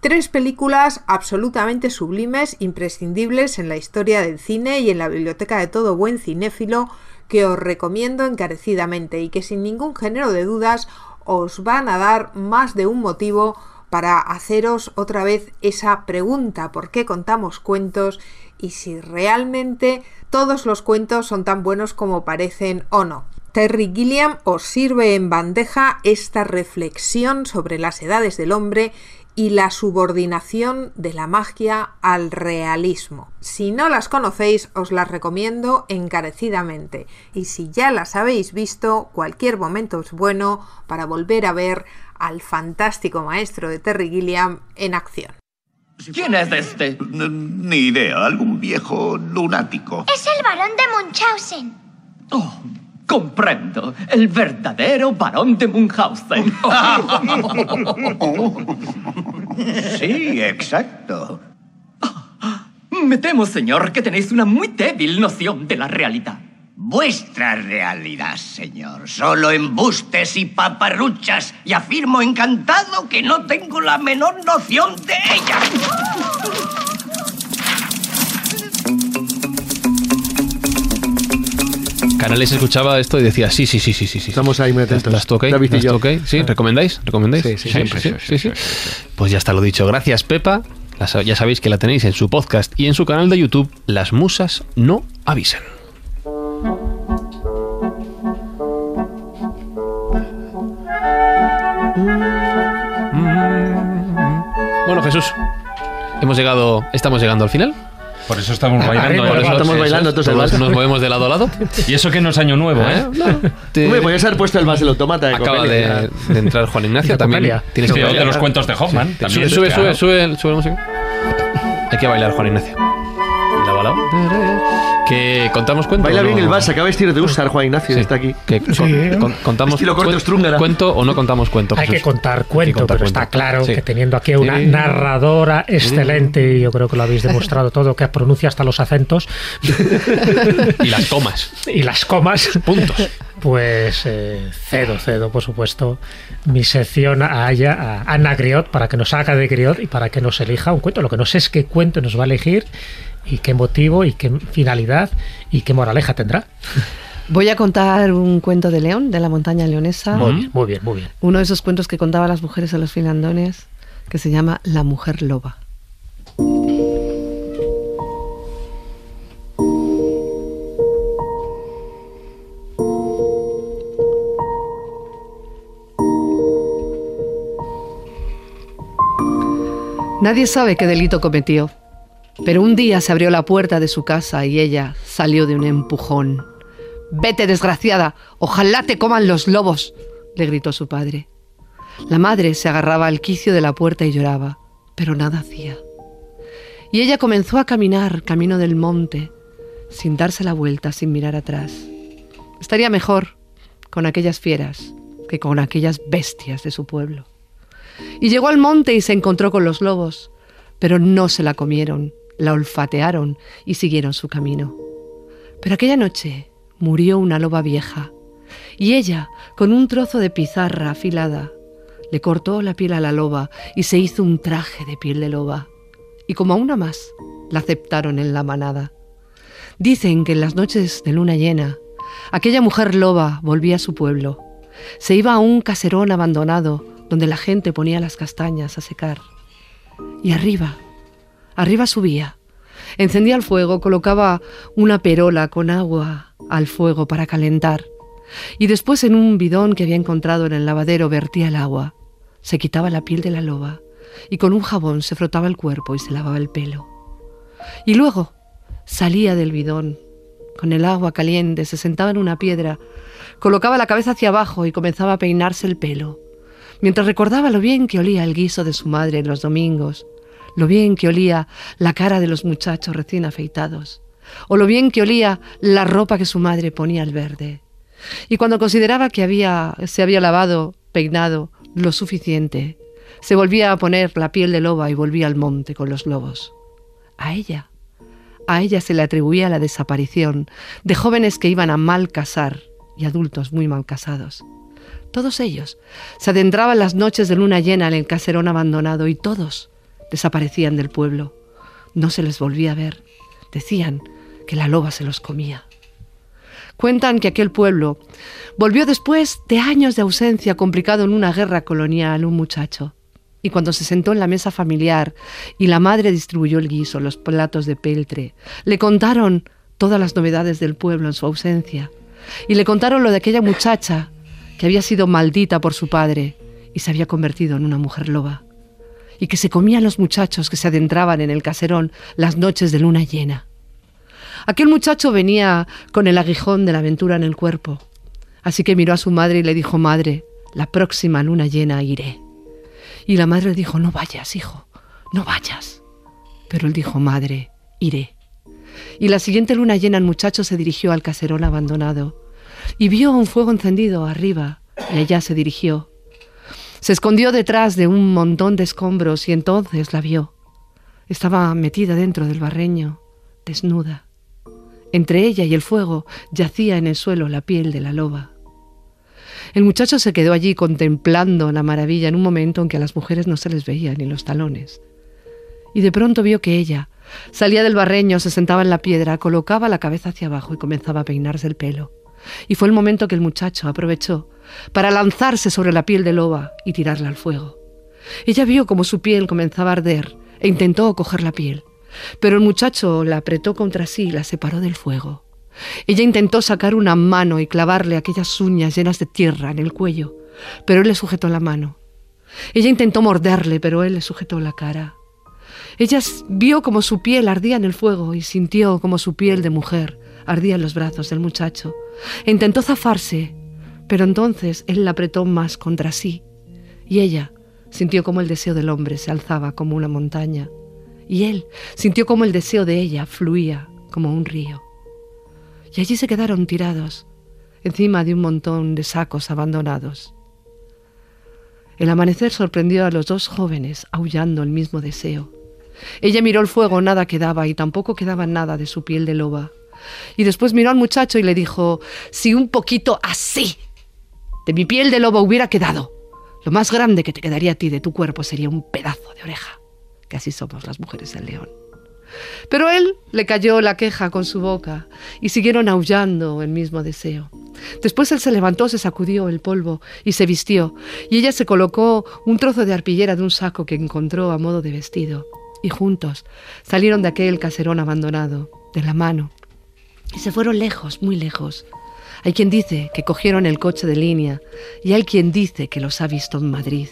Tres películas absolutamente sublimes, imprescindibles en la historia del cine y en la biblioteca de todo buen cinéfilo que os recomiendo encarecidamente y que sin ningún género de dudas os van a dar más de un motivo para haceros otra vez esa pregunta, ¿por qué contamos cuentos? Y si realmente todos los cuentos son tan buenos como parecen o no. Terry Gilliam os sirve en bandeja esta reflexión sobre las edades del hombre y la subordinación de la magia al realismo. Si no las conocéis, os las recomiendo encarecidamente. Y si ya las habéis visto, cualquier momento es bueno para volver a ver al fantástico maestro de Terry Gilliam en acción. ¿Quién es este? Ni idea, algún viejo lunático. Es el barón de Munchausen. Oh, comprendo. El verdadero barón de Munchausen. Sí, exacto. Me temo, señor, que tenéis una muy débil noción de la realidad. Vuestra realidad, señor. Solo embustes y paparruchas. Y afirmo encantado que no tengo la menor noción de ella. Canales escuchaba esto y decía, sí, sí, sí, sí, sí. sí. Estamos ahí muy atentos. ¿Las y ¿Las yo. ok? ¿Sí? ¿Recomendáis? ¿Recomendáis? Sí, sí, siempre. sí, sí. Pues ya está lo dicho. Gracias, Pepa. Ya sabéis que la tenéis en su podcast y en su canal de YouTube, Las Musas No Avisan. Jesús, hemos llegado, estamos llegando al final. Por eso estamos bailando. por eso- Estamos bailando todos el todos vals. nos movemos de lado a lado. Y eso que no es año nuevo, ¿eh? Te- Hombre, podías haber puesto el más del automata de Acaba de, de entrar Juan Ignacio también. Tienes Sí, que de los cuentos de Hoffman. Sí. también, sube, sube, sube, sube, sube la música. Hay que bailar, Juan Ignacio. ¿La balao? Que contamos cuento. Baila no? bien el vals, acaba de vestir de usar Juan Ignacio, Sí. está aquí. Que con- con- contamos Estilo corte cuen- Strúngara. cuento o no contamos cuento. Hay que contar cuento, contar pero cuento. está claro Sí. que teniendo aquí una Sí. narradora excelente, y yo creo que lo habéis demostrado todo, que pronuncia hasta los acentos Y las comas. y las comas, Puntos. pues eh, cedo, cedo, por supuesto, mi sección a, ella, a Ana Griot, para que nos haga de Griot y para que nos elija un cuento. Lo que no sé es qué cuento nos va a elegir y qué motivo y qué finalidad y qué moraleja tendrá. Voy a contar un cuento de León, de la montaña leonesa. Muy bien, muy bien, muy bien. Uno de esos cuentos que contaban las mujeres a los finlandones, que se llama La mujer loba. Nadie sabe qué delito cometió, pero un día se abrió la puerta de su casa y ella salió de un empujón. Vete, desgraciada, ojalá te coman los lobos, le gritó su padre. La madre se agarraba al quicio de la puerta y lloraba, pero nada hacía. Y ella comenzó a caminar camino del monte, sin darse la vuelta, sin mirar atrás. Estaría mejor con aquellas fieras que con aquellas bestias de su pueblo. Y llegó al monte y se encontró con los lobos, pero no se la comieron, la olfatearon y siguieron su camino. Pero aquella noche murió una loba vieja, y ella, con un trozo de pizarra afilada, le cortó la piel a la loba y se hizo un traje de piel de loba. Y como a una más, la aceptaron en la manada. Dicen que en las noches de luna llena, aquella mujer loba volvía a su pueblo. Se iba a un caserón abandonado donde la gente ponía las castañas a secar. Y arriba, arriba subía. Encendía el fuego, colocaba una perola con agua al fuego para calentar. Y después en un bidón que había encontrado en el lavadero vertía el agua. Se quitaba la piel de la loba y con un jabón se frotaba el cuerpo y se lavaba el pelo. Y luego salía del bidón con el agua caliente, se sentaba en una piedra, colocaba la cabeza hacia abajo y comenzaba a peinarse el pelo, mientras recordaba lo bien que olía el guiso de su madre en los domingos, lo bien que olía la cara de los muchachos recién afeitados, o lo bien que olía la ropa que su madre ponía al verde. Y cuando consideraba que había, se había lavado, peinado lo suficiente, se volvía a poner la piel de loba y volvía al monte con los lobos. A ella, a ella se le atribuía la desaparición de jóvenes que iban a mal casar y adultos muy mal casados. Todos ellos se adentraban las noches de luna llena en el caserón abandonado y todos desaparecían del pueblo. No se les volvía a ver. Decían que la loba se los comía. Cuentan que aquel pueblo volvió después de años de ausencia complicado en una guerra colonial un muchacho. Y cuando se sentó en la mesa familiar y la madre distribuyó el guiso, los platos de peltre, le contaron todas las novedades del pueblo en su ausencia. Y le contaron lo de aquella muchacha que había sido maldita por su padre y se había convertido en una mujer loba. Y que se comían los muchachos que se adentraban en el caserón las noches de luna llena. Aquel muchacho venía con el aguijón de la aventura en el cuerpo. Así que miró a su madre y le dijo, Madre, la próxima luna llena iré. Y la madre dijo, No vayas, hijo, no vayas. Pero él dijo, Madre, iré. Y la siguiente luna llena el muchacho se dirigió al caserón abandonado y vio un fuego encendido arriba y allá se dirigió. Se escondió detrás de un montón de escombros y entonces la vio. Estaba metida dentro del barreño, desnuda. Entre ella y el fuego yacía en el suelo la piel de la loba. El muchacho se quedó allí contemplando la maravilla en un momento en que a las mujeres no se les veía ni los talones. Y de pronto vio que ella salía del barreño, se sentaba en la piedra, colocaba la cabeza hacia abajo y comenzaba a peinarse el pelo. Y fue el momento que el muchacho aprovechó para lanzarse sobre la piel de loba y tirarla al fuego. Ella vio como su piel comenzaba a arder e intentó coger la piel, pero el muchacho la apretó contra sí y la separó del fuego. Ella intentó sacar una mano y clavarle aquellas uñas llenas de tierra en el cuello, pero él le sujetó la mano. Ella intentó morderle, pero él le sujetó la cara. Ella vio como su piel ardía en el fuego y sintió como su piel de mujer ardía en los brazos del muchacho. Intentó zafarse, pero entonces él la apretó más contra sí, y ella sintió como el deseo del hombre se alzaba como una montaña, y él sintió como el deseo de ella fluía como un río. Y allí se quedaron tirados, encima de un montón de sacos abandonados. El amanecer sorprendió a los dos jóvenes aullando el mismo deseo. Ella miró el fuego, nada quedaba y tampoco quedaba nada de su piel de loba. Y después miró al muchacho y le dijo, si un poquito así de mi piel de lobo hubiera quedado, lo más grande que te quedaría a ti de tu cuerpo sería un pedazo de oreja, que así somos las mujeres del león. Pero él le cayó la queja con su boca y siguieron aullando el mismo deseo. Después él se levantó, se sacudió el polvo y se vistió, y ella se colocó un trozo de arpillera de un saco que encontró a modo de vestido, y juntos salieron de aquel caserón abandonado, de la mano, se fueron lejos, muy lejos. Hay quien dice que cogieron el coche de línea y hay quien dice que los ha visto en Madrid.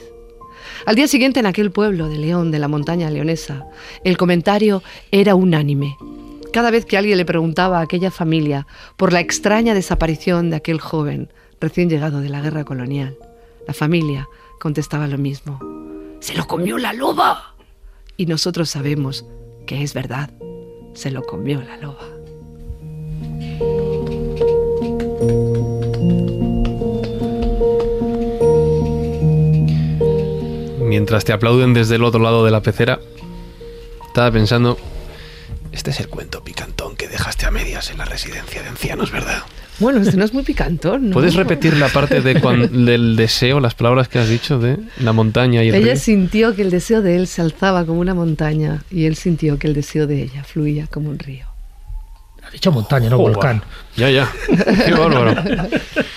Al día siguiente en aquel pueblo de León, de la montaña leonesa, el comentario era unánime. Cada vez que alguien le preguntaba a aquella familia por la extraña desaparición de aquel joven recién llegado de la guerra colonial, la familia contestaba lo mismo. Se lo comió la loba. Y nosotros sabemos que es verdad, se lo comió la loba. Mientras te aplauden desde el otro lado de la pecera, estaba pensando, este es el cuento picantón que dejaste a medias en la residencia de ancianos, ¿verdad? Bueno, este no es muy picantón, ¿no? ¿Puedes repetir la parte de cuan- del deseo, las palabras que has dicho de la montaña y el Ella río? sintió que el deseo de él se alzaba como una montaña y él sintió que el deseo de ella fluía como un río. Dicho montaña, no Joder. volcán. Ya, ya. Qué bárbaro.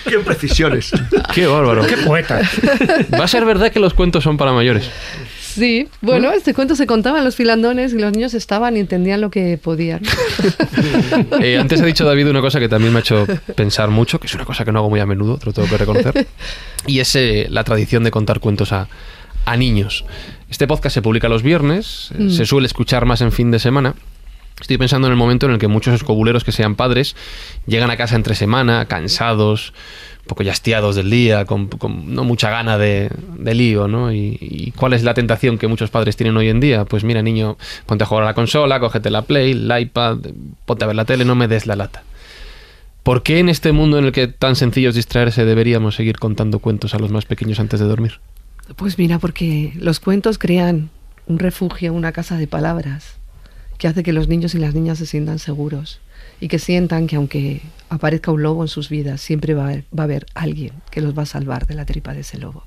Qué precisiones. Qué bárbaro. Qué poeta. Va a ser verdad que los cuentos son para mayores. Sí, bueno, este cuento se contaba en los filandones y los niños estaban y entendían lo que podían. Eh, antes ha dicho David una cosa que también me ha hecho pensar mucho, que es una cosa que no hago muy a menudo, te lo tengo que reconocer, y es eh, la tradición de contar cuentos a, a niños. Este podcast se publica los viernes, eh, Mm. se suele escuchar más en fin de semana. Estoy pensando en el momento en el que muchos escobuleros que sean padres llegan a casa entre semana, cansados, un poco ya hastiados del día, con, no mucha gana de, de lío, ¿no? Y, cuál es la tentación que muchos padres tienen hoy en día? Pues mira, niño, ponte a jugar a la consola, cógete la Play, el iPad, ponte a ver la tele, no me des la lata. ¿Por qué en este mundo en el que tan sencillo es distraerse deberíamos seguir contando cuentos a los más pequeños antes de dormir? Pues mira, porque los cuentos crean un refugio, una casa de palabras, que hace que los niños y las niñas se sientan seguros y que sientan que aunque aparezca un lobo en sus vidas, siempre va a, haber, va a haber alguien que los va a salvar de la tripa de ese lobo.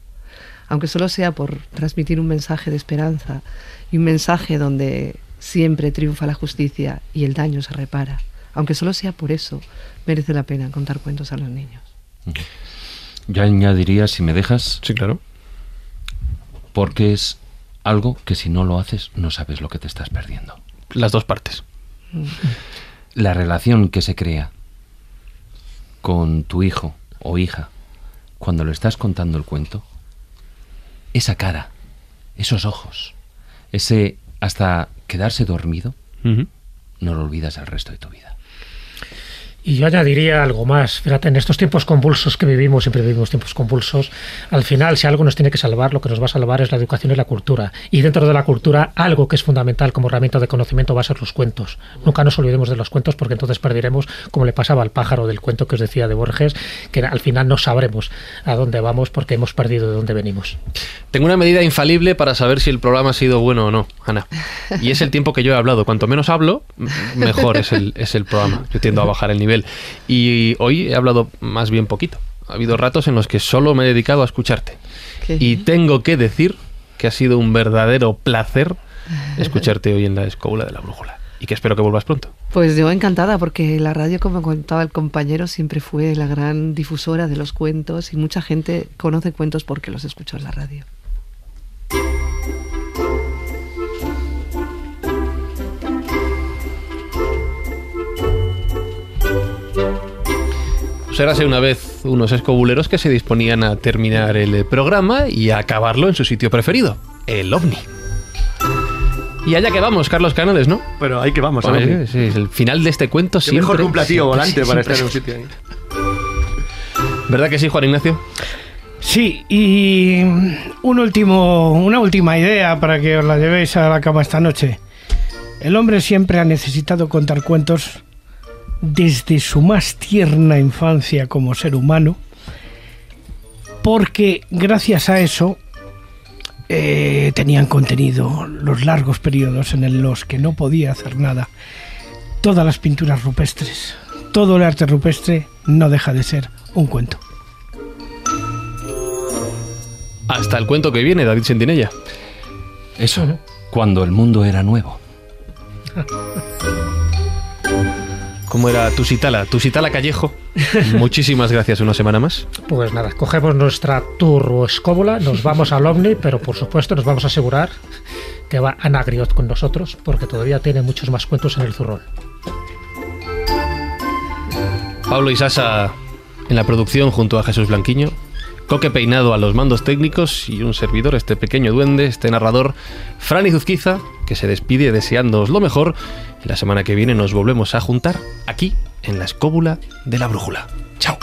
Aunque solo sea por transmitir un mensaje de esperanza y un mensaje donde siempre triunfa la justicia y el daño se repara. Aunque solo sea por eso, merece la pena contar cuentos a los niños. Yo añadiría, si me dejas. Sí, claro. Porque es algo que si no lo haces, no sabes lo que te estás perdiendo. Las dos partes. La relación que se crea con tu hijo o hija cuando le estás contando el cuento, esa cara, esos ojos, ese hasta quedarse dormido, no lo olvidas el resto de tu vida. Y yo añadiría algo más. Fíjate, en estos tiempos convulsos que vivimos, siempre vivimos tiempos convulsos, al final, si algo nos tiene que salvar, lo que nos va a salvar es la educación y la cultura. Y dentro de la cultura, algo que es fundamental como herramienta de conocimiento va a ser los cuentos. Nunca nos olvidemos de los cuentos porque entonces perderemos, como le pasaba al pájaro del cuento que os decía de Borges, que al final no sabremos a dónde vamos porque hemos perdido de dónde venimos. Tengo una medida infalible para saber si el programa ha sido bueno o no, Ana. Y es el tiempo que yo he hablado. Cuanto menos hablo, mejor es el, es el programa. Yo tiendo a bajar el nivel. Y hoy he hablado más bien poquito. Ha habido ratos en los que solo me he dedicado a escucharte. Y tengo que decir que ha sido un verdadero placer escucharte hoy en la escóbula de la brújula. Y que espero que vuelvas pronto. Pues yo encantada porque la radio, como contaba el compañero, siempre fue la gran difusora de los cuentos y mucha gente conoce cuentos porque los escuchó en la radio. Érase una vez unos escobuleros que se disponían a terminar el programa y a acabarlo en su sitio preferido, el OVNI. Y allá que vamos, Carlos Canales, ¿no? Pero ahí que vamos, Pues, OVNI. sí, el final de este cuento siempre... mejor que un platillo siempre- volante para siempre- estar en un sitio ahí. ¿Verdad que sí, Juan Ignacio? Sí, y un último, una última idea para que os la llevéis a la cama esta noche. El hombre siempre ha necesitado contar cuentos desde su más tierna infancia como ser humano, porque gracias a eso eh, tenían contenido los largos periodos en los que no podía hacer nada. Todas las pinturas rupestres, todo el arte rupestre no deja de ser un cuento. Hasta el cuento que viene, David Sentinella. Eso, cuando el mundo era nuevo. ¿Cómo era Tusitala? Tusitala Callejo. Muchísimas gracias una semana más. Pues nada, cogemos nuestra turbo escóbula, nos vamos al OVNI, pero por supuesto nos vamos a asegurar que va Ana Griot con nosotros, porque todavía tiene muchos más cuentos en el zurrón. Pablo Isasa en la producción junto a Jesús Blanquiño. Coque Peinado a los mandos técnicos y un servidor, este pequeño duende, este narrador, Franny Zuzquiza, que se despide deseándoos lo mejor. Y la semana que viene nos volvemos a juntar aquí, en la escóbula de la brújula. ¡Chao!